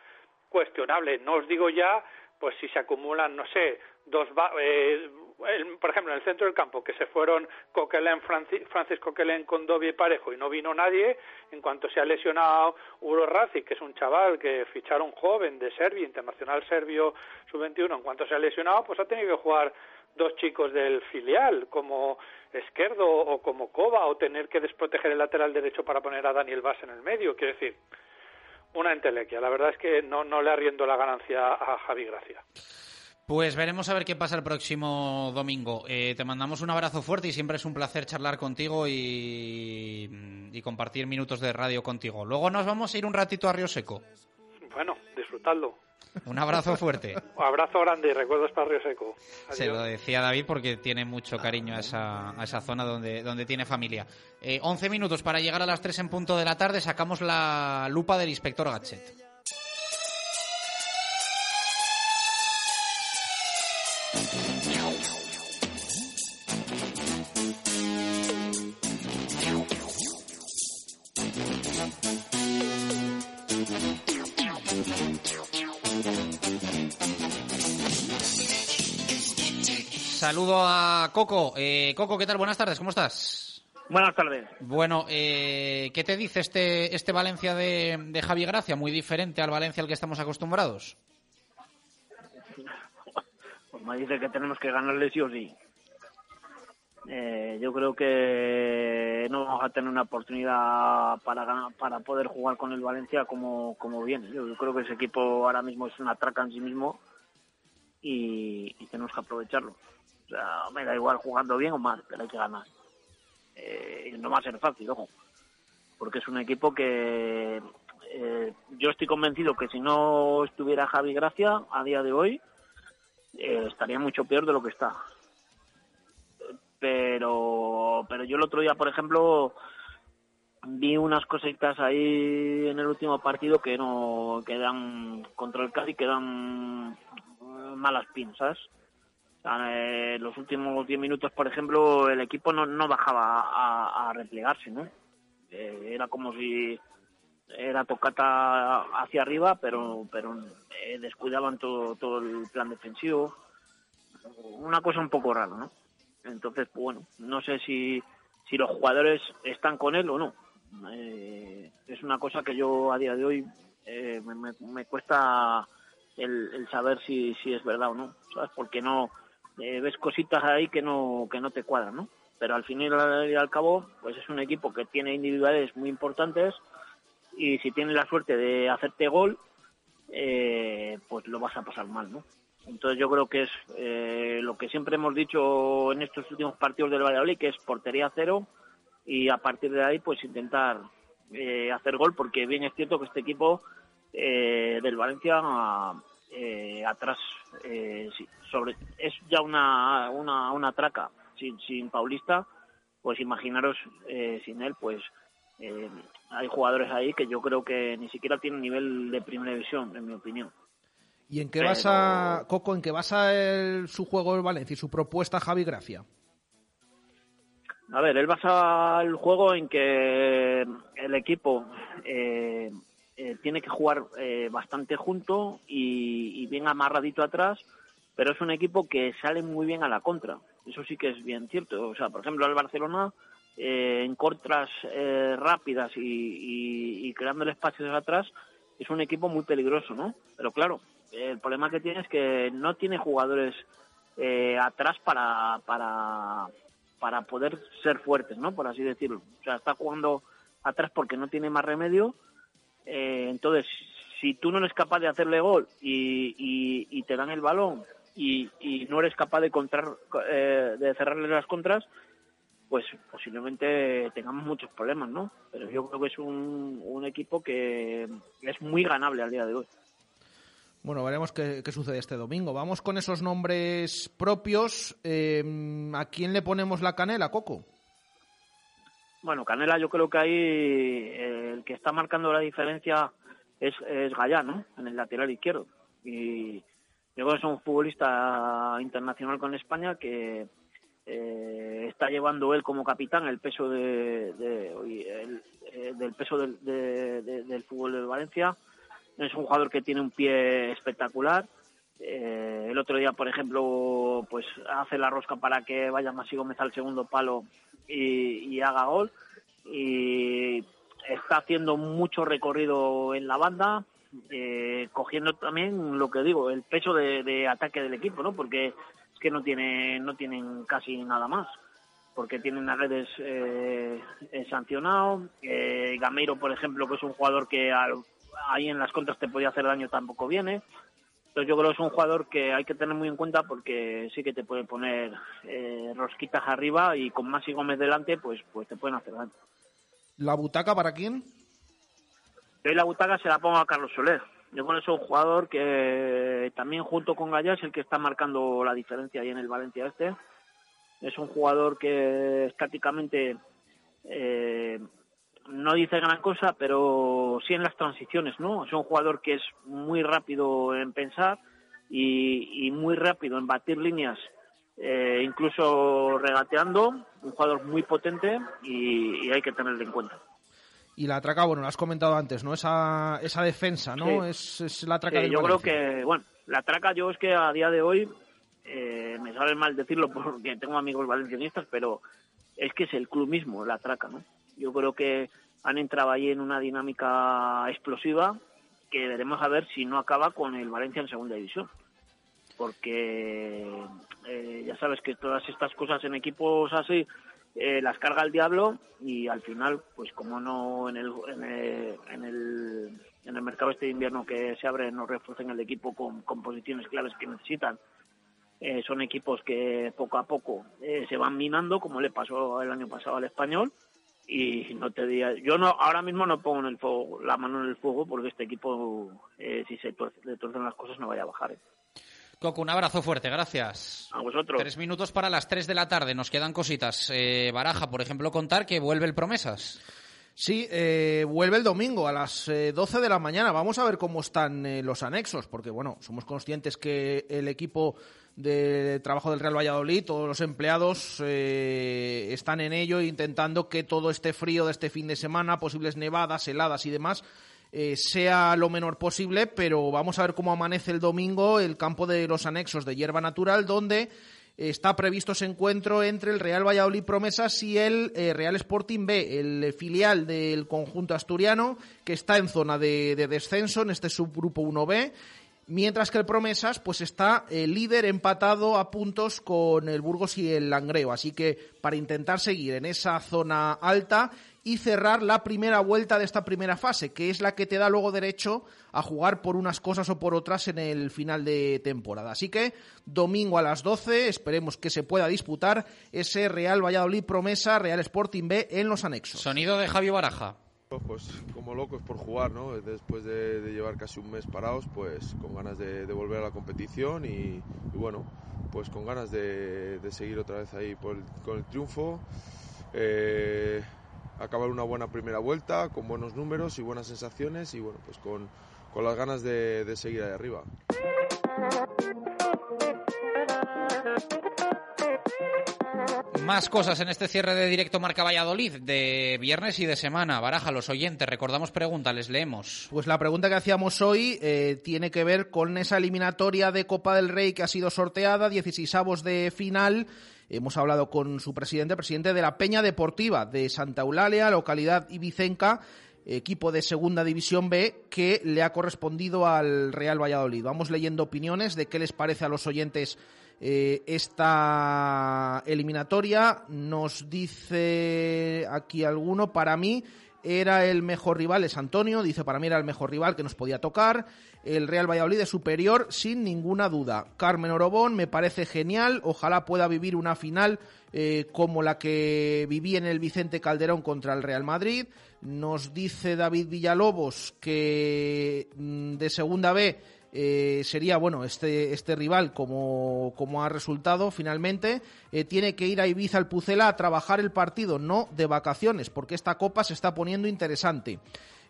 cuestionable. No os digo ya, pues si se acumulan, no sé, dos, eh, por ejemplo, en el centro del campo, que se fueron Coquelin, Francis, Francis Coquelin con Dobby Parejo y no vino nadie, en cuanto se ha lesionado Uro Racic, que es un chaval que ficharon joven de Serbia, internacional serbio sub-21, en cuanto se ha lesionado, pues ha tenido que jugar dos chicos del filial, como Esquerdo o como Cova, o tener que desproteger el lateral derecho para poner a Daniel Vaz en el medio. Quiero decir, una entelequia. La verdad es que no, no le arriendo la ganancia a Javi Gracia.
Pues veremos a ver qué pasa el próximo domingo. Eh, te mandamos un abrazo fuerte y siempre es un placer charlar contigo y, y, compartir minutos de radio contigo. Luego nos vamos a ir un ratito a Río Seco.
Bueno, disfrutadlo.
Un abrazo fuerte.
Un abrazo grande y recuerdos para Río Seco.
Se lo decía David porque tiene mucho cariño a esa, a esa zona donde, donde tiene familia. Eh, 11 minutos para llegar a las 3 en punto de la tarde. Sacamos la lupa del inspector Gatchet. Saludo a Coco. Eh, Coco, ¿qué tal? Buenas tardes, ¿cómo estás?
Buenas tardes.
Bueno, eh, ¿qué te dice este, este Valencia de, de Javi Gracia? Muy diferente al Valencia al que estamos acostumbrados.
Pues me dice que tenemos que ganarle sí o sí. Eh, yo creo que no vamos a tener una oportunidad para ganar- para poder jugar con el Valencia como, como viene. Yo, yo creo que ese equipo ahora mismo es una traca en sí mismo y, y tenemos que aprovecharlo. O sea, me da igual jugando bien o mal, pero hay que ganar. Eh, no va a ser fácil, ojo, porque es un equipo que eh, yo estoy convencido que si no estuviera Javi Gracia a día de hoy, eh, estaría mucho peor de lo que está. Pero, pero yo el otro día, por ejemplo, vi unas cositas ahí en el último partido que no que dan contra el Cádiz que dan eh, malas pinzas. Eh, los últimos 10 minutos, por ejemplo, el equipo no, no bajaba a, replegarse, ¿no? Eh, era como si era tocata hacia arriba, pero pero eh, descuidaban todo todo el plan defensivo. Una cosa un poco rara, ¿no? Entonces, pues, bueno, no sé si, si los jugadores están con él o no. Es una cosa que yo a día de hoy eh, me cuesta el, el saber si, si es verdad o no, ¿sabes? Porque no eh, ves cositas ahí que no que no te cuadran, ¿no? Pero al fin y al, cabo, pues es un equipo que tiene individualidades muy importantes y si tienes la suerte de hacerte gol, eh, pues lo vas a pasar mal, ¿no? Entonces yo creo que es eh, lo que siempre hemos dicho en estos últimos partidos del Valladolid, que es portería cero y a partir de ahí pues intentar hacer gol, porque bien es cierto que este equipo del Valencia atrás eh, sí, sobre es ya una, una, una traca sin, sin Paulista, pues imaginaros eh, sin él pues eh, hay jugadores ahí que yo creo que ni siquiera tienen nivel de primera división, en mi opinión.
¿Y en qué
Pero-
basa, Coco, en qué basa el- su juego el Valencia y su propuesta Javi Gracia?
A ver, él basa el juego en que el equipo eh, eh, tiene que jugar eh, bastante junto y, y bien amarradito atrás, pero es un equipo que sale muy bien a la contra. Eso sí que es bien cierto. O sea, por ejemplo, el Barcelona eh, en contras eh, rápidas y, y, y espacios atrás es un equipo muy peligroso, ¿no? Pero claro, el problema que tiene es que no tiene jugadores eh, atrás para, para, para poder ser fuertes, ¿no? Por así decirlo. O sea, está jugando atrás porque no tiene más remedio. Eh, entonces, si tú no eres capaz de hacerle gol y, y, te dan el balón y, y no eres capaz de, contrar, eh, de cerrarle las contras, pues posiblemente tengamos muchos problemas, ¿no? Pero yo creo que es un, un equipo que es muy ganable al día de hoy.
Bueno, veremos qué, qué sucede este domingo. Vamos con esos nombres propios. Eh, ¿A quién le ponemos la canela, Coco?
Bueno, Canela yo creo que ahí eh, el que está marcando la diferencia es, es Gallá, ¿no? En el lateral izquierdo. Y yo creo que es un futbolista internacional con España que eh, está llevando él como capitán el peso de, el- eh, del peso del, de- de- del fútbol de Valencia. Es un jugador que tiene un pie espectacular. Eh, el otro día, por ejemplo, pues hace la rosca para que vaya Masi Gómez al segundo palo y, y haga gol. Y está haciendo mucho recorrido en la banda, eh, cogiendo también lo que digo, el peso de, ataque del equipo, ¿no? Porque es que no tiene, no tienen casi nada más. Porque tienen a redes eh, sancionado. Eh, Gameiro, por ejemplo, que es un jugador que al- ahí en las contras te podía hacer daño, tampoco viene. Entonces yo creo que es un jugador que hay que tener muy en cuenta porque sí que te puede poner eh, rosquitas arriba y con Masi Gómez delante, pues, pues te pueden hacer daño.
¿La butaca para quién?
Yo la butaca se la pongo a Carlos Soler. Yo creo que es un jugador que también junto con Gaya es el que está marcando la diferencia ahí en el Valencia este. Es un jugador que estáticamente eh, no dice gran cosa, pero sí en las transiciones, ¿no? Es un jugador que es muy rápido en pensar y, muy rápido en batir líneas, eh, incluso regateando, un jugador muy potente y, hay que tenerlo en cuenta.
Y la traca, bueno, lo has comentado antes, ¿no? Esa, esa defensa, ¿no? Es, la traca
Yo creo que, bueno, la traca yo es que a día de hoy, eh, me sabe mal decirlo porque tengo amigos valencianistas, pero es que es el club mismo, la traca, ¿no? Yo creo que han entrado ahí en una dinámica explosiva que veremos a ver si no acaba con el Valencia en segunda división. Porque eh, ya sabes que todas estas cosas en equipos así eh, las carga el diablo y al final, pues como no en el, en el, en el, mercado este de invierno que se abre no refuercen el equipo con, con posiciones claves que necesitan, eh, son equipos que poco a poco se van minando, como le pasó el año pasado al español y no te diría, yo no ahora mismo no pongo en el fuego, la mano en el fuego porque este equipo eh, si se le torcen las cosas no vaya a bajar. ¿eh?
Coco, un abrazo fuerte, gracias.
A vosotros.
Tres minutos para las tres de la tarde, nos quedan cositas. Eh, Baraja, por ejemplo, contar que vuelve el Promesas.
Sí, vuelve el domingo a las 12 de la mañana. Vamos a ver cómo están los anexos, porque bueno, somos conscientes que el equipo de trabajo del Real Valladolid, todos los empleados eh, están en ello intentando que todo este frío de este fin de semana, posibles nevadas, heladas y demás, eh, sea lo menor posible, pero vamos a ver cómo amanece el domingo el campo de los anexos de hierba natural, donde está previsto ese encuentro entre el Real Valladolid Promesas y el eh, Real Sporting B, el filial del conjunto asturiano, que está en zona de, de descenso en este subgrupo 1B mientras que el Promesas pues está el líder empatado a puntos con el Burgos y el Langreo. Así que para intentar seguir en esa zona alta y cerrar la primera vuelta de esta primera fase, que es la que te da luego derecho a jugar por unas cosas o por otras en el final de temporada. Así que domingo a las 12 esperemos que se pueda disputar ese Real Valladolid Promesa, Real Sporting B en los anexos.
Sonido de Javi Baraja.
Pues como locos por jugar, ¿no? Después de, llevar casi un mes parados, pues con ganas de, volver a la competición y, bueno, pues con ganas de, seguir otra vez ahí con el triunfo. Eh, acabar una buena primera vuelta con buenos números y buenas sensaciones y bueno, pues con, con las ganas de seguir ahí arriba.
Más cosas en este cierre de directo Marca Valladolid de viernes y de semana. Baraja, los oyentes, recordamos preguntas, les leemos.
Pues la pregunta que hacíamos hoy eh, tiene que ver con esa eliminatoria de Copa del Rey que ha sido sorteada, 16 avos de final. Hemos hablado con su presidente, presidente de la Peña Deportiva de Santa Eulalia, localidad ibicenca, equipo de Segunda División B que le ha correspondido al Real Valladolid. Vamos leyendo opiniones de qué les parece a los oyentes eh, esta eliminatoria. Nos dice aquí alguno, para mí era el mejor rival, es Antonio, dice para mí era el mejor rival que nos podía tocar. El Real Valladolid es superior sin ninguna duda. Carmen Orobón me parece genial, ojalá pueda vivir una final eh, como la que viví en el Vicente Calderón contra el Real Madrid. Nos dice David Villalobos que mm, de segunda B eh, sería bueno este, este rival como, ha resultado finalmente eh, tiene que ir a Ibiza al Pucela a trabajar el partido no de vacaciones porque esta copa se está poniendo interesante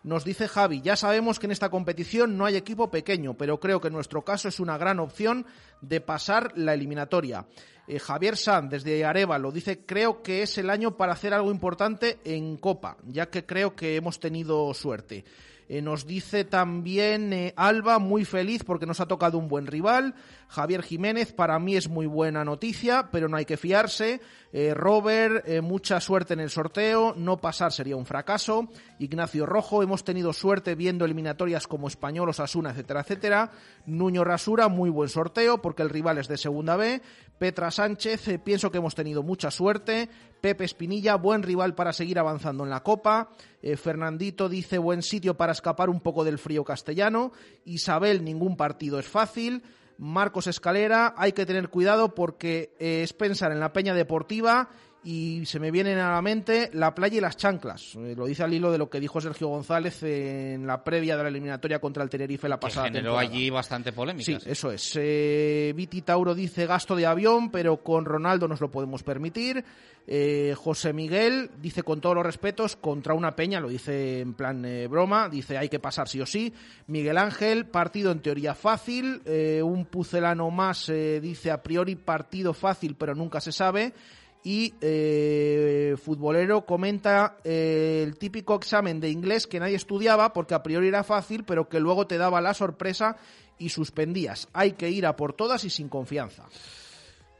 nos dice Javi, ya sabemos que en esta competición no hay equipo pequeño, pero creo que en nuestro caso es una gran opción de pasar la eliminatoria. Eh, Javier Sanz, desde lo dice, creo que es el año para hacer algo importante en Copa, ya que creo que hemos tenido suerte. Eh, nos dice también eh, Alba, muy feliz porque nos ha tocado un buen rival. Javier Jiménez, para mí es muy buena noticia, pero no hay que fiarse. Eh, Robert, mucha suerte en el sorteo. No pasar sería un fracaso. Ignacio Rojo, hemos tenido suerte viendo eliminatorias como Español, Osasuna, etcétera, etcétera. Nuño Rasura, muy buen sorteo porque el rival es de segunda B. Petra Sánchez, pienso que hemos tenido mucha suerte. Pepe Espinilla, buen rival para seguir avanzando en la Copa. Eh, Fernandito dice buen sitio para escapar un poco del frío castellano. Isabel, ningún partido es fácil. Marcos Escalera, hay que tener cuidado porque eh, es pensar en la peña deportiva y se me vienen a la mente la playa y las chanclas. Eh, lo dice al hilo de lo que dijo Sergio González en la previa de la eliminatoria contra el Tenerife la pasada
que generó
temporada.
allí bastante polémica.
Sí, eso es. Eh, Viti Tauro dice gasto de avión, pero con Ronaldo nos lo podemos permitir. Eh, José Miguel dice con todos los respetos contra una peña, lo dice en plan eh, broma, dice hay que pasar sí o sí. Miguel Ángel, partido en teoría fácil. Un pucelano más dice a priori partido fácil, pero nunca se sabe. Y eh, futbolero comenta eh, el típico examen de inglés que nadie estudiaba porque a priori era fácil, pero que luego te daba la sorpresa y suspendías. Hay que ir a por todas y sin confianza.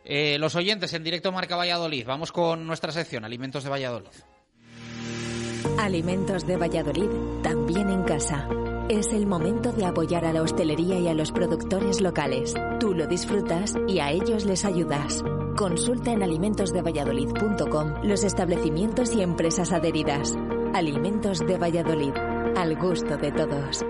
Eh, los oyentes en directo Marca Valladolid. Vamos con nuestra sección, Alimentos de Valladolid.
Alimentos de Valladolid, también en casa. Es el momento de apoyar a la hostelería y a los productores locales. Tú lo disfrutas y a ellos les ayudas. Consulta en alimentosdevalladolid.com los establecimientos y empresas adheridas. Alimentos de Valladolid, al gusto de todos.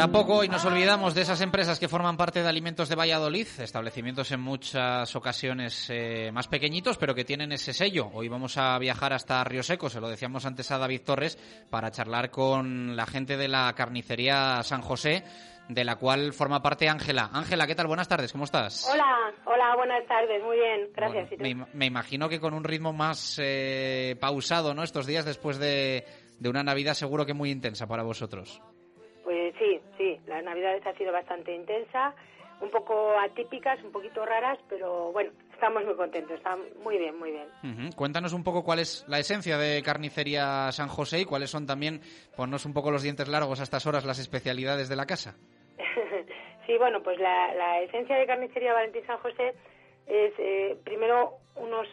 Tampoco hoy nos olvidamos de esas empresas que forman parte de Alimentos de Valladolid, establecimientos en muchas ocasiones eh, más pequeñitos, pero que tienen ese sello. Hoy vamos a viajar hasta Río Seco, se lo decíamos antes a David Torres, para charlar con la gente de la carnicería San José, de la cual forma parte Ángela. Ángela, ¿qué tal? Buenas tardes, ¿cómo estás?
Hola, hola, buenas tardes, muy bien, gracias.
Me, im- me imagino que con un ritmo más eh, pausado, ¿no? Estos días después de, de una Navidad seguro que muy intensa para vosotros.
Las navidades ha sido bastante intensa, un poco atípicas, un poquito raras, pero bueno, estamos muy contentos, está muy bien, muy bien.
Ujú. Cuéntanos un poco cuál es la esencia de Carnicería San José y cuáles son también, ponnos un poco los dientes largos a estas horas, las especialidades de la casa.
sí, bueno, pues la, la esencia de Carnicería Valentín San José es eh, primero unos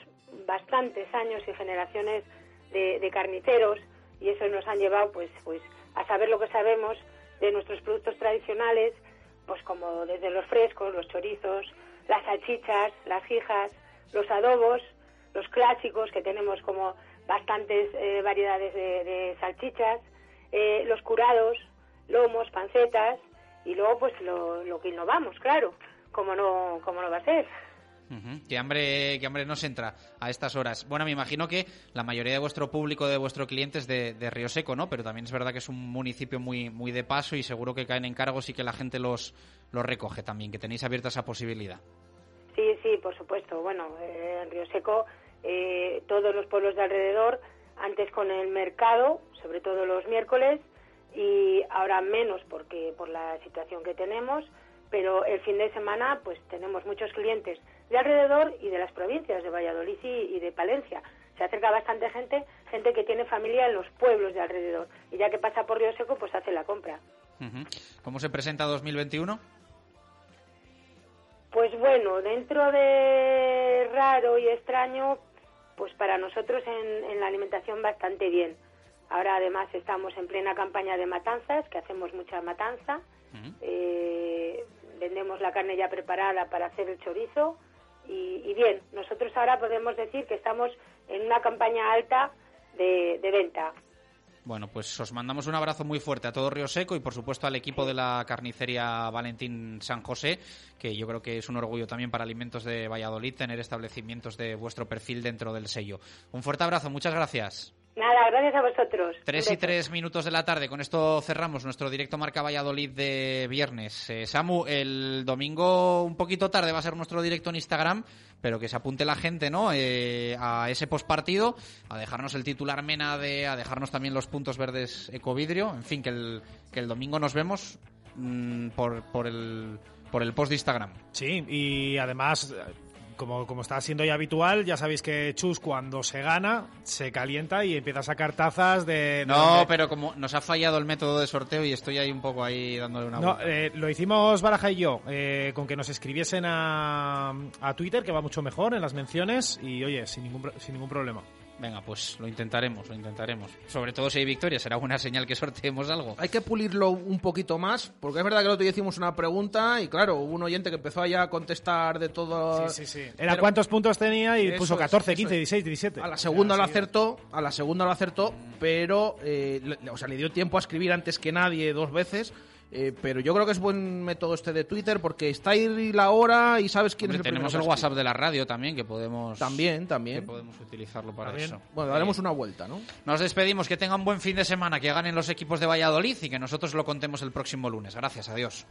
bastantes años y generaciones de, de carniceros y eso nos han llevado pues pues a saber lo que sabemos de nuestros productos tradicionales, pues como desde los frescos, los chorizos, las salchichas, las jijas, los adobos, los clásicos que tenemos como bastantes eh, variedades de, de salchichas, eh, los curados, lomos, pancetas y luego pues lo, lo que innovamos, claro, como no, como no va a ser.
Ujú. ¿Qué, hambre, ¿Qué hambre nos entra a estas horas? Bueno, me imagino que la mayoría de vuestro público, de vuestro cliente es de, de Río Seco, ¿no? Pero también es verdad que es un municipio muy, muy de paso y seguro que caen encargos y que la gente los, los recoge también, que tenéis abierta esa posibilidad.
Sí, sí, por supuesto. Bueno, eh, en Río Seco, eh, todos los pueblos de alrededor, antes con el mercado, sobre todo los miércoles, y ahora menos porque por la situación que tenemos, pero el fin de semana pues tenemos muchos clientes de alrededor y de las provincias de Valladolid y, y de Palencia. Se acerca bastante gente, gente que tiene familia en los pueblos de alrededor y ya que pasa por Río Seco pues hace la compra.
¿Cómo se presenta 2021?
Pues bueno, dentro de raro y extraño, pues para nosotros en, en la alimentación bastante bien. Ahora además estamos en plena campaña de matanzas, que hacemos mucha matanza. Eh, vendemos la carne ya preparada para hacer el chorizo. Y, bien, nosotros ahora podemos decir que estamos en una campaña alta de, de venta.
Bueno, pues os mandamos un abrazo muy fuerte a todo Río Seco y por supuesto al equipo de la carnicería Valentín San José, que yo creo que es un orgullo también para Alimentos de Valladolid tener establecimientos de vuestro perfil dentro del sello. Un fuerte abrazo, muchas gracias.
Nada, gracias a vosotros.
Tres y tres minutos de la tarde. Con esto cerramos nuestro directo Marca Valladolid de viernes. Eh, Samu, el domingo un poquito tarde va a ser nuestro directo en Instagram, pero que se apunte la gente, ¿no? Eh, a ese postpartido, a dejarnos el titular Mena, de, a dejarnos también los puntos verdes Ecovidrio. En fin, que el, que el domingo nos vemos mm, por, por, el, por el post de Instagram.
Sí, y además, como, como está siendo ya habitual, ya sabéis que Chus cuando se gana, se calienta y empieza a sacar tazas de... de
No, pero como nos ha fallado el método de sorteo y estoy ahí un poco ahí dándole una
No, eh, lo hicimos Baraja y yo, eh, con que nos escribiesen a, a Twitter, que va mucho mejor en las menciones, y oye, sin ningún, sin ningún problema.
Venga, pues lo intentaremos, lo intentaremos. Sobre todo si hay victoria, será buena señal que sorteemos algo.
Hay que pulirlo un poquito más, porque es verdad que el otro día hicimos una pregunta y claro, hubo un oyente que empezó allá a contestar de todo.
Sí, sí, sí. Era cuántos puntos tenía y
Eso
puso
es,
14,
eso
15,
es.
16, 17.
A la segunda lo acertó, a la segunda lo acertó, pero eh, le- o sea, le dio tiempo a escribir antes que nadie dos veces. Eh, pero yo creo que es buen método este de Twitter porque está ahí la hora y sabes quién
Hombre,
es el
tenemos el. WhatsApp de la radio también, que podemos...
También, también.
Que podemos utilizarlo para
También.
eso.
Bueno, daremos una vuelta, ¿no?
Nos despedimos, que tengan buen fin de semana, que ganen los equipos de Valladolid y que nosotros lo contemos el próximo lunes. Gracias, adiós.